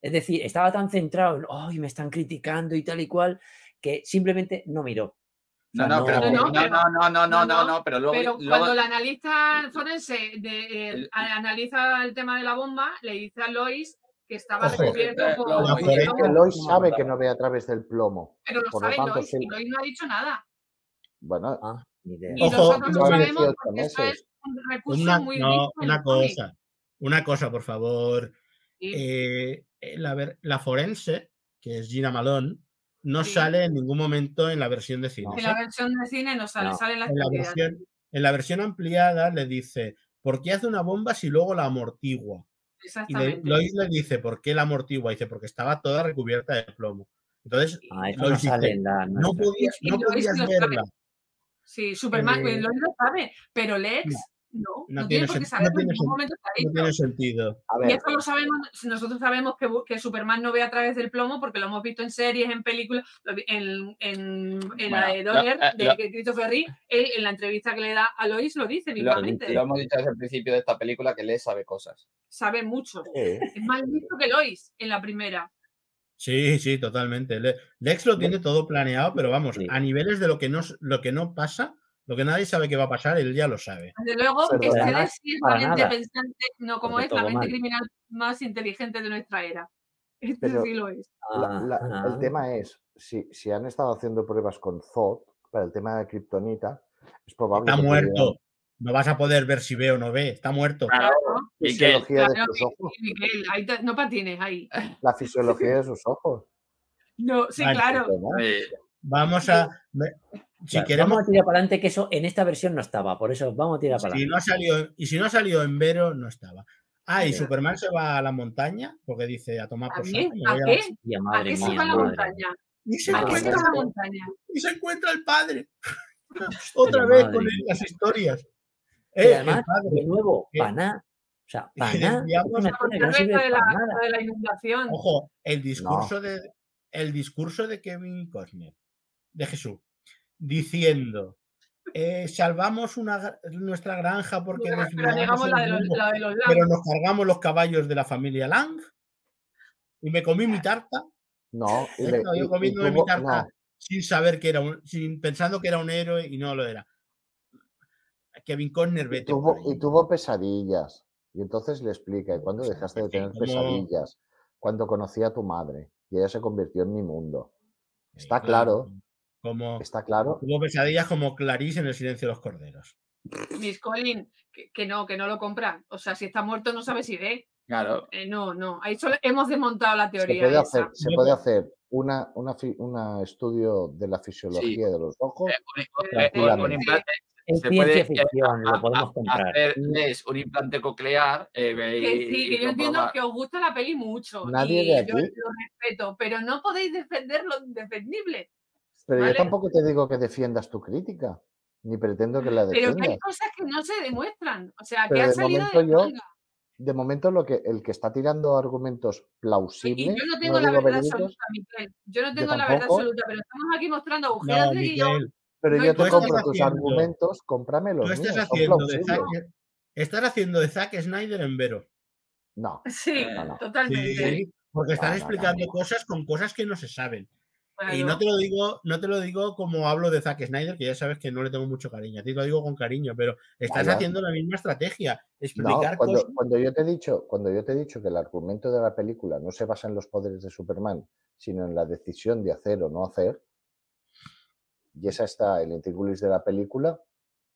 Es decir, estaba tan centrado en, ay, me están criticando y tal y cual, que simplemente no miró. No, no, pero, No, no, no, no, no, no, pero luego, Pero luego- cuando la analista forense de- eh, El- analiza el tema de la bomba, le dice a Lois que estaba recubierto eh, por. Lois sabe que no. ve a través del plomo. Pero lo por lo sabe tanto, Lois sí. y Lois no ha dicho nada. Bueno, Ah, ni idea. Y Ojo, nosotros no sabemos 18 porque eso es un recurso Una, muy no, una el cosa, una cosa, por favor. Sí. Eh, eh, la, forense, que es Gina Malone, no Sí. sale en ningún momento en la versión de cine. En la versión de cine no sale, No. sale en la en la versión, en la versión ampliada le dice, ¿por qué hace una bomba si luego la amortigua? Y le-. Lois le dice, ¿por qué la amortigua? Dice, porque estaba toda recubierta de plomo. Entonces, Ah, Lois no dice, sale en la no nuestra. podías, no verla. Sí, Superman, Eh, Lois lo sabe, pero Lex no, no, tiene tiene por qué sen- saberlo, no en ningún momento está No tiene sentido. a Y esto lo sabemos, nosotros sabemos que, que Superman no ve a través del plomo porque lo hemos visto en series, en películas, en, en, en la de Donner, lo- eh, de lo- Christopher Reeve, él en la entrevista que le da a Lois lo dice lo, mismamente. lo hemos dicho desde el principio de esta película que Le sabe cosas. Sabe mucho. eh, Es más listo que Lois en la primera. Sí, sí, totalmente. Le- Lex lo tiene todo planeado, pero vamos, Sí. a niveles de lo que no, lo que no pasa, lo que nadie sabe que va a pasar, él ya lo sabe. Desde luego, Pero este además, de sí es para la mente nada. pensante, no como Porque es la mente mal. criminal más inteligente de nuestra era. [LAUGHS] Este Pero- sí lo es. la- la- Ah, el tema es, si, si han estado haciendo pruebas con Zod para el tema de Kryptonita, es probable Está que muerto. No vas a poder ver si ve o no ve. Está muerto. Claro. ¿no? ¿Y qué? fisiología de Claro, sus ojos. Ahí te- no patines ahí. La fisiología de sus ojos. [LAUGHS] No, sí, Vale, claro. Vamos a. Si Claro, queremos. Vamos a tirar para adelante que eso en esta versión no estaba, por eso vamos a tirar para Si adelante. no ha salido, y si no ha salido en Vero, no estaba. Ah, y Sí. Superman se va a la montaña porque dice a tomar ¿A por qué? saco. ¿A a qué? ¿A madre qué se va a la madre montaña? Y se, ¿A qué se encuentra, va a la montaña? y se encuentra el padre. Otra vez con mía. las historias. Eh, además, el padre. de nuevo, ¿Qué? paná. O sea, paná. [LAUGHS] A no la, de la inundación. Ojo, el discurso de el discurso de Kevin Costner, de Jesús, diciendo eh, salvamos una, nuestra granja porque Pero desviamos digamos la de el los, mundo, la de los pero nos cargamos los caballos de la familia Lang y me comí mi tarta No, y le- yo y- y comiéndome mi tarta no, sin saber que era un, sin pensando que era un héroe y no lo era. Kevin Costner, y vete. tuvo, y tuvo pesadillas. Y entonces le explica, ¿y cuándo dejaste de tener como- pesadillas? Cuando conocí a tu madre y ella se convirtió en mi mundo. Está claro, Como está claro. tuvo pesadillas como Clarice en el silencio de los corderos. Miss Colin, que, que no, que no lo compra. O sea, si está muerto no sabe si ve. claro. Eh, no, no. Ahí solo hemos desmontado la Se teoría puede esa. hacer, se Yo puede hacer una, una, fi- una estudio de la fisiología de los ojos. Eh, un- un- Tranquilamente. un implante- Es se puede, eh, ficción, a- lo podemos a- comprar. hacerles un implante coclear eh, Que y- sí, que yo entiendo que os gusta la peli mucho. Nadie y de yo aquí. lo respeto, pero no podéis defender lo indefendible. Pero ¿vale? yo tampoco te digo que defiendas tu crítica, ni pretendo que la Pero que hay defiendas. cosas que no se demuestran. O sea, que han de salido momento de yo- manga. de momento lo que el que está tirando argumentos Y plausibles, yo no tengo la verdad absoluta, Miquel. Yo no tengo la verdad absoluta, pero estamos aquí mostrando agujeros No, de guion. Miguel, pero No, yo y te compro tus haciendo- argumentos, cómprame los tú estás míos, haciendo de Zack, plausibles. estás haciendo de Zack Snyder en Vero. No, Sí, No, no. totalmente. Sí, porque estás No, no, no, explicando no. cosas con cosas que no se saben. Y no te lo digo, no te lo digo como hablo de Zack Snyder, que ya sabes que no le tengo mucho cariño. A ti lo digo con cariño, pero estás Vaya. haciendo la misma estrategia. no, Explicar cuando, cosas. cuando yo te he dicho, cuando yo te he dicho que el argumento de la película no se basa en los poderes de Superman, sino en la decisión de hacer o no hacer, y esa está el intríngulis de la película,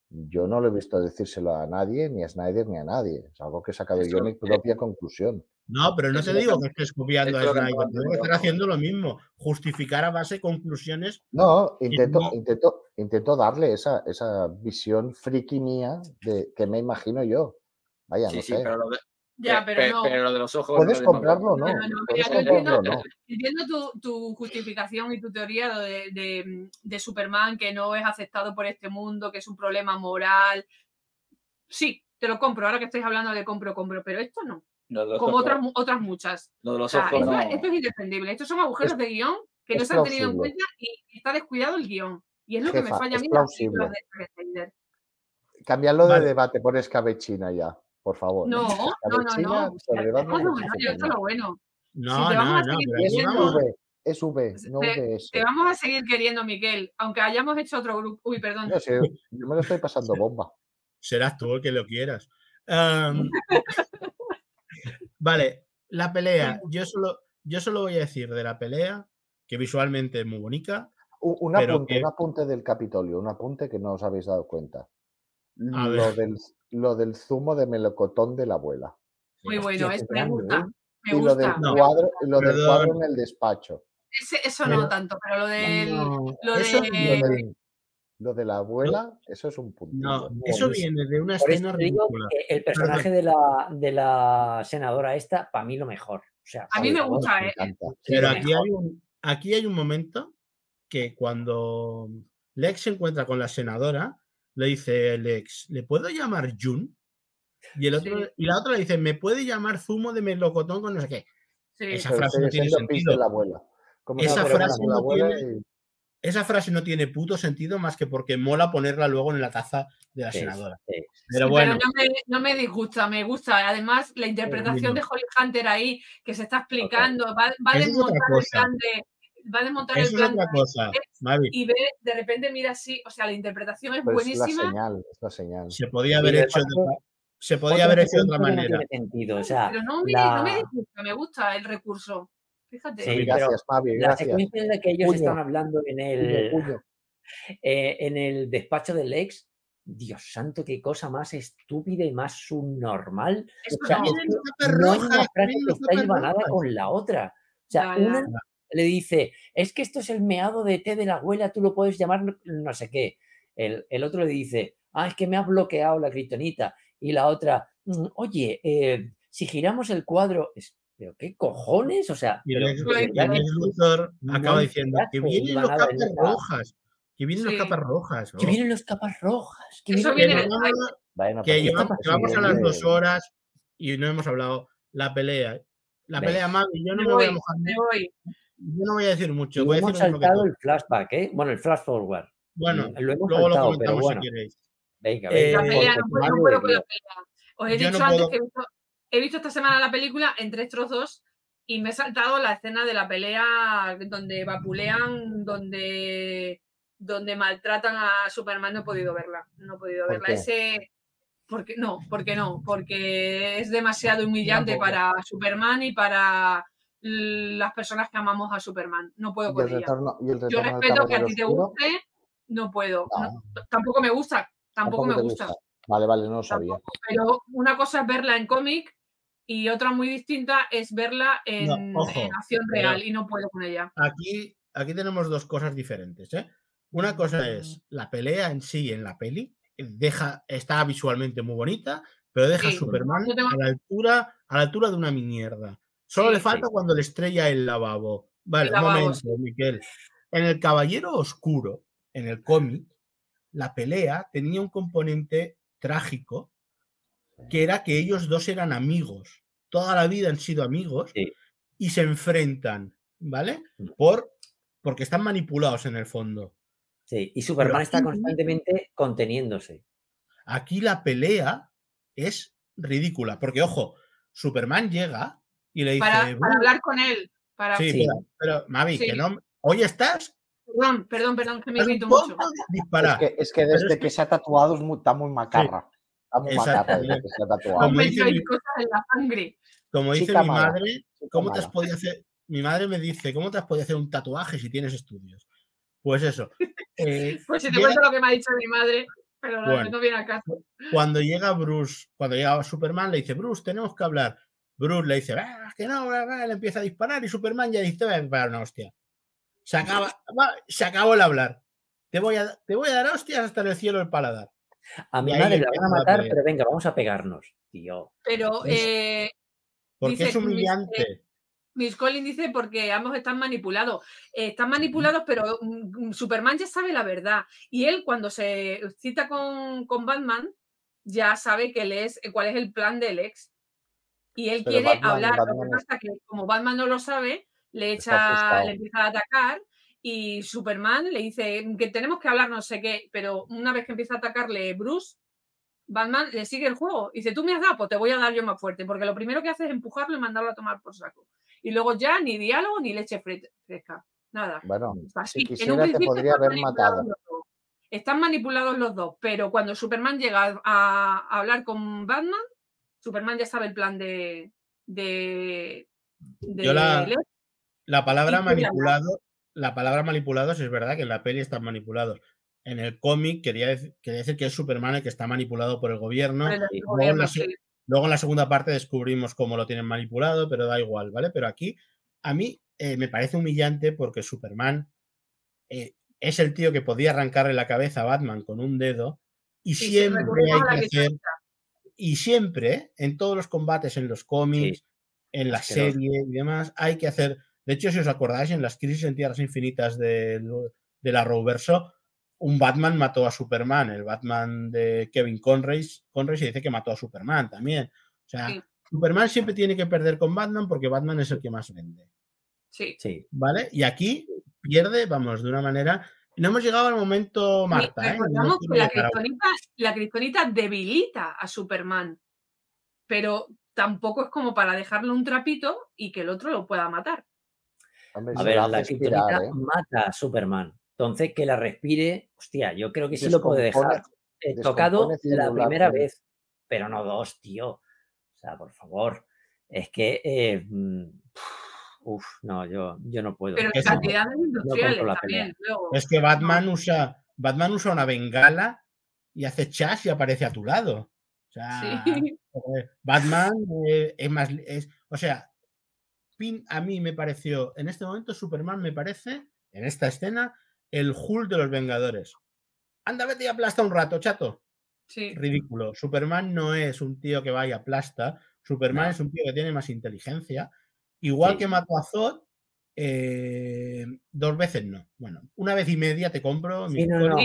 yo no lo he visto decírselo a nadie, ni a Snyder, ni a nadie. Es algo que he sacado yo mi eh, propia conclusión. No, pero no te digo que estés copiando a Snyder, me te digo que estás haciendo lo mismo. Justificar a base de conclusiones. No, intento, no- intento, intento darle esa, esa visión friki mía de que me imagino yo. Vaya, Sí, no sí, sé. pero lo de, Ya, pe- pero pe- no. pero lo de los ojos. Puedes no comprarlo o no. Puedes comprarlo entiendo- tu, tu justificación y tu teoría de, de- de Superman que no es aceptado por este mundo, que es un problema moral. Sí, te lo compro. Ahora que estáis hablando de compro, compro, pero esto no. Como otras, otras muchas. Lo de O los sea, ojos esto, no. esto es indefendible. Estos son agujeros Es- de guion que no se han tenido en cuenta y está descuidado el guion. Y es lo que me falla a mí plausible. de. Cambiarlo Vale. de debate por escabechina ya, por favor. No, no, no, no. Esto es lo bueno. No, te no, vamos a no, seguir Y es V, no Te- VS. Te vamos a seguir queriendo, Miquel, aunque hayamos hecho otro grupo. Uy, perdón. Yo, me lo estoy pasando [LAUGHS] bomba. serás tú el que lo quieras. [LAUGHS] vale, la pelea. Yo solo, yo solo voy a decir de la pelea que visualmente es muy bonita. Un apunte, que- un apunte del Capitolio, un apunte que no os habéis dado cuenta. Lo del, lo del zumo de melocotón de la abuela. Muy bueno, Hostia, es, me grande, gusta. ¿eh? Me y lo del. No. cuadro, y lo del cuadro en el despacho. Ese- eso Pero- no tanto, pero lo del. No, lo de- Lo, de la abuela, eso es un punto. no, eso viene de una Por escena digo el personaje de la, de la senadora esta, para mí lo mejor. O sea, A mí me gusta, me ¿eh? Pero aquí hay, un, aquí hay un momento que cuando Lex se encuentra con la senadora, le dice Lex, ¿le puedo llamar Jun? Y, el otro, Sí. y la otra le dice, ¿me puede llamar zumo de melocotón con no sé qué? Sí. Esa frase no tiene sentido. la abuela. Como Esa frase de la no abuela tiene- y- Esa frase no tiene puto sentido más que porque mola ponerla luego en la taza de la Sí, senadora. sí. Pero bueno, no me, no me disgusta, me gusta. Además, la interpretación de Holly Hunter ahí, que se está explicando, va, va a es desmontar el cosa. plan de. Va a desmontar el es plan otra de- cosa, Mavi. y ve, de repente mira así, o sea, la interpretación es Pero es la buenísima. señal, es la señal. Se podía haber de hecho de se podía haber hecho de otra no manera. tiene sentido. O sea, Pero no me, la- no me disgusta, me gusta el recurso. Fíjate. Sí, pero gracias, Mavi, la gracias. secuencia en la que ellos Puño. están hablando en el, puño. [LAUGHS] eh, en el despacho del ex, Dios santo, qué cosa más estúpida y más subnormal. Eso O sea, no. es no hay una frase que está hilvanada con la otra. O sea, una le dice, es que esto es el meado de té de la abuela, tú lo puedes llamar no sé qué. El, el otro le dice, ah, es que me ha bloqueado la kriptonita. Y la otra, "Mm, oye, eh, si giramos el cuadro, es, pero qué cojones, o sea, Y Lex, Pues, Luthor no acaba diciendo que vienen los capas rojas. Que vienen los capas rojas. que vienen los capas rojas, que Eso viene- Que, llevamos, a las viene- dos horas y no hemos hablado la pelea. La pelea, Mavi, yo no Me voy a mojar me voy. Yo no voy a decir mucho. Voy a hemos saltado el flashback, ¿eh? Bueno, el flash forward. Bueno, lo hemos luego lo comentamos bueno, si queréis. venga, Eh, venga. La pelea, no puedo, con pelea. Os he Yo dicho no antes puedo- que he visto, he visto esta semana la película en tres trozos y me he saltado la escena de la pelea donde vapulean, donde, donde maltratan a Superman. No he podido verla. No he podido ¿Por verla. Ese. Porque, no, porque no, porque es demasiado humillante para Superman y para las personas que amamos a Superman. No puedo con el ella. retorno, y el Yo respeto que a ti te guste, no puedo. No. No, tampoco me gusta, tampoco, me gusta. Vale, vale, no lo sabía. Pero una cosa es verla en cómic y otra muy distinta es verla en, No, ojo, en acción real y no puedo con ella. Aquí, aquí tenemos dos cosas diferentes. ¿eh? Una cosa es la pelea en sí en la peli. Deja, está visualmente muy bonita, pero deja a Superman tengo- a la altura, a la altura de una mierda. Solo Sí, le falta cuando le estrella el lavabo. Vale, El un momento, Miquel. En el Caballero Oscuro, en el cómic, la pelea tenía un componente trágico que era que ellos dos eran amigos. Toda la vida han sido amigos Sí. y se enfrentan, ¿vale? Mm. Por, porque están manipulados en el fondo. Sí, y Superman está aquí- constantemente conteniéndose. Aquí la pelea es ridícula, porque ojo, Superman llega y le dice, Para, hablar con él. Para... sí, Sí. Pero, pero, Mavi, que no, hoy estás, Perdón, perdón, perdón, que me irrito mucho. Es que, es que Pero desde es que se ha tatuado es muy- está muy macarra. Que tatuado. Como dice mi- cosas en la sangre. Como dice Chica mi mala, madre, ¿cómo te has podido hacer? Mi madre me dice, ¿cómo te has podido hacer un tatuaje si tienes estudios? Pues eso. [LAUGHS] eh, Pues si te llega- cuento lo que me ha dicho mi madre, pero no- Bueno. no viene a caso. cuando llega Bruce, cuando llega Superman, le dice, Bruce, tenemos que hablar. Bruce le dice, "Ah, que no, bla, bla", le empieza a disparar y Superman ya dice, te voy a disparar una hostia. Se, acaba, va, se acabó el hablar. Te voy, a, te voy a dar hostias hasta en el cielo el paladar. A mi madre la van a matar, pero venga, vamos a pegarnos, tío. Pero Es- eh, Porque Dice es humillante. Miss Collins dice porque ambos están manipulados. Eh, están manipulados, pero mm, Superman ya sabe la verdad. Y él, cuando se cita con, con Batman, ya sabe que él es, eh, cuál es el plan del ex. Y él Pero quiere Batman- hablar. Lo Batman que es- pasa que como Batman no lo sabe, le echa, le empieza a atacar. Y Superman le dice que tenemos que hablar, no sé qué. Pero una vez que empieza a atacarle Bruce, Batman le sigue el juego. Y dice, tú me has dado, pues te voy a dar yo más fuerte. Porque lo primero que hace es empujarlo y mandarlo a tomar por saco. Y luego ya ni diálogo ni leche fre- fresca. Nada. Bueno, Está si así. En un quisiera te principio podría haber matado. Están manipulados los dos, pero cuando Superman llega a, a hablar con Batman, Superman ya sabe el plan de. de, de Yo la-. La palabra manipulado, la palabra manipulados es verdad que en la peli están manipulados. En el cómic quería, dec- quería decir que es Superman el que está manipulado por el gobierno. por el sí. gobierno, Luego la se- sí. Luego en la segunda parte descubrimos cómo lo tienen manipulado, pero da igual, ¿vale? Pero aquí a mí eh, me parece humillante porque Superman eh, es el tío que podía arrancarle la cabeza a Batman con un dedo y siempre hay que hacer, y siempre en todos los combates, en los cómics, en la serie y demás, hay que hacer. De hecho, si os acordáis, en las crisis en Tierras Infinitas del- de, la Roverso, un Batman mató a Superman. El Batman de Kevin Conroy, Conroy se dice que mató a Superman también. O sea, Sí. Superman siempre tiene que perder con Batman porque Batman es el que más vende. Sí. Sí. ¿Vale? Y aquí pierde, vamos, de una manera. No hemos llegado al momento Marta. ¿eh? No que la llegar a- kriptonita, la kriptonita debilita a Superman, pero tampoco es como para dejarle un trapito y que el otro lo pueda matar. Hombre, A ver, la kriptonita ¿eh? mata a Superman. Entonces, que la respire, hostia, yo creo que sí lo puede dejar eh, tocado la primera vez, pero no dos, tío. O sea, por favor. Es que, eh, mm, uf, no, yo, yo no puedo. Pero en cantidades industriales la también. luego. Es que Batman usa, Batman usa una bengala y hace chas y aparece a tu lado. O sea, Sí. Batman eh, es más. es- o sea, Pin a mí me pareció, en este momento, Superman me parece, en esta escena, el Hulk de los Vengadores. Anda, vete y aplasta un rato, chato. Sí. Ridículo. Superman no es un tío que vaya aplasta. Superman No. es un tío que tiene más inteligencia. Igual Sí. que mató a Zod, eh, dos veces no. Bueno, una vez y media te compro. mi Sí, no, historia. no.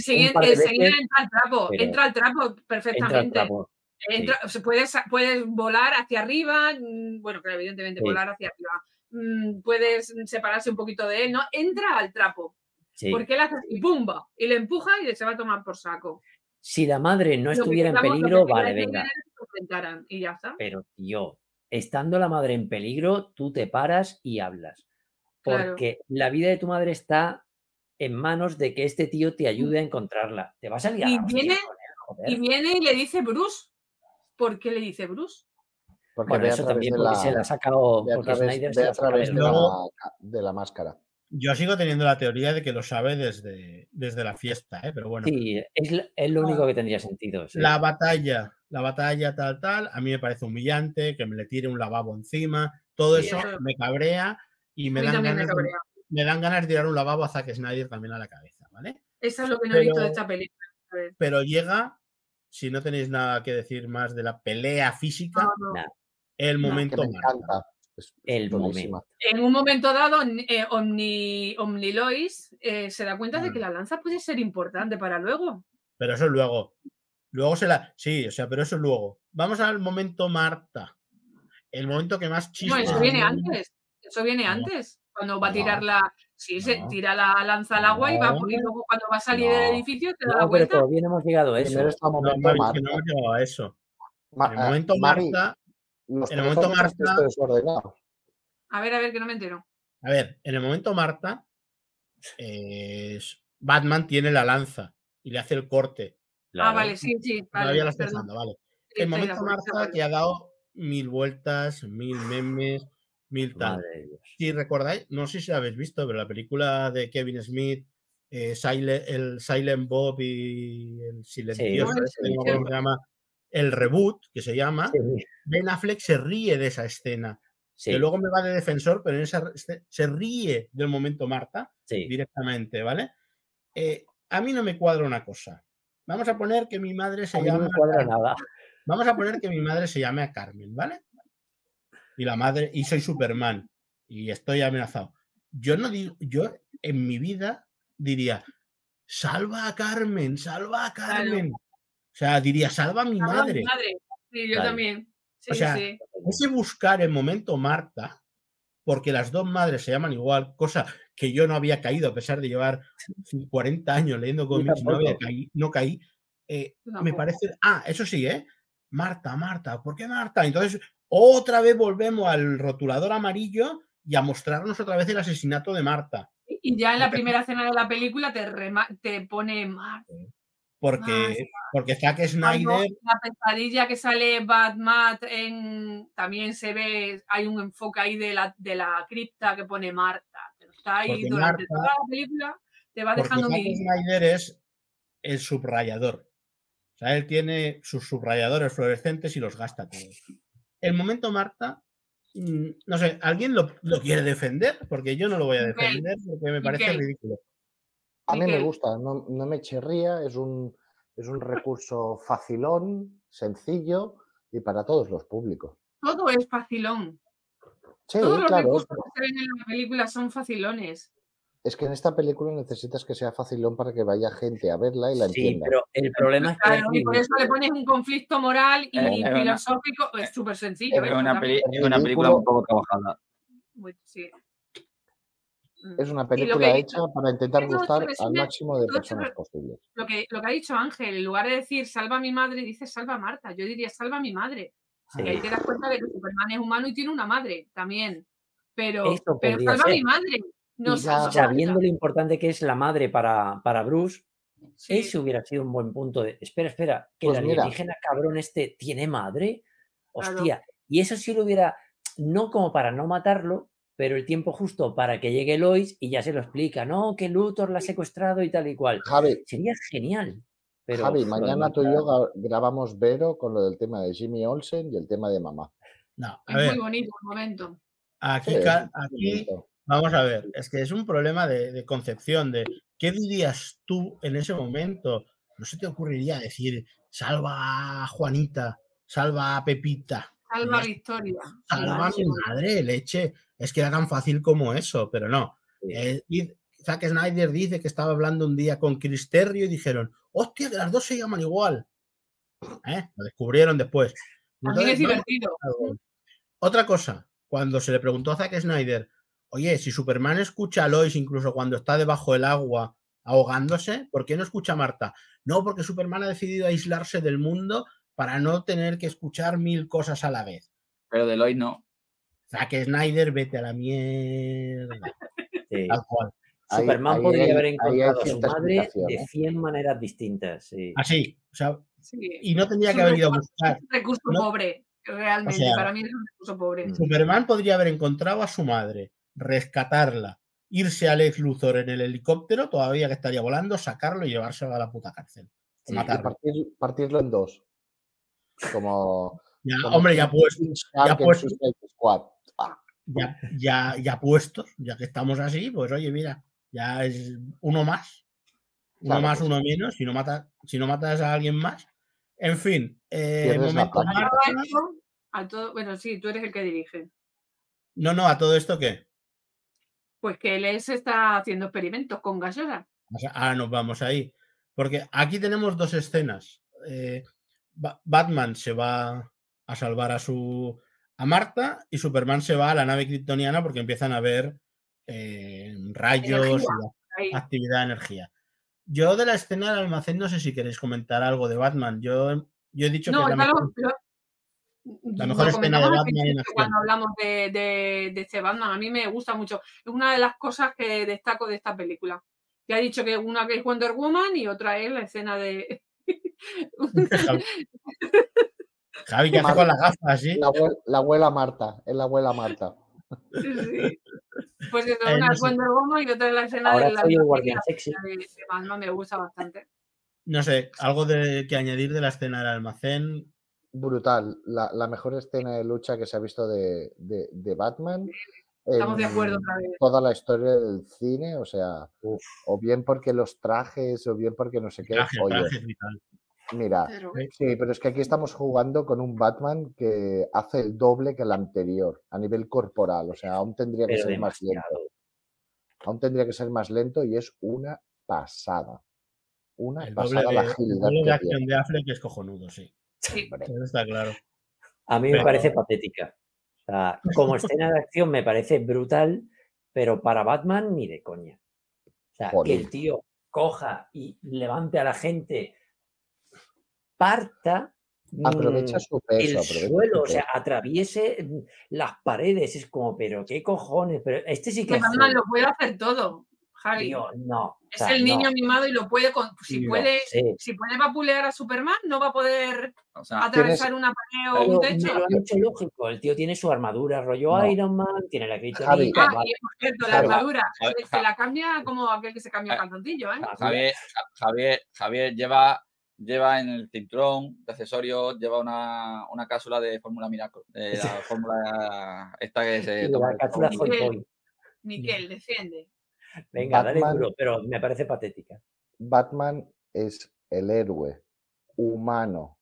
Sí, pero enseguida, entra al trapo, pero entra al trapo Entra al perfectamente. trapo. Entra- puedes, puedes volar hacia arriba, mm, bueno, claro, evidentemente Sí. volar hacia arriba. Mm, Puedes separarse un poquito de él, ¿no? Entra al trapo, Sí. porque él hace así, ¡pumba! Y le empuja y se va a tomar por saco. Si la madre no Lo estuviera en peligro, vale, venga. y ya está. Pero, tío, estando la madre en peligro, tú te paras y hablas. Claro. Porque la vida de tu madre está en manos de que este tío te ayude a encontrarla. Te vas a liar. Y viene-. Y viene y le dice Bruce. ¿Por qué le dice Bruce? Porque Bueno, eso también de porque la, se la ha sacado. a Porque través, Snyder se a través de, la, Luego- de la máscara. Yo sigo teniendo la teoría de que lo sabe desde, desde la fiesta, ¿eh? pero bueno. Sí, es, es lo único que tendría sentido. sí. La batalla, la batalla tal, tal, a mí me parece humillante, que me le tire un lavabo encima, todo Sí, eso me cabrea y me dan, me ganas me dan ganas de tirar un lavabo a Zack Snyder también a la cabeza, ¿vale? Eso es lo que no he visto de esta película. Pero llega, si no tenéis nada que decir más de la pelea física, No, no. El no, Que momento. Es- es El buenísima. En un momento dado, eh, Omni, Omnilois eh, se da cuenta de que Mm. la lanza puede ser importante para luego. Pero eso es luego. Luego se la. Sí, o sea, pero eso es luego. vamos al momento Marta. El momento que más No, chispa. eso viene antes. Eso viene No. antes. Cuando va a No. tirar la. Sí, se No. tira la lanza al agua y, va, y luego cuando va a salir del edificio te da la No, pero vuelta. todavía no hemos llegado a eso. Primero está el No, momento Mavi, Marta. que no hemos llegado a eso. Ma- En el momento Marta, en el momento Marta-. A ver, a ver, que no me entero. a ver, en el momento Marta, eh, Batman tiene la lanza y le hace el corte. Ah, vale, sí, sí. Vale, la estoy perdón. usando, vale. El momento Marta que ha dado mil vueltas, mil memes, mil tal. Madre de Dios. Si recordáis, no sé si habéis visto, pero la película de Kevin Smith, eh, Silent- el Silent Bob y el silencioso, este, no llama, el reboot, que se llama, Sí, Ben Affleck se ríe de esa escena. sí, Que luego me va de defensor, pero en esa este- se ríe del momento Marta directamente, ¿vale? Eh, a mí no me cuadra una cosa. Vamos a poner que mi madre se A mí no llama. me cuadra nada. Vamos a poner que mi madre se llame a Carmen, ¿vale? Y la madre, y soy Superman, y estoy amenazado. Yo no digo, yo en mi vida diría, salva a Carmen, salva a Claro. Carmen. O sea, diría, salva a mi madre. madre. Sí, yo Claro. también. Sí, O sea, sí. Ese buscar el momento Marta, porque las dos madres se llaman igual, cosa que yo no había caído a pesar de llevar 40 años leyendo cómics, no, había caí- no caí. eh, me parece. Ah, eso sí, ¿eh? Marta, Marta, ¿por qué Marta? Entonces, otra vez volvemos al rotulador amarillo y a mostrarnos otra vez el asesinato de Marta. Y ya en la Porque- primera escena de la película te, rema- te pone más. Porque, porque Zack Snyder. La pesadilla que sale Batman en también se ve, hay un enfoque ahí de la, de la cripta que pone Marta. Pero está ahí durante Marta- toda la película, te va dejando Zack mi. Snyder es el subrayador. O sea, él tiene sus subrayadores fluorescentes y los gasta todos. El momento Marta, mm, no sé, ¿alguien lo, lo quiere defender? Porque yo no lo voy a defender porque me parece ridículo. A mí me gusta, no, no me chirría, es un, es un recurso facilón, sencillo y para todos los públicos. Todo es facilón. Sí, Todos los claro, recursos que se ven en la película son facilones. Es que en esta película necesitas que sea facilón para que vaya gente a verla y la Sí, entienda. pero el problema es que Claro, es y por eso le pones un conflicto moral y Eh, una- filosófico. Es súper sencillo. es Es una, también. peli- es una película un poco trabajada. Sí. Mm. Es una película que- hecha para intentar gustar al máximo de personas posibles. lo que, lo que ha dicho Ángel, en lugar de decir salva a mi madre, dice salva a Marta. Yo diría salva a mi madre. Sí. Y ahí te das cuenta de que Superman es humano y tiene una madre también. Pero, pero salva a mi madre. No Y ya- salva a Sabiendo lo importante que es la madre para, para Bruce, Sí. ese hubiera sido un buen punto de. Espera, espera, que Pues el mira. alienígena cabrón este tiene madre. Claro. Hostia. Y eso sí lo hubiera. No como para no matarlo, pero el tiempo justo para que llegue Lois y ya se lo explica. No, que Luthor la ha secuestrado y tal y cual. Javi, Sería genial. Pero Javi, mañana tú y yo gra- grabamos Vero con lo del tema de Jimmy Olsen y el tema de mamá. No, a Es ver, muy bonito el momento. aquí, Sí, aquí. Vamos a ver, es que es un problema de, de concepción, de qué dirías tú en ese momento. No se te ocurriría decir, salva a Juanita, salva a Pepita, Salva a Victoria. salva a mi madre, leche. Es que era tan fácil como eso, pero no. Eh, y Zack Snyder dice que estaba hablando un día con Chris Terrio y dijeron, hostia, que las dos se llaman igual. ¿Eh? Lo descubrieron después. Es divertido. Otra cosa, cuando se le preguntó a Zack Snyder, oye, si Superman escucha a Lois incluso cuando está debajo del agua ahogándose, ¿por qué no escucha a Marta? No, porque Superman ha decidido aislarse del mundo para no tener que escuchar mil cosas a la vez. Pero Deloitte no. Zack Snyder, vete a la mierda. [LAUGHS] Sí. Tal cual. Ahí- Superman ahí podría haber encontrado a su madre de ¿eh? 100 maneras distintas. sí. Así. O sea, Sí. y no tendría Es que haber ido a recurso- buscar. es un recurso No- pobre, realmente. sea, para mí es un recurso pobre. Superman podría haber encontrado a su madre, rescatarla, irse al ex Luthor en el helicóptero, todavía que estaría volando, sacarlo y llevárselo a la puta cárcel. Sí, Y matarlo. partir- partirlo en dos. Como. [LAUGHS] Ya, como hombre, ya Squad. Ah, ya, ya, ya puestos, ya que estamos así, pues oye, mira, ya es uno más. Uno Claro más, que uno menos. Si no, mata, si no matas a alguien más. En fin, eh, momento. A a todo- bueno, sí, tú eres el que dirige. No, no, a todo esto qué. Pues que él se está haciendo experimentos con gaseosa. Ahora nos vamos ahí. Porque aquí tenemos dos escenas. Eh, Ba- Batman se va a salvar a su a Marta y Superman se va a la nave kryptoniana porque empiezan a ver eh, rayos y actividad de energía. Yo de la escena del almacén no sé si queréis comentar algo de Batman. Yo, yo he dicho No, que lo- lo- la lo mejor escena de Batman en. Cuando hablamos de, de, de este Batman, a mí me gusta mucho. Es una de las cosas que destaco de esta película. Ya he dicho que una que es Wonder Woman y otra es la escena de. [LAUGHS] [LAUGHS] Javi, Javi, ¿qué hace con la gafa así? La, abue- la abuela Marta, es la abuela Marta. Sí. Pues eso, [LAUGHS] una no es sé. Wonder Woman y otra es la escena Ahora de la guardián sexy. de, de Batman, me gusta bastante. No sé, algo de que añadir de la escena del almacén. Brutal. La, la mejor escena de lucha que se ha visto de, de- de Batman. Estamos de acuerdo otra vez. Toda la historia del cine, o sea, Uf. o bien porque los trajes, o bien porque no sé qué. Traje, Oye, mira, Pero, sí, pero es que aquí estamos jugando con un Batman que hace el doble que el anterior a nivel corporal, o sea, aún tendría que Pero ser más lento. Aún tendría que ser más lento y es una pasada. Una El doble pasada de, la el agilidad doble de acción tiene. de Affleck es cojonudo, sí. Sí. [LAUGHS] Hombre. Eso está claro. A mí me Pero- parece patética. O sea, como escena de acción me parece brutal, pero para Batman ni de coña. O sea, que el tío coja y levante a la gente, parta Aprovecha mm, su peso, el aprovecha suelo, su o sea, peso. atraviese mm, las paredes. Es como, pero qué cojones, pero este sí que Que es lo puede hacer todo, Javi. no. o es sea, el niño no, mimado y lo puede. con- si, no puede si puede vapulear a Superman, no va a poder O sea, atravesar una pared o un techo. lo han hecho lógico. El tío tiene su armadura rollo No. Iron Man, tiene la Javi. kriptonita, Ah, vale. y por cierto, la Javi. armadura Javi, se, se la cambia como aquel que se cambia Ah, calzoncillo, ¿eh? Javier, Ja- Javier, Javier lleva, lleva en el cinturón de accesorios, lleva una, una cápsula de fórmula Miracle. De la [LAUGHS] fórmula esta que se toma. la el cápsula. Boy. Miquel, defiende. Venga, dale Batman- duro, pero me parece patética. Batman es el héroe humano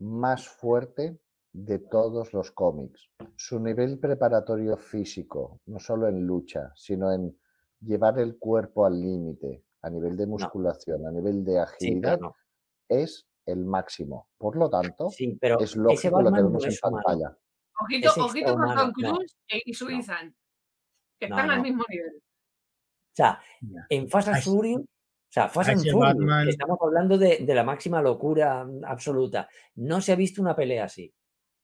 más fuerte de todos los cómics. Su nivel preparatorio físico, no solo en lucha, sino en llevar el cuerpo al límite, a nivel de musculación, a nivel de agilidad, no. es el máximo. Por lo tanto, Sí, pero es lógico lo que no vemos en es humano. pantalla. Ojito, ojito con Tom no. Cruise y su No. Ethan, que No, están al no. mismo nivel. O sea, en Fast and Furious, o sea, Fast and Furious, estamos hablando de, de la máxima locura mm, absoluta. No se ha visto una pelea así.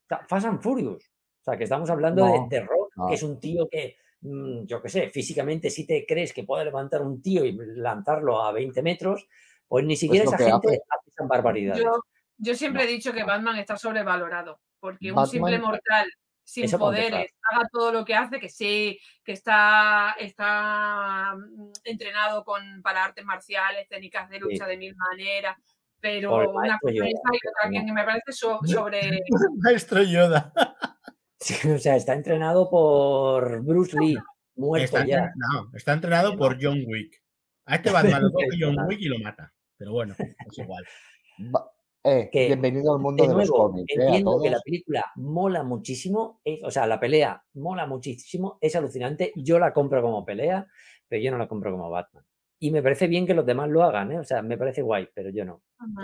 O sea, Fast and Furious. O sea, que estamos hablando No, de, de Rock, no. que es un tío que, mm, yo qué sé, físicamente si te crees que puede levantar un tío y lanzarlo a 20 metros, pues ni siquiera esa gente hace. hace esas barbaridades. Yo, yo siempre No. he dicho que Batman está sobrevalorado, porque un Batman- simple mortal sin Eso poderes haga todo lo que hace, que sí, que está, está mm, entrenado con, para artes marciales, técnicas de lucha de mil maneras, pero Por una cosa Yoda, y otra que me parece so- sobre... [LAUGHS] Maestro Yoda. [LAUGHS] Sí, o sea, está entrenado por Bruce Lee, muerto Está, ya. entren- no, está entrenado por John Wick. A este Batman lo [LAUGHS] coge John. Wick y lo mata. Pero bueno, es igual. Eh, Que, bienvenido al mundo De de, los nuevo, cómics. eh, a entiendo que la película mola muchísimo, es- o sea, la pelea mola muchísimo, es alucinante, yo la compro como pelea, pero yo no la compro como Batman. Y me parece bien que los demás lo hagan, ¿eh? o sea, me parece guay, pero yo no.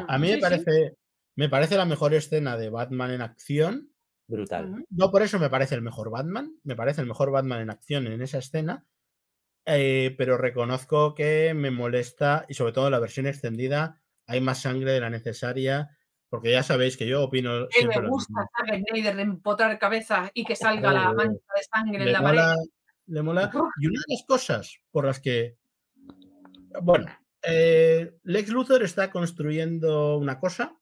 A mí me parece, me parece la mejor escena de Batman en acción. Brutal. No por eso me parece el mejor Batman. Me parece el mejor Batman en acción en esa escena. eh, pero reconozco que me molesta, y sobre todo la versión extendida, hay más sangre de la necesaria. Porque ya sabéis que yo opino Que me gusta Snyder de empotrar cabezas y que salga la mancha de sangre en la mola, pared. le mola. [LAUGHS] Y una de las cosas por las que. Bueno, eh, Lex Luthor está construyendo una cosa.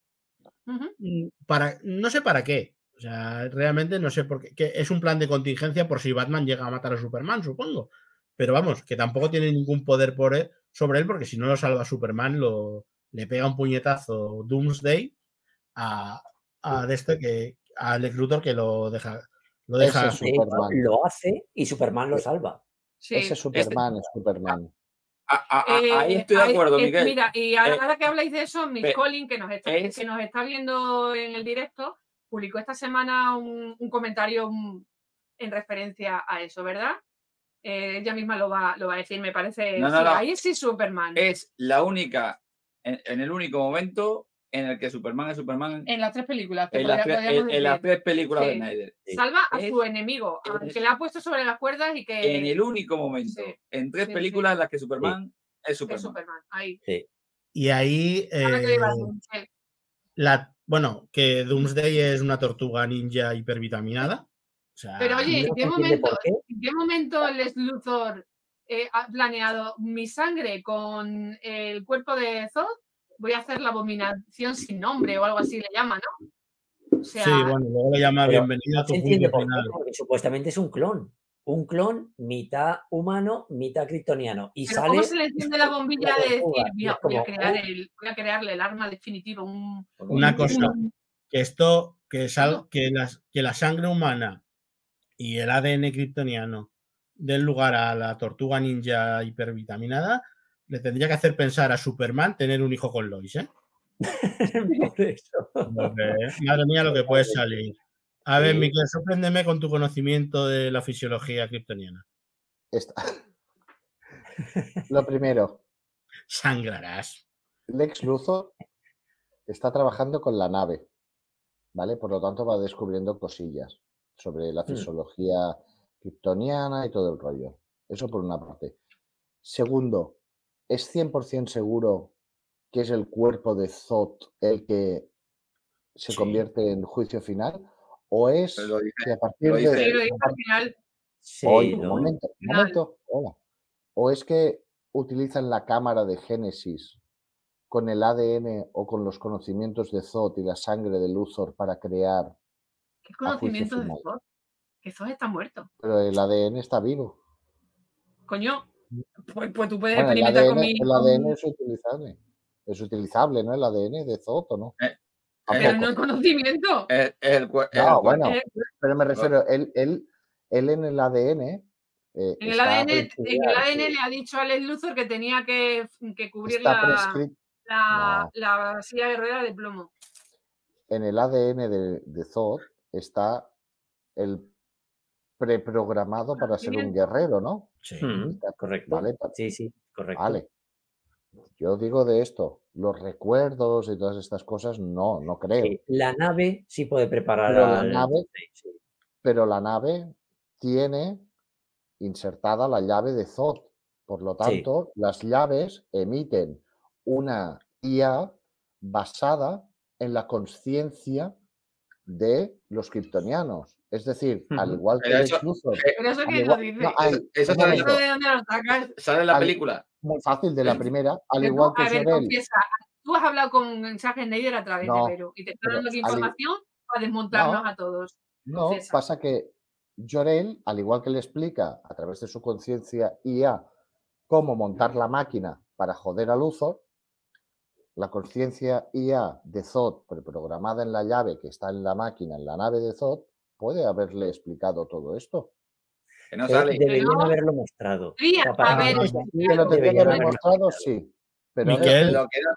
Mm, Para, no sé para qué. O sea, realmente no sé por qué. que es un plan de contingencia por si Batman llega a matar a Superman, supongo. Pero vamos, que tampoco tiene ningún poder por él- sobre él, porque si no lo salva Superman, lo, le pega un puñetazo Doomsday a, a de este que a Lex Luthor que lo deja. Lo deja es Superman. lo hace y Superman lo salva. Sí. Ese Superman es Superman. A- a- a- Eh, ahí estoy de acuerdo, eh, Miguel. Mira, y ahora Eh, ahora que habláis de eso, Miss eh, Collins, que nos, está, es- que nos está viendo en el directo, publicó esta semana un, un comentario en referencia a eso, ¿verdad? Eh, ella misma lo va, lo va a decir, me parece. No, no, sí, no. Ahí sí Superman. Es la única, en, en el único momento en el que Superman es Superman En las tres películas. que en las, podríamos en- en las tres películas de Sí. Snyder. Sí. Salva a Es- su enemigo, al que le ha puesto sobre las cuerdas y que En el único momento, Sí. en tres Sí, películas sí. en las que Superman es es Superman. Superman. Ahí. Y ahí, Ahora que le iba a eh, la, bueno, que Doomsday es una tortuga ninja hipervitaminada. O sea, Pero oye, ¿en qué momento. ¿en qué momento Les Luthor eh, ha planeado mi sangre con el cuerpo de Zod? Voy a hacer la abominación sin nombre o algo así le llama, ¿no? O sea, sí, bueno, luego le llama Pero bienvenido a tu por final. porque supuestamente es un clon. Un clon mitad humano, mitad kryptoniano. Y pero sale. ¿cómo se le enciende la bombilla la de decir, voy a, crear el, voy a crearle el arma definitiva? Un, Una Un- cosa, un- que esto, que, sal, que, las, que la sangre humana y el ADN kryptoniano den lugar a la tortuga ninja hipervitaminada, le tendría que hacer pensar a Superman tener un hijo con Lois, ¿eh? [LAUGHS] por eso. Porque, madre mía, lo que puede salir. A ver, Sí. Miquel, sorpréndeme con tu conocimiento de la fisiología kryptoniana. Está- Lo primero, Sangrarás. Lex Luthor está trabajando con la nave, ¿vale? Por lo tanto, va descubriendo cosillas sobre la Hmm. fisiología kryptoniana y todo el rollo. Eso por una parte. Segundo, ¿es 100% seguro que es el cuerpo de Zod el que se Sí. convierte en juicio final? ¿O es lo que a partir lo de... dice- Sí, lo dice al final. Sí, Oye, un momento, un momento, hola. ¿O es que utilizan la cámara de Génesis con el ADN o con los conocimientos de Zod y la sangre de Luthor para crear, ¿Qué juicio conocimiento de final. Zod? Que Zod está muerto. pero el ADN está vivo? Coño, pues, pues tú puedes Bueno, el experimentar con ADN, mi. el con- ADN es utilizable. Es utilizable, ¿no? El ADN de Zod, ¿o no? Eh, ¿A Pero no el conocimiento. El, No, el bueno, Eh, pero me refiero, él, él, él en el ADN. eh, En el, ADN, en el ADN le ha dicho a Les Luthor que tenía que, que cubrir la, la, No. la silla de rueda de plomo. en el ADN de, de Zod está el preprogramado para ser un guerrero, ¿no? Sí. Mm, correcto. Vale, Sí, sí, correcto. Vale. Yo digo de esto, los recuerdos y todas estas cosas, no, no creo. Sí, La nave sí puede preparar Pero la al- nave- sí. Pero la nave tiene insertada la llave de Zod. Por lo Sí. tanto, las llaves emiten una IA basada en la conciencia de los kryptonianos. Es decir, al igual que Pero eso- Luthor, Pero eso al que lo igual- dice. no, Eso- sale- momento, ¿Eso de dónde lo sacas? Sale en la Al- película. muy fácil de la primera, al Pero igual tú, que a ver, confiesa, tú has hablado con Snyder a través No, de Vero y te está dando al información para desmontarnos No. a todos. No, Confiesa. pasa que Jorel, al igual que le explica a través de su conciencia IA cómo montar la máquina para joder a Luthor, la conciencia IA de Zod preprogramada en la llave que está en la máquina, en la nave de Zod, puede haberle explicado todo esto. Que no sale. deberían haberlo mostrado. A ver, lo deberían haberlo sí. Pero a ver, Miquel, Lo que era,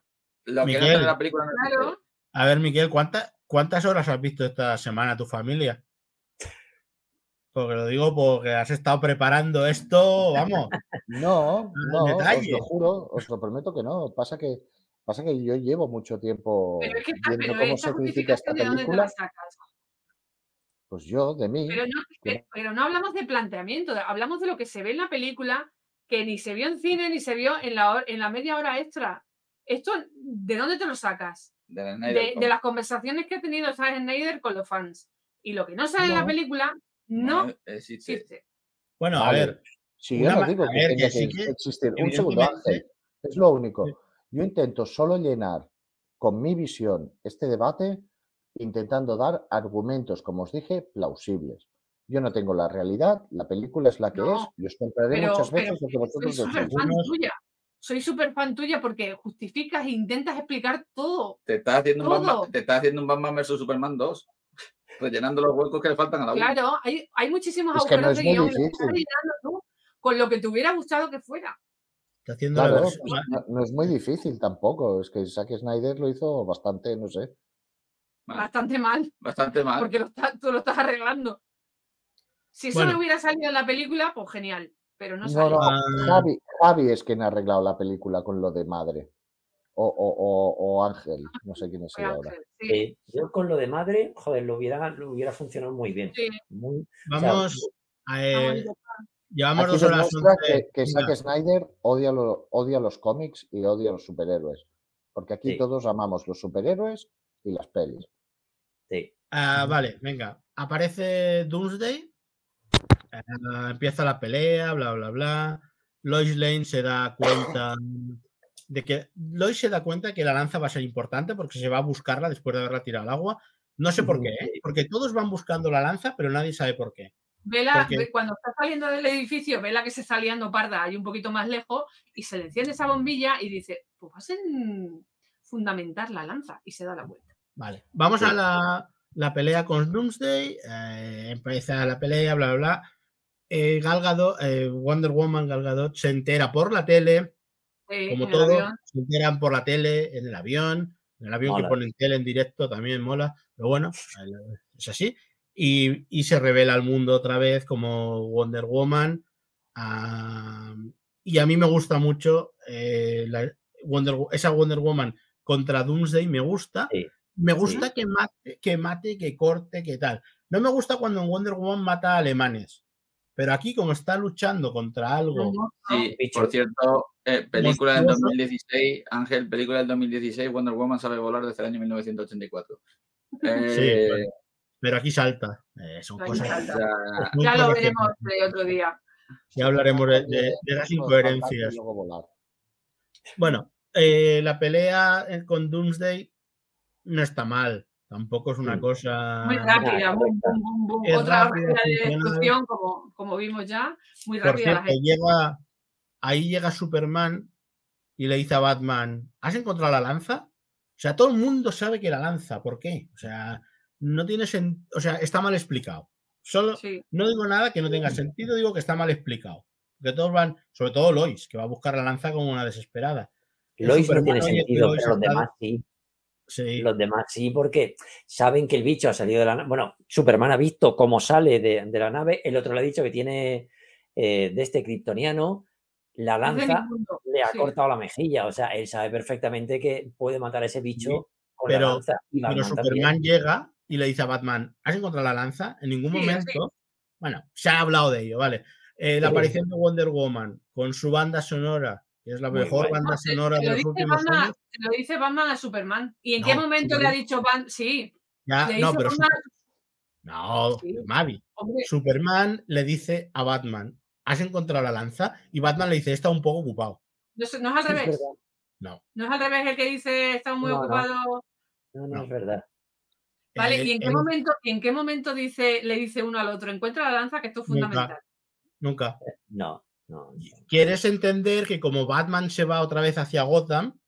lo que la película no claro. A ver, Miquel, ¿cuántas, ¿cuántas horas has visto esta semana tu familia? Porque lo digo porque has estado preparando esto, vamos. [LAUGHS] no, no, os lo juro, os lo prometo que no. Pasa que, pasa que yo llevo mucho tiempo Pero es que viendo pero cómo se critica esta justificación de dónde te película. la sacas. Pues yo, de mí, Pero no, pero- pero no hablamos de planteamiento, hablamos de lo que se ve en la película, que ni se vio en cine ni se vio en la, en la media hora extra. Esto, ¿de dónde te lo sacas? De, la Snyder De, Cut. de las conversaciones que ha tenido Zack Snyder con los fans. Y lo que no sale en la No. película no existe. existe. Bueno, a ver, Si yo no digo a que ver, tenga que sí que existir. Un segundo, Ángel. Es lo único. Sí. Yo intento solo llenar con mi visión este debate intentando dar argumentos, como os dije, plausibles. Yo no tengo la realidad, la película es la que No, es, y os compraré Pero, muchas veces lo que soy vosotros súper decís. fan tuya. Soy súper fan tuya porque justificas e intentas explicar todo. Te estás haciendo un Todo. Batman, te estás haciendo un Batman vs Superman 2. Rellenando los huecos que le faltan a la 1. Claro, hay, hay muchísimos Es que no agujeros es de guion. tú con lo que te hubiera gustado que fuera. está haciendo la Claro, versión- no, no es muy difícil tampoco. Es que Zack Snyder lo hizo bastante, no sé. Bastante mal, Bastante mal. porque lo está- tú lo estás arreglando. Si eso Bueno. no hubiera salido en la película, pues genial. Pero no No, sale. no, Ah. Javi, Javi es quien ha arreglado la película con lo de madre. o, o- o- o Ángel, no sé quién es [LAUGHS] ella ahora. Sí, Eh, yo con lo de madre, joder, lo hubiera, lo hubiera funcionado muy bien. sí. Muy, o sea, Vamos, a, eh, llevamos dos horas. que, que Zack Snyder odia, lo- odia los cómics y odia los superhéroes. Porque aquí Sí. todos amamos los superhéroes y las pelis. Sí. ah, vale, venga. Aparece Doomsday. ah, empieza la pelea, bla, bla, bla. Lois Lane se da cuenta de que Lois se da cuenta que la lanza va a ser importante porque se va a buscarla después de haberla tirado al agua. No sé por qué, ¿eh? porque todos van buscando la lanza, pero nadie sabe por qué. Vela, Porque- cuando está saliendo del edificio, ve la que se está liando parda ahí un poquito más lejos y se le enciende esa bombilla y dice, pues vas a en- fundamentar la lanza y se da la vuelta. Vale, vamos Sí. a la, la pelea con Doomsday. eh, empieza la pelea, bla, bla, bla. Eh, Gal Gadot, eh, Wonder Woman Gal Gadot se entera por la tele, Eh, como todo, avión. se enteran por la tele, en el avión, en el avión Mola. que ponen tele en directo también mola, pero bueno, es así. Y, y se revela al mundo otra vez como Wonder Woman. ah, y a mí me gusta mucho eh, la Wonder, Wo- esa Wonder Woman contra Doomsday, me gusta. Sí. Me gusta que mate, que mate, que corte, que tal. No me gusta cuando en Wonder Woman mata a alemanes. Pero aquí, como está luchando contra algo, No, Sí, bicho. por cierto, eh, película del Monstruoso. 2016, Ángel, película del 2016, Wonder Woman sabe volar desde el año 1984. Eh, bueno. pero aquí salta. Eh, son Aquí cosas. salta. Ya lo veremos de otro día. Ya hablaremos de, de- Oye, de las incoherencias. Bueno, eh, la pelea con Doomsday no está mal. Tampoco es una Sí. cosa. Muy rápida, bum, bum. Es Otra rápida, de destrucción, como, como vimos ya, muy Por rápida la cierto, gente. llega, ahí llega Superman y le dice a Batman: ¿Has encontrado la lanza? O sea, todo el mundo sabe que la lanza. ¿Por qué? O sea, no tiene sen- O sea, está mal explicado. Solo, Sí, No digo nada que no tenga sentido, digo que está mal explicado. Porque todos van, sobre todo Lois, que va a buscar la lanza como una desesperada. Lois no tiene sentido, Lois pero los demás sí. Sí, Los demás sí, porque saben que el bicho ha salido de la nave. Bueno, Superman ha visto cómo sale de, de la nave. El otro le ha dicho que tiene eh, de este kryptoniano. La lanza le ha sí. cortado la mejilla. O sea, él sabe perfectamente que puede matar a ese bicho con pero- la lanza. Y pero también. Superman llega y le dice a Batman, ¿has encontrado la lanza? En ningún momento. Bueno, se ha hablado de ello, vale. Eh, la aparición de Wonder Woman con su banda sonora, que es la Muy mejor banda sonora de lo los últimos Batman- años. se lo dice Batman a Superman. ¿Y en qué momento sí. le ha dicho Batman? Sí, Ya, le no, pero Batman, no, Sí. Mavi. hombre, Superman le dice a Batman, ¿has encontrado la lanza? Y Batman le dice, está un poco ocupado. no, es- no es al es revés. No. No es al revés el que dice está muy No, ocupado. No, no, No. es verdad. Vale, ¿y en qué momento, en qué momento dice, le dice uno al otro, encuentra la lanza, que esto es Nunca. fundamental? Nunca. No, no. no. quieres entender que como Batman se va otra vez hacia Gotham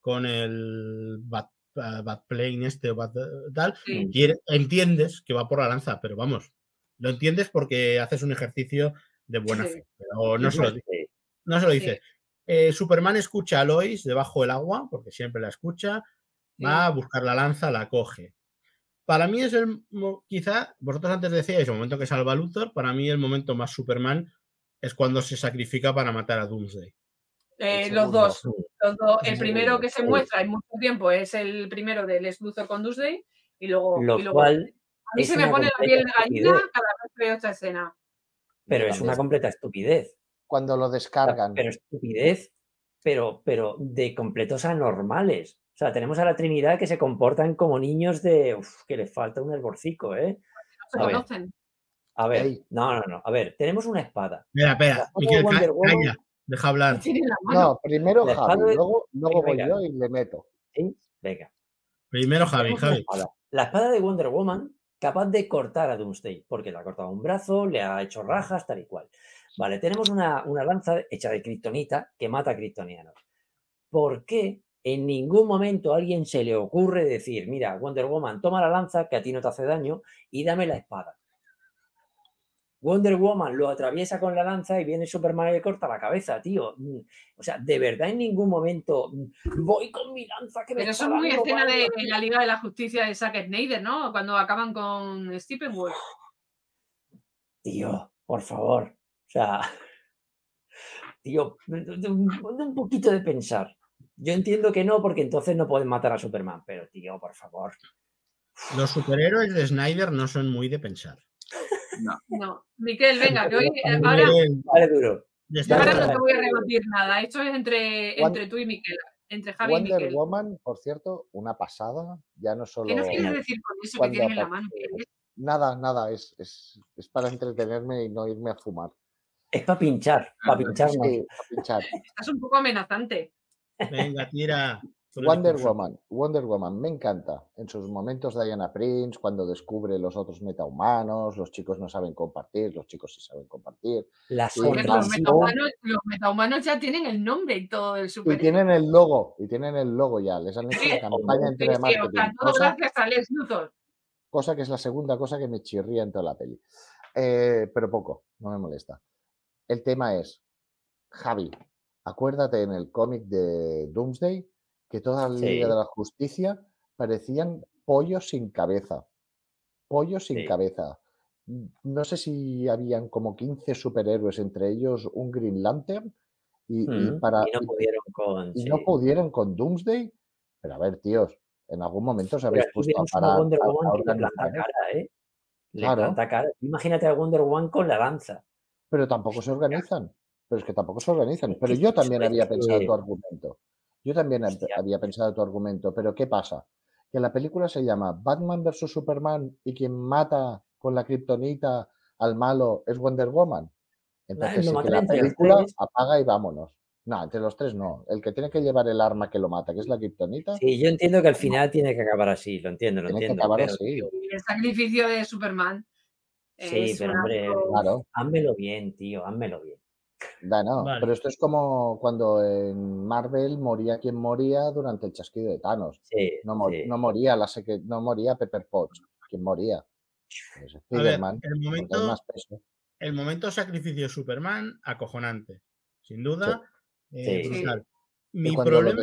con el Bat, eh, Batplane este o Bat, tal, Sí. entiendes que va por la lanza, pero vamos, lo entiendes porque haces un ejercicio de buena Sí. fe, pero no se lo, Sí, di- no se lo Sí. dice. Eh, Superman escucha a Lois debajo del agua, porque siempre la escucha, Sí. va a buscar la lanza, la coge. Para mí es el, quizá, vosotros antes decíais el momento que salva a Luthor, para mí el momento más Superman es cuando se sacrifica para matar a Doomsday. Eh, los dos. Los dos. El primero que se muestra en mucho tiempo es el primero del Luthor con Doomsday y luego. Lo y luego- cual a mí se me pone la piel de gallina cada vez que veo esta escena. Pero es una completa estupidez. Cuando lo descargan. Pero estupidez, pero, pero de completos anormales. O sea, tenemos a la Trinidad que se comportan como niños de. Uf, que les falta un hervocico, ¿eh? No se conocen. A ver, no, no, no. A ver, tenemos una espada. Espera, espera, Miquel, Woman- deja hablar. No, primero Javi, de- luego, luego voy yo y le meto. ¿Sí? Venga. Primero Javi, Javi. espada. La espada de Wonder Woman capaz de cortar a Doomsday, porque le ha cortado un brazo, le ha hecho rajas, tal y cual. Vale, tenemos una, una lanza hecha de kriptonita que mata a kryptonianos. ¿Por qué en ningún momento a alguien se le ocurre decir, mira, Wonder Woman, toma la lanza que a ti no te hace daño y dame la espada? Wonder Woman lo atraviesa con la lanza y viene Superman y le corta la cabeza, tío. Mm, O sea, de verdad en ningún momento mm, voy con mi lanza que me Pero es muy escena de daño". la Liga de la Justicia de Zack Snyder, ¿no? Cuando acaban con Steppenwolf. Tío, por favor. O sea, [LAUGHS] tío, un poquito de pensar. Yo entiendo que no, porque entonces no pueden matar a Superman, pero tío, por favor. Los superhéroes de Snyder no son muy de pensar. [LAUGHS] No. Miquel, venga, que hoy, ahora, Vale, duro. ahora no te voy a rebatir nada. Esto es entre, entre tú y Miquel. Entre Javi y Wonder Miquel. Woman, por cierto, una pasada. Ya no solo. ¿Qué nos quieres decir con eso que tienes en la mano? Nada, nada, es, es, es para entretenerme y no irme a fumar. Es para pinchar, para pincharnos. Sí, a pinchar. Estás un poco amenazante. [LAUGHS] venga, tira. El Wonder. Woman, Wonder Woman, me encanta. En sus momentos Diana Prince, cuando descubre los otros metahumanos, los chicos no saben compartir, los chicos sí saben compartir. La Sí, Joder, claro. los, metahumanos, los metahumanos ya tienen el nombre y todo del Y super. tienen el logo, y tienen el logo ya, les han hecho la campaña Sí, de sí, o sea, marketing. todo Cosa, gracias a Luthor. cosa que es la segunda cosa que me chirría en toda la peli. Eh, pero poco, no me molesta. El tema es, Javi, acuérdate en el cómic de Doomsday que toda la Liga Sí. de la Justicia parecían pollos sin cabeza. Pollos sin Sí. cabeza. No sé si habían como 15 superhéroes, entre ellos un Green Lantern, y, y Mm, para, y no pudieron con. y sí. no pudieron con Doomsday. Pero a ver, tíos, en algún momento os habéis puesto a vemos una parar. Wonder a- a Woman que le planta cara, ¿eh? Le Claro. planta cara. Imagínate a Wonder Woman con la lanza. Pero tampoco se organizan. Pero es que tampoco se organizan. Pero yo también había pensado tu argumento. Yo también Hostia. había pensado tu argumento. Pero ¿qué pasa? Que la película se llama Batman vs. Superman y quien mata con la kriptonita al malo es Wonder Woman. Entonces sí que la entre los película tres. apaga y vámonos. No, entre los tres no. El que tiene que llevar el arma que lo mata, que es la kriptonita, Sí, yo entiendo que al final tiene que acabar así, lo entiendo, lo tiene que entiendo. acabar pero, así. tío, Y el sacrificio de Superman. Sí, es pero una- hombre, Claro. házmelo bien, tío, házmelo bien. Da, no, Vale. pero esto es como cuando en Marvel moría quien moría durante el chasquido de Thanos. Sí, No, sí. no moría la secre- no moría Pepper Potts, quien moría. Pues ver, el hay momento, más peso. el momento sacrificio de Superman, acojonante. Sin duda, eh, brutal. Mi lo problema,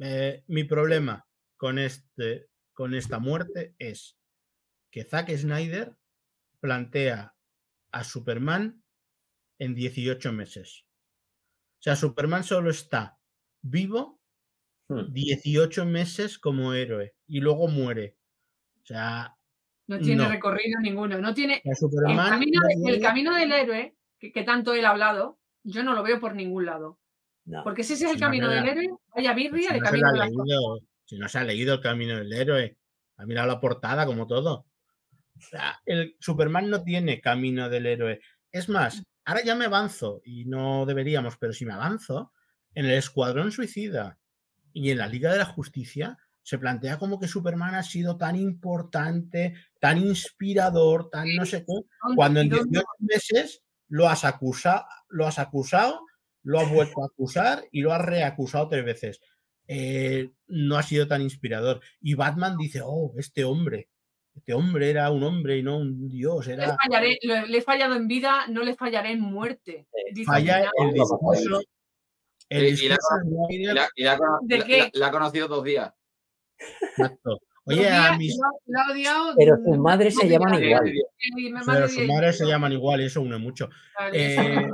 eh, mi problema con, este, con esta muerte es que Zack Snyder plantea a Superman en 18 meses. O sea, Superman solo está vivo Hmm. 18 meses como héroe y luego muere. O sea, No tiene No. recorrido ninguno. No tiene. El Superman camino, no de- el tiene- camino del héroe, que, que tanto él ha hablado, yo no lo veo por ningún lado. No. Porque si ese es el Si camino se del héroe, vaya Pues birria si de no se camino si no se ha leído el camino del héroe, ha mirado la portada como todo. O sea, el Superman no tiene camino del héroe. Es más, ahora ya me avanzo, y no deberíamos, pero si me avanzo, en el Escuadrón Suicida y en la Liga de la Justicia se plantea como que Superman ha sido tan importante, tan inspirador, tan no sé qué, cuando en ¿Y dónde- 18 meses lo has acusado, lo has acusado, lo has vuelto a acusar y lo has reacusado tres veces. Eh, no ha sido tan inspirador. Y Batman dice, oh, este hombre, este hombre era un hombre y no un dios, Le fallaré, le, le he fallado en vida, no le fallaré en muerte. dice falla el discurso. El Y- y la- discurso de Y la, y ¿De la- qué? la- la ha conocido dos días. exacto. Oye, a mis, odiado. Pero sus madres se llaman igual. pero sus madres se llaman igual y eso une mucho. vale, Eh,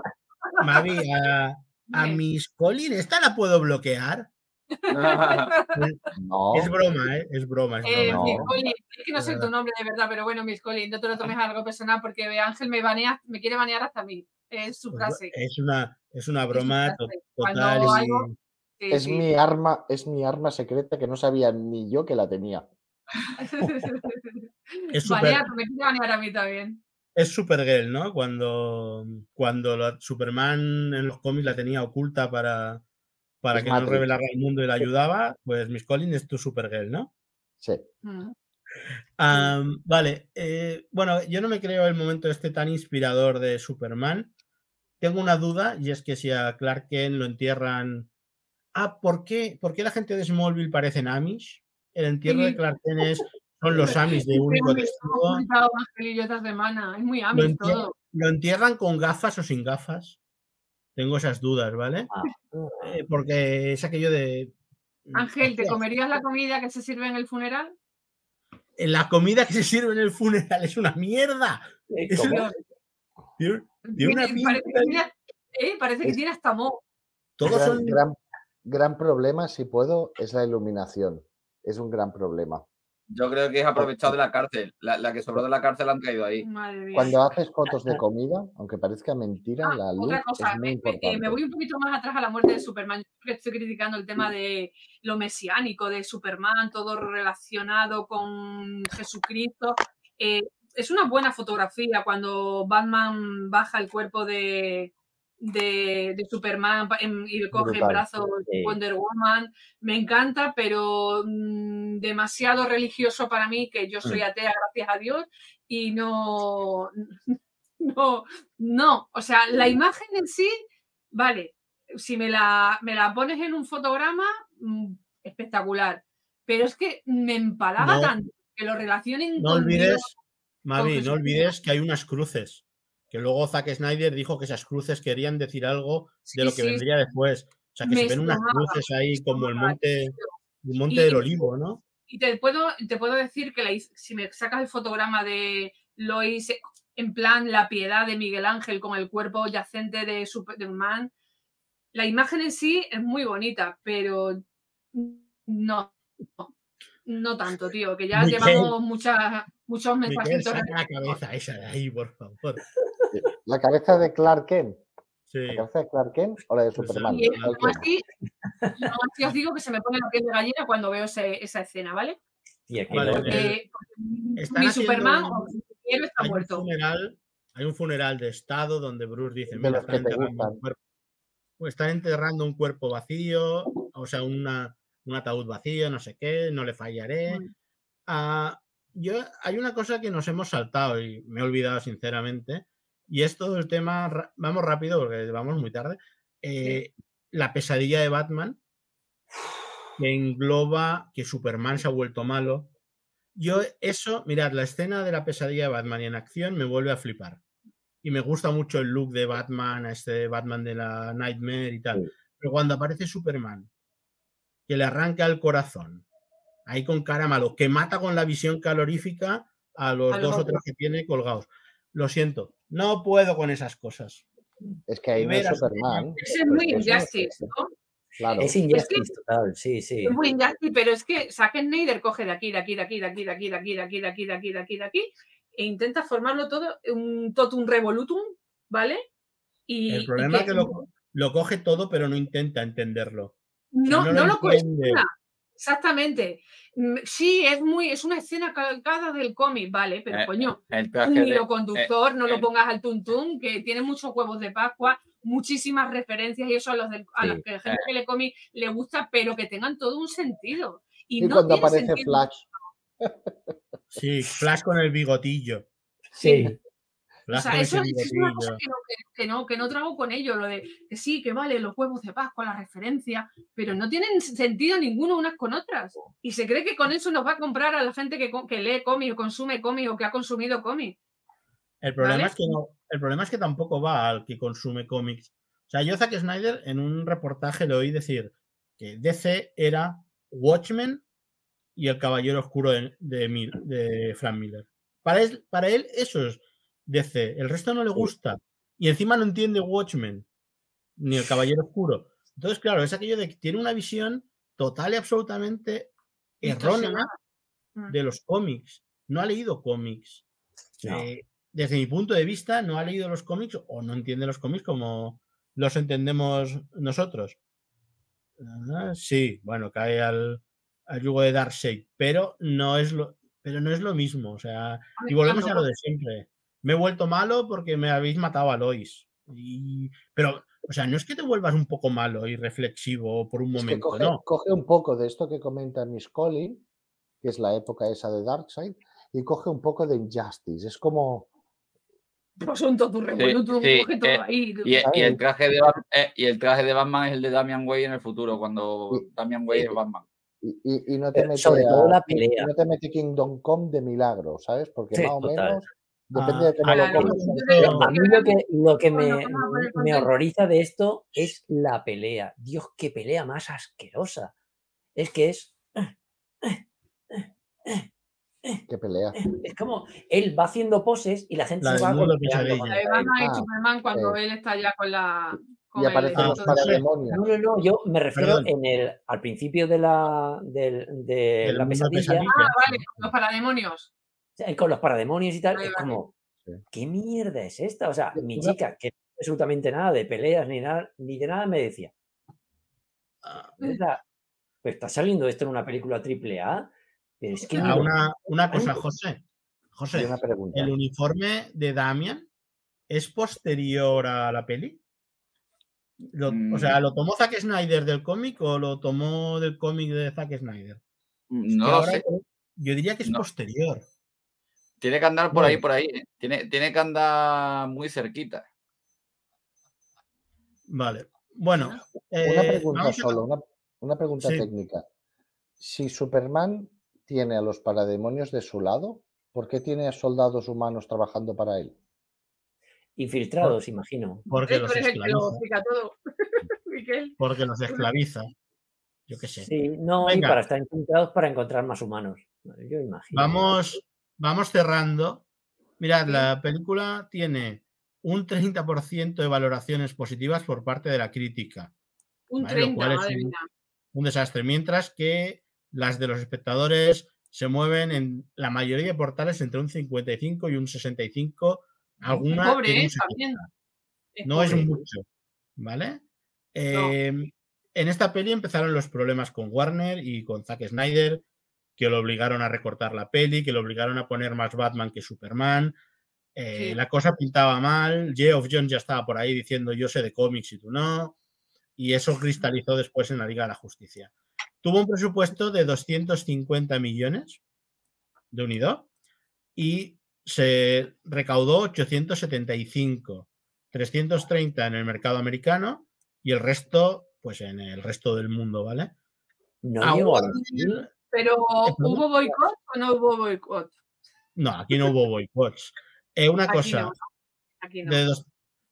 Mavi, a, a mis Colin, ¿esta la puedo bloquear? [LAUGHS] No, Es broma, ¿eh? Es broma, es Eh, broma. Miss No. Colin, es que no sé tu nombre de verdad, pero bueno, Miss Colin, no te lo tomes a algo personal porque Ángel me banea, me quiere banear hasta a mí. Es su frase. Es una, es una broma total. Cuando y- algo- Sí, es sí. mi arma, es mi arma secreta que no sabía ni yo que la tenía. [LAUGHS] Es súper- Banea, me quiere banear a mí también. Es Supergirl, ¿no? Cuando, cuando la- Superman en los cómics la tenía oculta para, para Es que no Matrix. revelara al mundo y la ayudaba, pues Miss Colin es tu Supergirl, ¿no? Sí. Mm. Am, vale, eh, bueno, yo no me creo el momento este tan inspirador de Superman. Tengo una duda y es que si a Clark Kent lo entierran... Ah, ¿por qué, ¿por qué la gente de Smallville parecen Amish? El entierro de. Clark Kent es- son los [LAUGHS] Amish de único testigo. hemos comentado, Ángel y yo esta semana. Es muy Lo, Amish entie- todo. lo entierran con gafas o sin gafas? Tengo esas dudas, ¿vale? Ah, Eh, porque es aquello de... Ángel, ¿te comerías la comida que se sirve en el funeral? La comida que se sirve en el funeral es una mierda. eh, Es una- parece, que tiene, eh, parece que Es- tiene hasta mo. Todos gran, son gran, gran problema, si puedo, es la iluminación. Es un gran problema. Yo creo que es aprovechado de la cárcel. La, la que sobró de la cárcel la han caído ahí. Madre mía. Cuando haces fotos de comida, aunque parezca mentira, Ah, la luz otra cosa, es muy me, me- eh, importante. me voy un poquito más atrás a la muerte de Superman. Yo creo que estoy criticando el tema de lo mesiánico de Superman, todo relacionado con Jesucristo. Eh, es una buena fotografía cuando Batman baja el cuerpo de, de, de Superman en- y le coge el Brutal. brazo Sí. Wonder Woman. Me encanta, pero mm, demasiado religioso para mí, que yo soy atea, gracias a Dios, y no, [LAUGHS] no, no, o sea, la imagen en sí, vale, si me la, me la pones en un fotograma, mm, espectacular, pero es que me empalaga No. tanto que lo relacionen No con olvides, Dios. Mavi, no olvides que hay unas cruces. Que luego Zack Snyder dijo que esas cruces querían decir algo de lo que sí, vendría después. O sea, que Me se ven unas cruces ahí como el monte, el monte Y- del olivo, ¿no? Y te puedo, te puedo decir que la si me sacas el fotograma de Lois en plan la piedad de Miguel Ángel con el cuerpo yacente de Superman, la imagen en sí es muy bonita, pero no, no, no tanto, tío, que ya llevamos muchas, muchos Miguel, mensajitos. saca la cabeza esa de ahí, por favor. La cabeza de Clark Kent. Sí. ¿La cabeza de Clark Kent o la de Pues, Superman? Y ¿Cuál aún quieres? así, os digo que se me pone la piel de gallina cuando veo ese- esa escena, ¿vale? Y aquí Vale, no- eh, están mi Superman un- o mi está Hay un, muerto. funeral, hay un funeral de Estado donde Bruce dice, mira, los están enterrando, un cuerpo, pues están enterrando un cuerpo vacío, o sea, una, un ataúd vacío, no sé qué, no le fallaré. Mm. Ah, yo, hay una cosa que nos hemos saltado y me he olvidado sinceramente, y es todo el tema, vamos rápido porque vamos muy tarde, eh, la pesadilla de Batman, que engloba que Superman se ha vuelto malo. Yo eso, mirad, la escena de la pesadilla de Batman y en acción me vuelve a flipar. Y me gusta mucho el look de Batman, a este Batman de la Nightmare y tal. Sí. Pero cuando aparece Superman, que le arranca el corazón, ahí con cara malo, que mata con la visión calorífica a los A los dos o tres que tiene colgados. Lo siento, no puedo con esas cosas. Es que ahí no es Superman. Es pues muy no es Injustice. ¿no? Claro. Es injustice total, sí, sí. Es muy Injustice, pero es que Zack Snyder coge de aquí, de aquí, de aquí, de aquí, de aquí, de aquí, de aquí, de aquí, de aquí, de aquí, de aquí, e intenta formarlo todo un totum revolutum, ¿vale? Y, El y problema es que lo, lo coge todo, pero no intenta entenderlo. no, no no, lo lo entiende. cuestiona. Exactamente. Mm, Sí, es muy, es una escena calcada del cómic, vale, pero Eh, coño, El un de, hilo conductor, no eh. lo pongas al tuntún, que tiene muchos huevos de Pascua, muchísimas referencias y eso a los, del- a los que la gente que le cómic le gusta, pero que tengan todo un sentido. Y, Y no cuando aparece sentido. Flash, Sí, Flash con el bigotillo. Sí, O sea, eso, eso es una cosa que no, que, que no, que no trago con ello, lo de que sí, que vale, los huevos de Pascua, la referencia, pero no tienen sentido ninguno unas con otras. Y se cree que con eso nos va a comprar a la gente que, que lee cómic o consume cómic o que ha consumido cómic. El problema, ¿Vale? es que no, el problema es que tampoco va al que consume cómics. O sea, yo Zack Snyder en un reportaje le oí decir que DC era Watchmen y el Caballero Oscuro de, de Frank Miller. Para él, para él eso es DC. El resto no le gusta. Y encima no entiende Watchmen ni el Caballero Oscuro. Entonces, claro, es aquello de que tiene una visión total y absolutamente errónea. Mm. de los cómics. No ha leído cómics. No. Eh, desde mi punto de vista, no ha leído los cómics o no entiende los cómics como los entendemos nosotros. Ah, sí, bueno, cae al, al yugo de Darkseid, pero no es lo, pero no es lo mismo. O sea, y volvemos a lo de siempre. Me he vuelto malo porque me habéis matado a Lois. Y, pero, o sea, no es que te vuelvas un poco malo y reflexivo por un es que momento, coge, no. coge un poco de esto que comenta Miss Collin, que es la época esa de Darkseid, y coge un poco de Injustice. Es como, Pues revolutum, sí, eh, ahí. Y, el traje de eh, y el traje de Batman es el de Damian Wayne en el futuro, cuando. Damian Wayne es Batman. y, y- y no te Pero mete sobre todo a- la pelea. no te mete Kingdom Come de milagro, ¿sabes? Porque Sí, más o total. menos depende Ah, de cómo lo creo A mí lo que, lo que Bueno, me, horroriza de esto es la pelea. Dios, qué pelea más asquerosa. Es que es, Qué pelea. es como él va haciendo poses y la gente La se va de y Ah, Superman cuando eh. él está ya con la con Y aparecen los de- parademonios. No, no, no, yo me refiero Perdón. en el, al principio de la, del- de El la de pesadilla, pesadilla. Ah, vale, los parademonios. Eh, con los parademonios y tal, Vale, es vale. como. ¿qué mierda es esta? O sea, mi chica, que no sabe absolutamente nada de peleas ni nada, ni de nada, me decía, Ah, "¿Verdad? Pero está saliendo esto en una película triple A, pero es que ah, ni lo- una, una cosa. José. José, una pregunta. ¿el uniforme de Damian es posterior a la peli? Lo- Mm. O sea, ¿lo tomó Zack Snyder del cómic o lo tomó del cómic de Zack Snyder? No Que lo ahora sé. Yo diría que es No. posterior. Tiene que andar por ahí, por ahí. ¿eh? Tiene, tiene que andar muy cerquita. Vale. Bueno, Una eh, pregunta vamos a- solo, una, una pregunta Sí. técnica. Si Superman tiene a los parademonios de su lado, ¿por qué tiene a soldados humanos trabajando para él? infiltrados, imagino. porque los esclaviza. [LAUGHS] Porque los esclaviza. Yo qué sé. Sí, no, y Venga. para estar infiltrados para encontrar más humanos. Yo imagino. Vamos, vamos cerrando. Mirad, la película tiene un 30% de valoraciones positivas por parte de la crítica. Un Vale, lo 30, cual es madre un-. Un desastre. Mientras que las de los espectadores se mueven en la mayoría de portales entre un 55 y un 65. Alguna Pobre, ¿eh? También. 70. Es No es mucho, ¿vale? Eh, En esta peli empezaron los problemas con Warner y con Zack Snyder, que lo obligaron a recortar la peli, que lo obligaron a poner más Batman que Superman. Eh, Sí. La cosa pintaba mal. Geoff Jones ya estaba por ahí diciendo yo sé de cómics y tú no. Y eso cristalizó después en la Liga de la Justicia. Tuvo un presupuesto de 250 millones de unido y se recaudó 875, 330 en el mercado americano y el resto, pues en el resto del mundo, ¿vale? No Ah, Pero. ¿hubo boicot o no hubo boicot? No, aquí no hubo boicots. Eh, una Aquí cosa, no. Aquí no. de dos-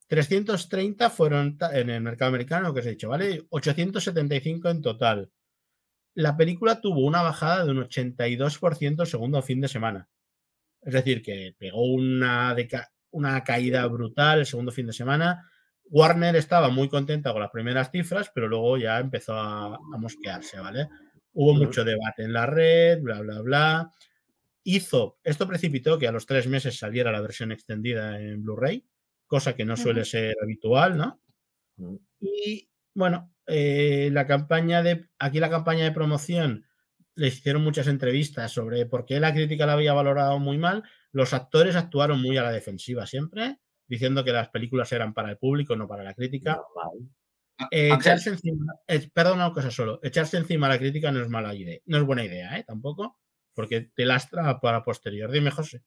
330 fueron en el mercado americano, que os he dicho, ¿vale? 875 en total. La película tuvo una bajada de un 82% el segundo fin de semana. Es decir, que pegó una, deca- una caída brutal el segundo fin de semana. Warner estaba muy contenta con las primeras cifras, pero luego ya empezó a, a mosquearse, ¿vale? Hubo mucho debate en la red, bla, bla, bla. Hizo, esto precipitó que a los tres meses saliera la versión extendida en Blu-ray, cosa que no suele ser habitual, ¿no? Y bueno, eh, la campaña de. Aquí la campaña de promoción les hicieron muchas entrevistas sobre por qué la crítica la había valorado muy mal. Los actores actuaron muy a la defensiva siempre, diciendo que las películas eran para el público, no para la crítica. Eh, echarse encima, eh, perdona una cosa solo, echarse encima a la crítica no es mala idea, no es buena idea, ¿eh? Tampoco, porque te lastra para posterior. Dime, José.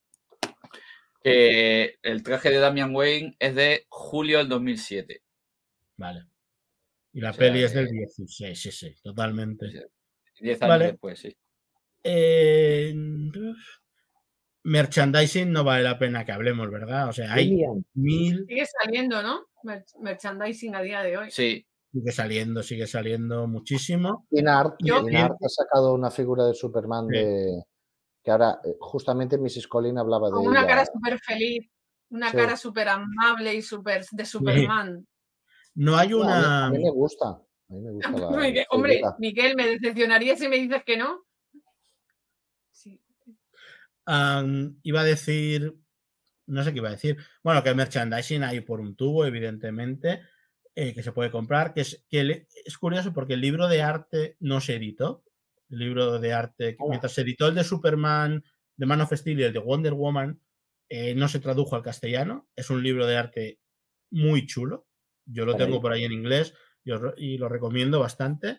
El traje de Damian Wayne es de julio del 2007. Vale. Y la O sea peli es del 16, sí, sí, totalmente. Sí. Diez años Vale. después, sí. Eh, merchandising no vale la pena que hablemos, ¿verdad? O sea, hay William, mil, Sigue saliendo, ¿no? Mer- merchandising a día de hoy. Sí, sigue saliendo, sigue saliendo muchísimo. Inart, Yo- Inart ha sacado una figura de Superman Sí. de que ahora eh, justamente Mrs. Collin hablaba de Con una ella. cara súper feliz, una Sí. cara súper amable y súper de Superman. No hay No, a, mí, una. a mí me gusta. A mí me gusta [LAUGHS] la Miguel- Hombre. Miguel, me decepcionaría si me dices que no. Sí. Iba a decir, no sé qué iba a decir. Bueno, que el merchandising hay por un tubo, evidentemente, eh, que se puede comprar. Que es, que es curioso porque el libro de arte no se editó. El libro de arte, Hola. mientras se editó el de Superman, de Man of Steel y el de Wonder Woman, eh, no se tradujo al castellano. Es un libro de arte muy chulo. Yo lo tengo por ahí en inglés y, os lo- y lo recomiendo bastante.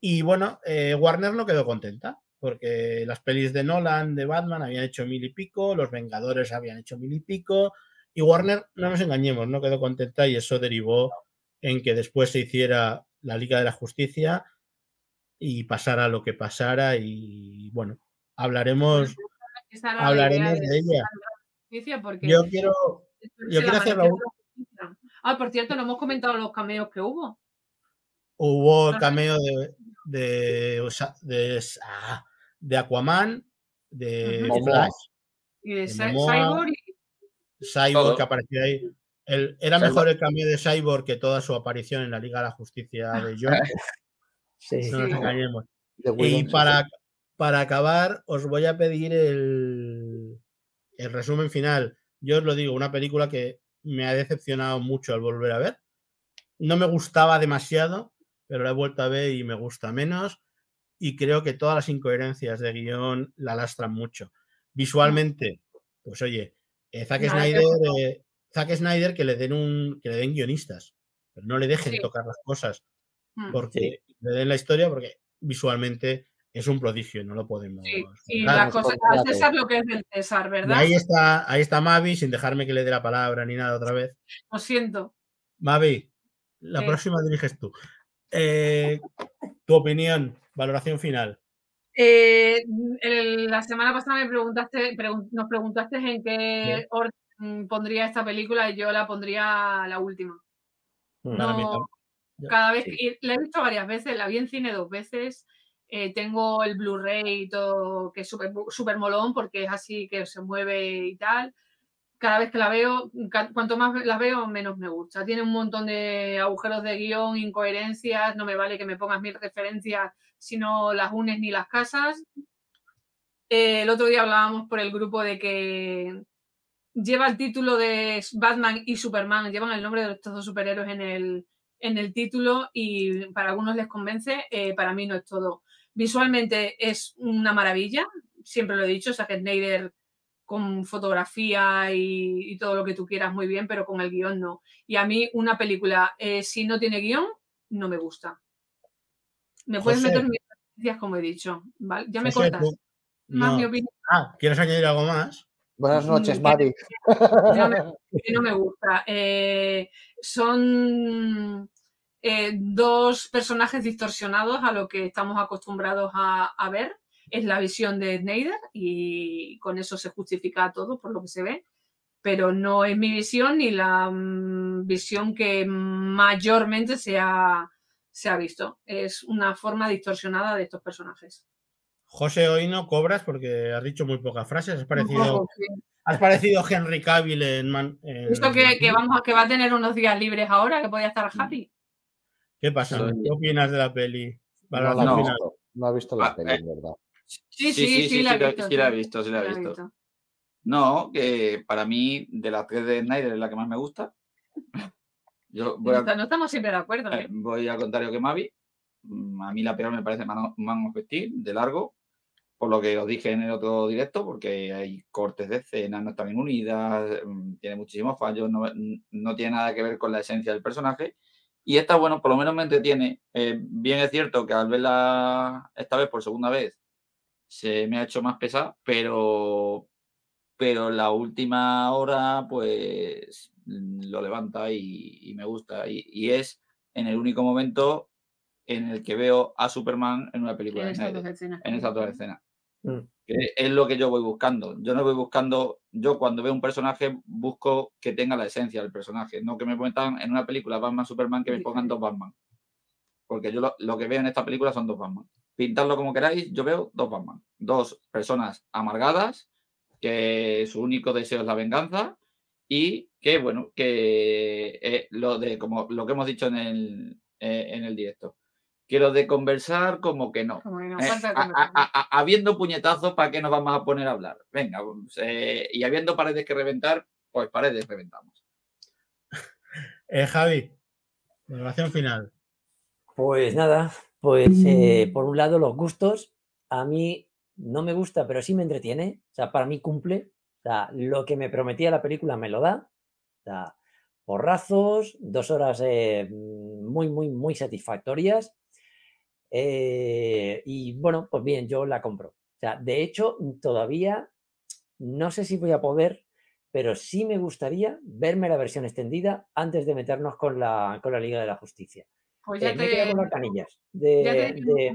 Y bueno, eh, Warner no quedó contenta porque las pelis de Nolan, de Batman, habían hecho mil y pico, los Vengadores habían hecho mil y pico, y Warner, no nos engañemos, no quedó contenta y eso derivó en que después se hiciera la Liga de la Justicia y pasara lo que pasara y bueno, hablaremos, hablaremos de ella. justicia porque Yo quiero, yo quiero hacer la la. Ah, por cierto, no hemos comentado los cameos que hubo. hubo el cameo de, de, de, ah, de Aquaman, de. Flash, Y de De Cy- Momoa. Cyborg y Cyborg Todo. que aparecía ahí. El- era mejor el cambio de Cyborg que toda su aparición en la Liga de la Justicia de [LAUGHS] John. Sí. No nos Sí. engañemos. Y para, para acabar, os voy a pedir el, el resumen final. Yo os lo digo, una película que me ha decepcionado mucho al volver a ver. No me gustaba demasiado, pero la he vuelto a ver y me gusta menos. Y creo que todas las incoherencias de guion la lastran mucho. Visualmente, pues oye, eh, Zack Nada Snyder, eh, Zack Snyder que le den un, que le den guionistas, pero no le dejen Sí. tocar las cosas Mm. porque le den la historia porque visualmente es un prodigio, no lo podemos. Sí, y la cosa, al. César lo que es del César, Y ¿verdad? ahí está, ahí está Mavi, sin dejarme que le dé la palabra ni nada otra vez. Lo siento. Mavi, la Sí. próxima diriges tú. Eh, tu opinión, valoración final. Eh, el- la semana pasada me preguntaste, pregun- nos preguntaste en qué Sí. orden pondría esta película y yo la pondría la última. Mm. No, cada vez Sí. la he visto varias veces, la vi en cine dos veces. eh, tengo el Blu-ray y todo, que es súper súper molón porque es así que se mueve y tal. Cada vez que la veo, cuanto más la veo, menos me gusta. Tiene un montón de agujeros de guion, incoherencias. No me vale que me pongas mil referencias si no las unes ni las casas. Eh, el otro día hablábamos por el grupo de que lleva el título de Batman y Superman, llevan el nombre de estos dos superhéroes en el, en el título y para algunos les convence, eh, para mí no es todo. Visualmente es una maravilla, siempre lo he dicho, Zack Snyder con fotografía y, todo lo que tú quieras muy bien, pero con el guion no. Y a mí una película, eh, si no tiene guion, no me gusta. Me puedes José. meter mis referencias, como he dicho, ¿vale? Ya me José, cortas. tú- Más no. mi opinión. Ah, ¿quieres añadir algo más? Buenas noches, Mm, Mavi. no me- [LAUGHS] que no me gusta. Eh, son eh, dos personajes distorsionados a lo que estamos acostumbrados a, a ver. Es la visión de Snyder y con eso se justifica todo por lo que se ve. Pero no es mi visión ni la mm, visión que mayormente se ha, se ha visto. Es una forma distorsionada de estos personajes. José, hoy no cobras porque has dicho muy pocas frases. Has parecido, poco, sí. has parecido Henry Cavill en, Man- en- Visto que, que vamos a- que va a tener unos días libres ahora, que podía estar happy. ¿Qué pasa? Soy- ¿Qué opinas de la peli? No la he No. final. visto. No he visto la Ah, peli, eh. en verdad. Sí, sí, sí, la he la- visto, sí la he sí. visto, sí la he La he visto. visto. No, que para mí, de las tres de Snyder es la que más me gusta. Yo voy a, No estamos siempre de acuerdo. eh, ¿eh? voy al contrario que Mavi. Mm, A mí la peor me parece Man, Man of Steel, de largo, por lo que os dije en el otro directo, porque hay cortes de escena, no están bien unidas, mm, tiene muchísimos fallos, no, no tiene nada que ver con la esencia del personaje. Y esta, bueno, por lo menos me entretiene. Eh, bien es cierto que al verla esta vez por segunda vez se me ha hecho más pesada, pero, pero la última hora, pues mm, lo levanta y, y me gusta. Y, y es en el único momento en el que veo a Superman en una película En Snyder, dos escenas. en esas dos escenas. Mm. Que es lo que yo voy buscando. Yo no voy buscando, yo cuando veo un personaje busco que tenga la esencia del personaje, no que me pongan en una película Batman, Superman, que me pongan dos Batman. Porque yo lo, lo que veo en esta película son dos Batman. Pintadlo como queráis, yo veo dos Batman. Dos personas amargadas, que su único deseo es la venganza y que, bueno, que eh, lo de como lo que hemos dicho en el, eh, en el directo. Que lo de conversar, como que no. Como que no, Eh, a- a- a- habiendo puñetazos, ¿para qué nos vamos a poner a hablar? Venga, pues, eh, y habiendo paredes que reventar, pues paredes reventamos. [LAUGHS] Eh, Javi, valoración final. Pues nada, pues eh, por un lado los gustos, a mí no me gusta, pero sí me entretiene, o sea, para mí cumple, o sea, lo que me prometía la película me lo da, o sea, porrazos, dos horas eh, muy, muy, muy satisfactorias, eh, y bueno, pues bien, yo la compro. O sea, de hecho, todavía no sé si voy a poder, pero sí me gustaría verme la versión extendida antes de meternos con la, con la Liga de la Justicia. Pues Eh, ya me te, con las canillas. De, ya te de-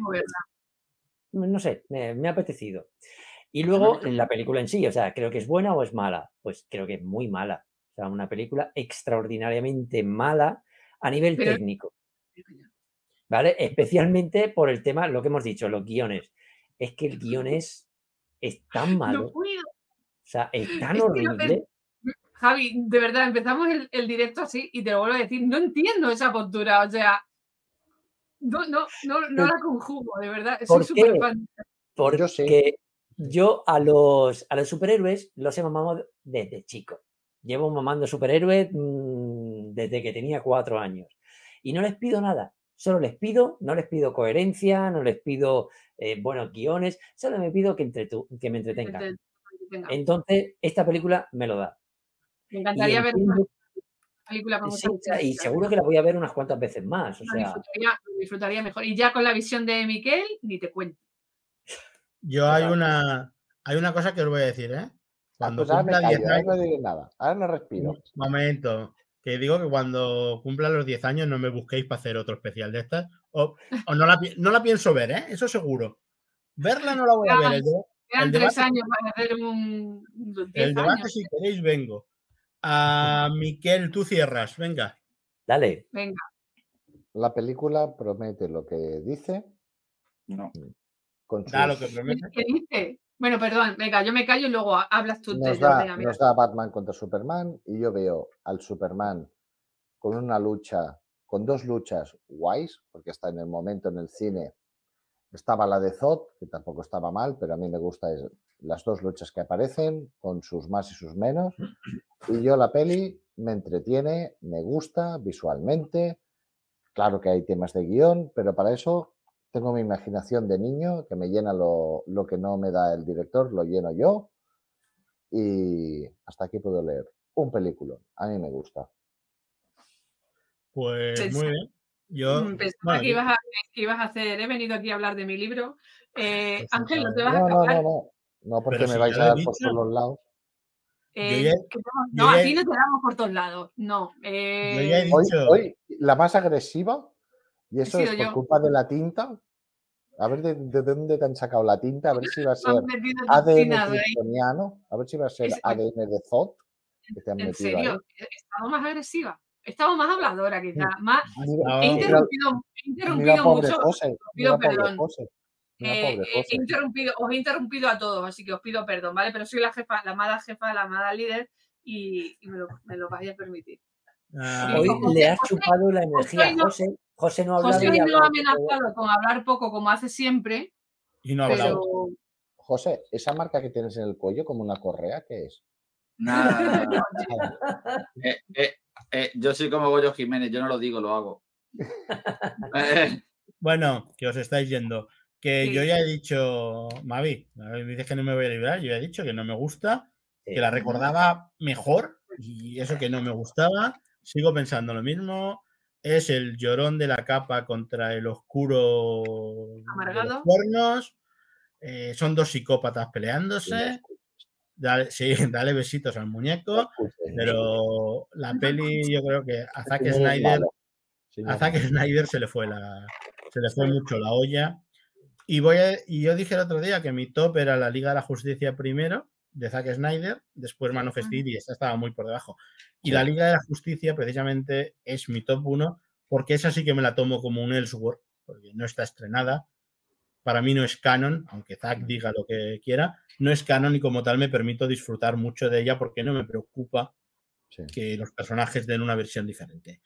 no sé, me, me ha apetecido. Y luego en la película en sí, o sea, creo que es buena o es mala. Pues creo que es muy mala. O sea, una película extraordinariamente mala a nivel Pero- técnico. ¿Vale? Especialmente por el tema, lo que hemos dicho, los guiones. Es que el guion [LAUGHS] es, es tan [LAUGHS] malo, No puedo. o sea, es tan Es que no- horrible. Javi, de verdad, empezamos el, el directo así y te lo vuelvo a decir, no entiendo esa postura, o sea, no, no, no, no la conjugo, de verdad. Soy ¿Por súper fan. Porque Yo sí. yo a los, a los superhéroes los he mamado desde chico. Llevo mamando superhéroes mm, desde que tenía cuatro años. Y no les pido nada. Solo les pido, no les pido coherencia, no les pido eh, buenos guiones, solo me pido que, entretu- que me entretengan. Entonces, esta película me lo da. Me encantaría ver una película con sí, y seguro que la voy a ver unas cuantas veces más. O Lo sea, disfrutaría, disfrutaría mejor. Y ya con la visión de Miquel, ni te cuento. Yo hay una, hay una cosa que os voy a decir, ¿eh? Ah, Cuando pues ahora cumpla 10 callo, ahora años, no diré nada. Ahora no respiro. un momento, que digo que cuando cumpla los 10 años no me busquéis para hacer otro especial de estas. O, o no, la, no la pienso ver, ¿eh? Eso seguro. Verla no la voy a ver. Quedan tres años para hacer un. un- diez el debate, años. si queréis, vengo. A Miquel, tú cierras, venga. dale. Venga, La película promete lo que dice No. Con sus- Da lo que [LAUGHS] promete. ¿qué dice? Bueno, perdón, venga, yo me callo y luego ha- hablas tú. nos da, venga, nos da Batman contra Superman y yo veo al Superman con una lucha, con dos luchas guays, porque está en el momento en el cine. Estaba la de Zod, que tampoco estaba mal, pero a mí me gusta es- las dos luchas que aparecen, con sus más y sus menos. Y yo la peli me entretiene, me gusta visualmente. Claro que hay temas de guion, pero para eso tengo mi imaginación de niño, que me llena lo, lo que no me da el director, lo lleno yo. Y hasta aquí puedo leer. Un película. A mí me gusta. Pues muy bien. Yo, Mm, Pensaba que, ibas a, que ibas a hacer. He venido aquí a hablar de mi libro. Eh, Pues Ángel, ¿no te vas a No, no, acabar? no, no. No porque Pero me si vais a dar por todos lados. Eh, ya- no, no, ya a ti no te damos por todos lados. No. yo ya he eh, hoy la más agresiva, y eso es por yo. culpa de la tinta. A ver de, de dónde te han sacado la tinta, a ver si va a [LAUGHS] ser ADN kryptoniano, a ver si va a ser Es- ADN de Zod que te han En metido serio, ahí. he estado más agresiva. He estado más habladora, quizás. Más, Mira, he mira- interrumpido, he mira interrumpido pobre mucho. José, pido mira pobre perdón. Eh, eh, he interrumpido, os he interrumpido a todos, así que os pido perdón, ¿vale? Pero soy la jefa, la amada jefa, la amada líder y, y me, lo, me lo vais a permitir. ah, Hoy le has chupado la energía. no- José, José no ha hablado José ha amenazado con hablar poco como hace siempre, y no ha hablado. pero José, esa marca que tienes en el cuello como una correa, ¿qué es? Nada, [LAUGHS] nada, nada. Eh, eh, eh, yo soy como Goyo Jiménez, yo no lo digo, lo hago. [LAUGHS] Bueno, que os estáis yendo. Que Sí. yo ya he dicho, Mavi, Mavi, me dices que no me voy a librar, yo ya he dicho que no me gusta, Sí. que la recordaba mejor y eso que no me gustaba, sigo pensando lo mismo. Es el llorón de la capa contra el oscuro de los Amargado. cuernos. eh, son dos psicópatas peleándose. Dale, sí, [LAUGHS] dale besitos al muñeco. Pero la peli, yo creo que a Zack Snyder a Zack. Snyder se le fue la se le fue mucho la olla y voy a- y yo dije el otro día que mi top era la Liga de la Justicia primero de Zack Snyder después Man of Steel y esta estaba muy por debajo y Sí. la Liga de la Justicia precisamente es mi top 1 porque esa sí que me la tomo como un Elseworld porque no está estrenada para mí no es canon aunque Zack diga lo que quiera no es canon y como tal me permito disfrutar mucho de ella porque no me preocupa Sí. que los personajes den una versión diferente.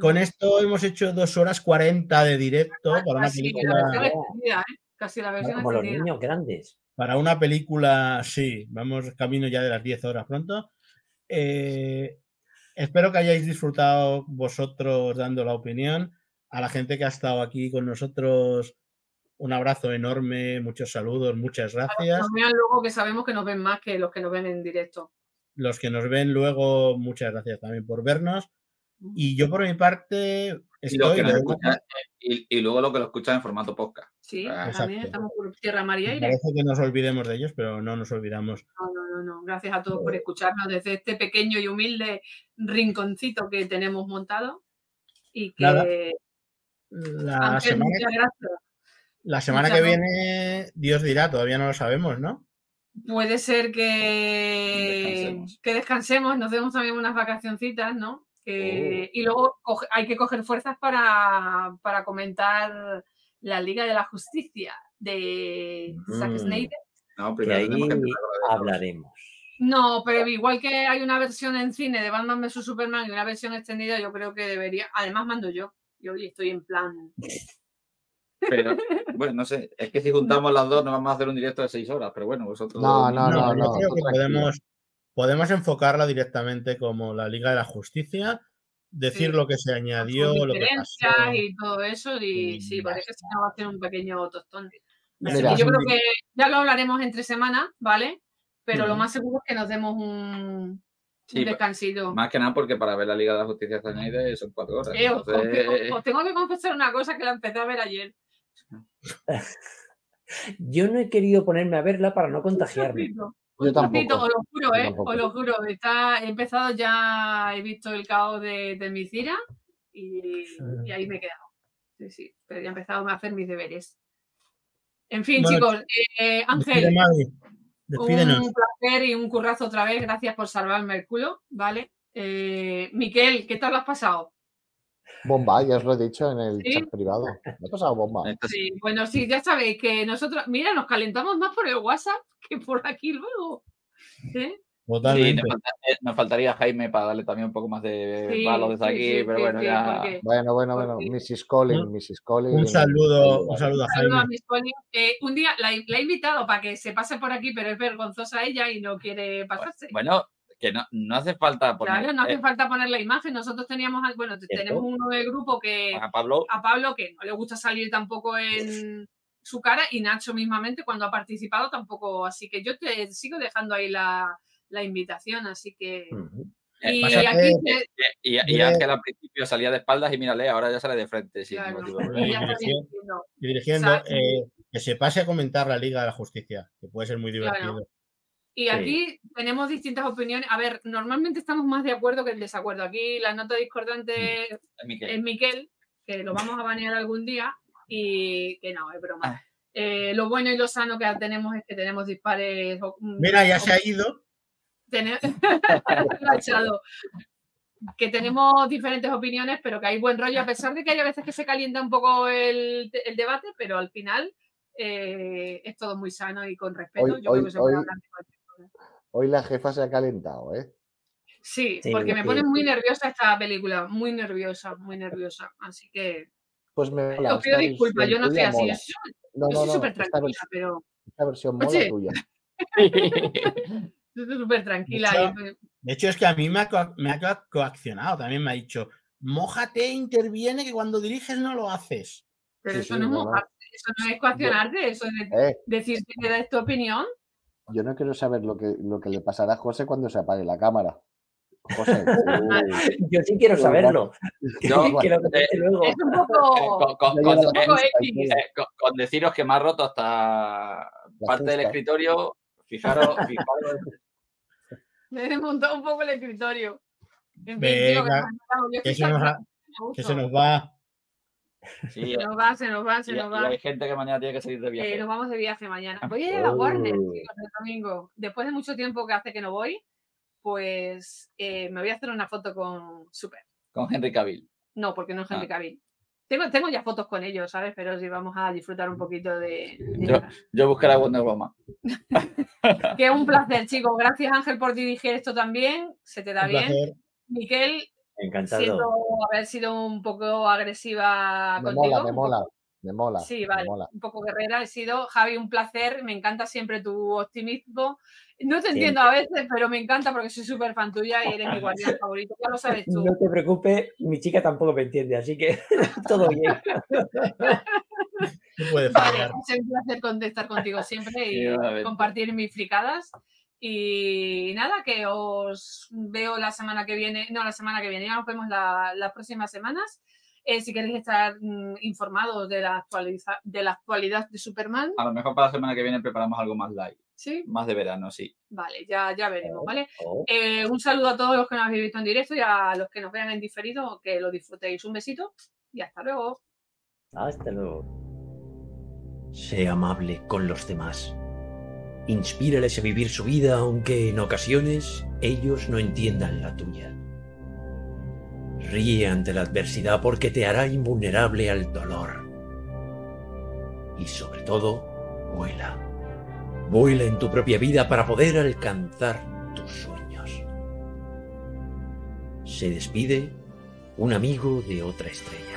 Con esto hemos hecho dos horas 40 de directo para una casi la película. versión extendida, ¿eh? Casi la versión Como los niños grandes. Para una película, sí, vamos camino ya de las 10 horas pronto. Eh, espero que hayáis disfrutado vosotros dando la opinión. A la gente que ha estado aquí con nosotros, un abrazo enorme, muchos saludos, muchas gracias. Nos vean luego que sabemos que nos ven más que los que nos ven en directo. Los que nos ven luego, muchas gracias también por vernos. Y yo por mi parte y, estoy... de- escuchan, eh, y, y luego lo que lo escuchan en formato podcast. Sí, Ah, también estamos por tierra, mar y aire. parece que nos olvidemos de ellos, pero no nos olvidamos. No, no, no, no. Gracias a todos por escucharnos desde este pequeño y humilde rinconcito que tenemos montado. Y que Nada, La Ángel, semana, muchas gracias. la semana muchas que gracias. viene, Dios dirá, todavía no lo sabemos, ¿no? Puede ser que Descansemos. que descansemos, nos demos también unas vacacioncitas, ¿no? Que- Y luego coge- hay que coger fuerzas para, para comentar la Liga de la Justicia de Zack Mm. Snyder. No, Que primero ahí hablaremos. No, pero igual que hay una versión en cine de Batman vs Superman y una versión extendida, yo creo que debería. Además, mando yo. Yo hoy estoy en plan. Pero, [LAUGHS] bueno, no sé. Es que si juntamos las dos, nos vamos a hacer un directo de seis horas. Pero bueno, vosotros. No, no, No, no, no. creo que podemos, podemos enfocarla directamente como la Liga de la Justicia, decir Sí. lo que se añadió, lo que pasó. y todo eso. Y y sí, parece que no va a hacer un pequeño tostón. Así Mira. que yo creo que ya lo hablaremos entre semana, ¿vale? Pero lo más seguro es que nos demos un, Sí, un descansito. Más que nada porque para ver la Liga de la Justicia Zaneide son cuatro horas. Eh, os, os- Entonces, os tengo que confesar una cosa que la empecé a ver ayer. [LAUGHS] Yo no he querido ponerme a verla para no contagiarme. Un Yo os lo juro, ¿eh? Os lo juro. Está, he empezado ya, he visto el caos de, de mi cira y, y ahí me he quedado. Sí, sí, pero ya he empezado a hacer mis deberes. En fin, Bueno, chicos, eh, Despide, Ángel. Despídenos. un placer y un currazo otra vez. Gracias por salvarme el culo, ¿vale? Eh, Miquel, ¿qué tal lo has pasado? Bomba, ya os lo he dicho en el ¿Sí? chat privado. Me ha pasado bomba. sí. Bueno, sí, ya sabéis que nosotros, mira, nos calentamos más por el WhatsApp que por aquí luego. ¿Eh? Sí, Totalmente. nos, falta- nos faltaría Jaime para darle también un poco más de Sí, palo desde sí, aquí, sí, pero sí, bueno, sí, ya. porque- Bueno, bueno, bueno. Mrs. Collins, Mrs. Collins. Un saludo, un saludo a Un saludo a Jaime. Miss. Eh, un día la, la he invitado para que se pase por aquí, pero es vergonzosa ella y no quiere pasarse. Bueno, que no, no hace falta poner claro, no hace eh, falta poner la imagen. Nosotros teníamos, bueno, tenemos uno del grupo que a Pablo. a Pablo que no le gusta salir tampoco en su cara y Nacho mismamente cuando ha participado tampoco. Así que yo te sigo dejando ahí la, la invitación, así que. Ujú. eh, Y pasa- aquí eh, se- y, y Ángel al principio salía de espaldas y mírale, ahora ya sale de frente. sin claro, está dirección. diciendo. Y dirigiendo, eh, que se pase a comentar la Liga de la Justicia, que puede ser muy Claro. Y Sí. aquí tenemos distintas opiniones. A ver, normalmente estamos más de acuerdo que en desacuerdo. Aquí la nota discordante Es Miquel. es Miquel, que lo vamos a banear algún día y que no, es broma. Ah. Eh, lo bueno y lo sano que tenemos es que tenemos dispares. mm, Mira, ya se ha ido. [LAUGHS] Que tenemos diferentes opiniones, pero que hay buen rollo, a pesar de que hay a veces que se calienta un poco el, el debate, pero al final eh, es todo muy sano y con respeto. Hoy- Yo creo que se puede hablar de. Hoy la jefa se ha calentado, ¿eh? Sí, Sí, porque me sí. pone muy nerviosa esta película, muy nerviosa, muy nerviosa. Así que Pues me mola. os pido disculpas, yo no tuya así. mola. No, yo no, soy no. súper tranquila, pero esta versión [LAUGHS] mola Oye. tuya. yo soy súper tranquila. De hecho, me- De hecho, es que a mí me ha, co- me ha co- coaccionado. También me ha dicho, mójate, interviene, que cuando diriges no lo haces. pero Sí, eso sí, no es mojarte, eso no es coaccionarte, eso es de- Eh, decirte que das tu opinión. Yo no quiero saber lo que, lo que le pasará a José cuando se apague la cámara. José, [LAUGHS] Yo sí quiero saberlo. Con, deciros que me ha roto hasta La parte del escritorio. Fijaros, [LAUGHS] fijaros. Me he desmontado un poco el escritorio. En fin, Venga, que se nos, que se nos va. Sí, Se nos va, se nos va, se y, nos y va. hay gente que mañana tiene que salir de viaje. Eh, nos vamos de viaje mañana. Voy a ir a la Warner, Oh. chicos, el domingo. Después de mucho tiempo que hace que no voy, pues eh, me voy a hacer una foto con Super. Con Henry Cavill. No, porque no es Henry Ah. Cavill. Tengo, tengo ya fotos con ellos, ¿sabes? Pero sí vamos a disfrutar un poquito de... de Yo-. Yo buscaré a Wonder Woman. [LAUGHS] Que un placer, chicos. Gracias, Ángel, por dirigir esto también. Se te da Un bien. placer. Miquel, Encantado. siento haber sido un poco agresiva Me contigo. mola, me mola. Me mola. Sí, me vale, mola. un poco guerrera he sido. Javi, un placer, me encanta siempre tu optimismo. No te Siempre. entiendo a veces, pero me encanta porque soy súper fan tuya y eres mi guardián [LAUGHS] favorito, ya lo sabes tú. No te preocupes, mi chica tampoco me entiende, así que [LAUGHS] todo bien. No puede Vale, fallar. es un placer contestar contigo siempre y compartir mis fricadas. Y nada, que os veo la semana que viene, no, la semana que viene, ya nos vemos la- las próximas semanas. Eh, si queréis estar mm, informados de la, actualiza- de la actualidad de Superman, A lo mejor para la semana que viene preparamos algo más light. ¿sí? Más de verano, sí. Vale, ya, ya veremos, ¿vale? Oh, Eh, un saludo a todos los que nos habéis visto en directo y a los que nos vean en diferido, que lo disfrutéis. Un besito y hasta luego. hasta luego. Sé amable con los demás. Inspírales a vivir su vida aunque en ocasiones ellos no entiendan la tuya. Ríe ante la adversidad porque te hará invulnerable al dolor. Y sobre todo, vuela. Vuela en tu propia vida para poder alcanzar tus sueños. Se despide un amigo de otra estrella.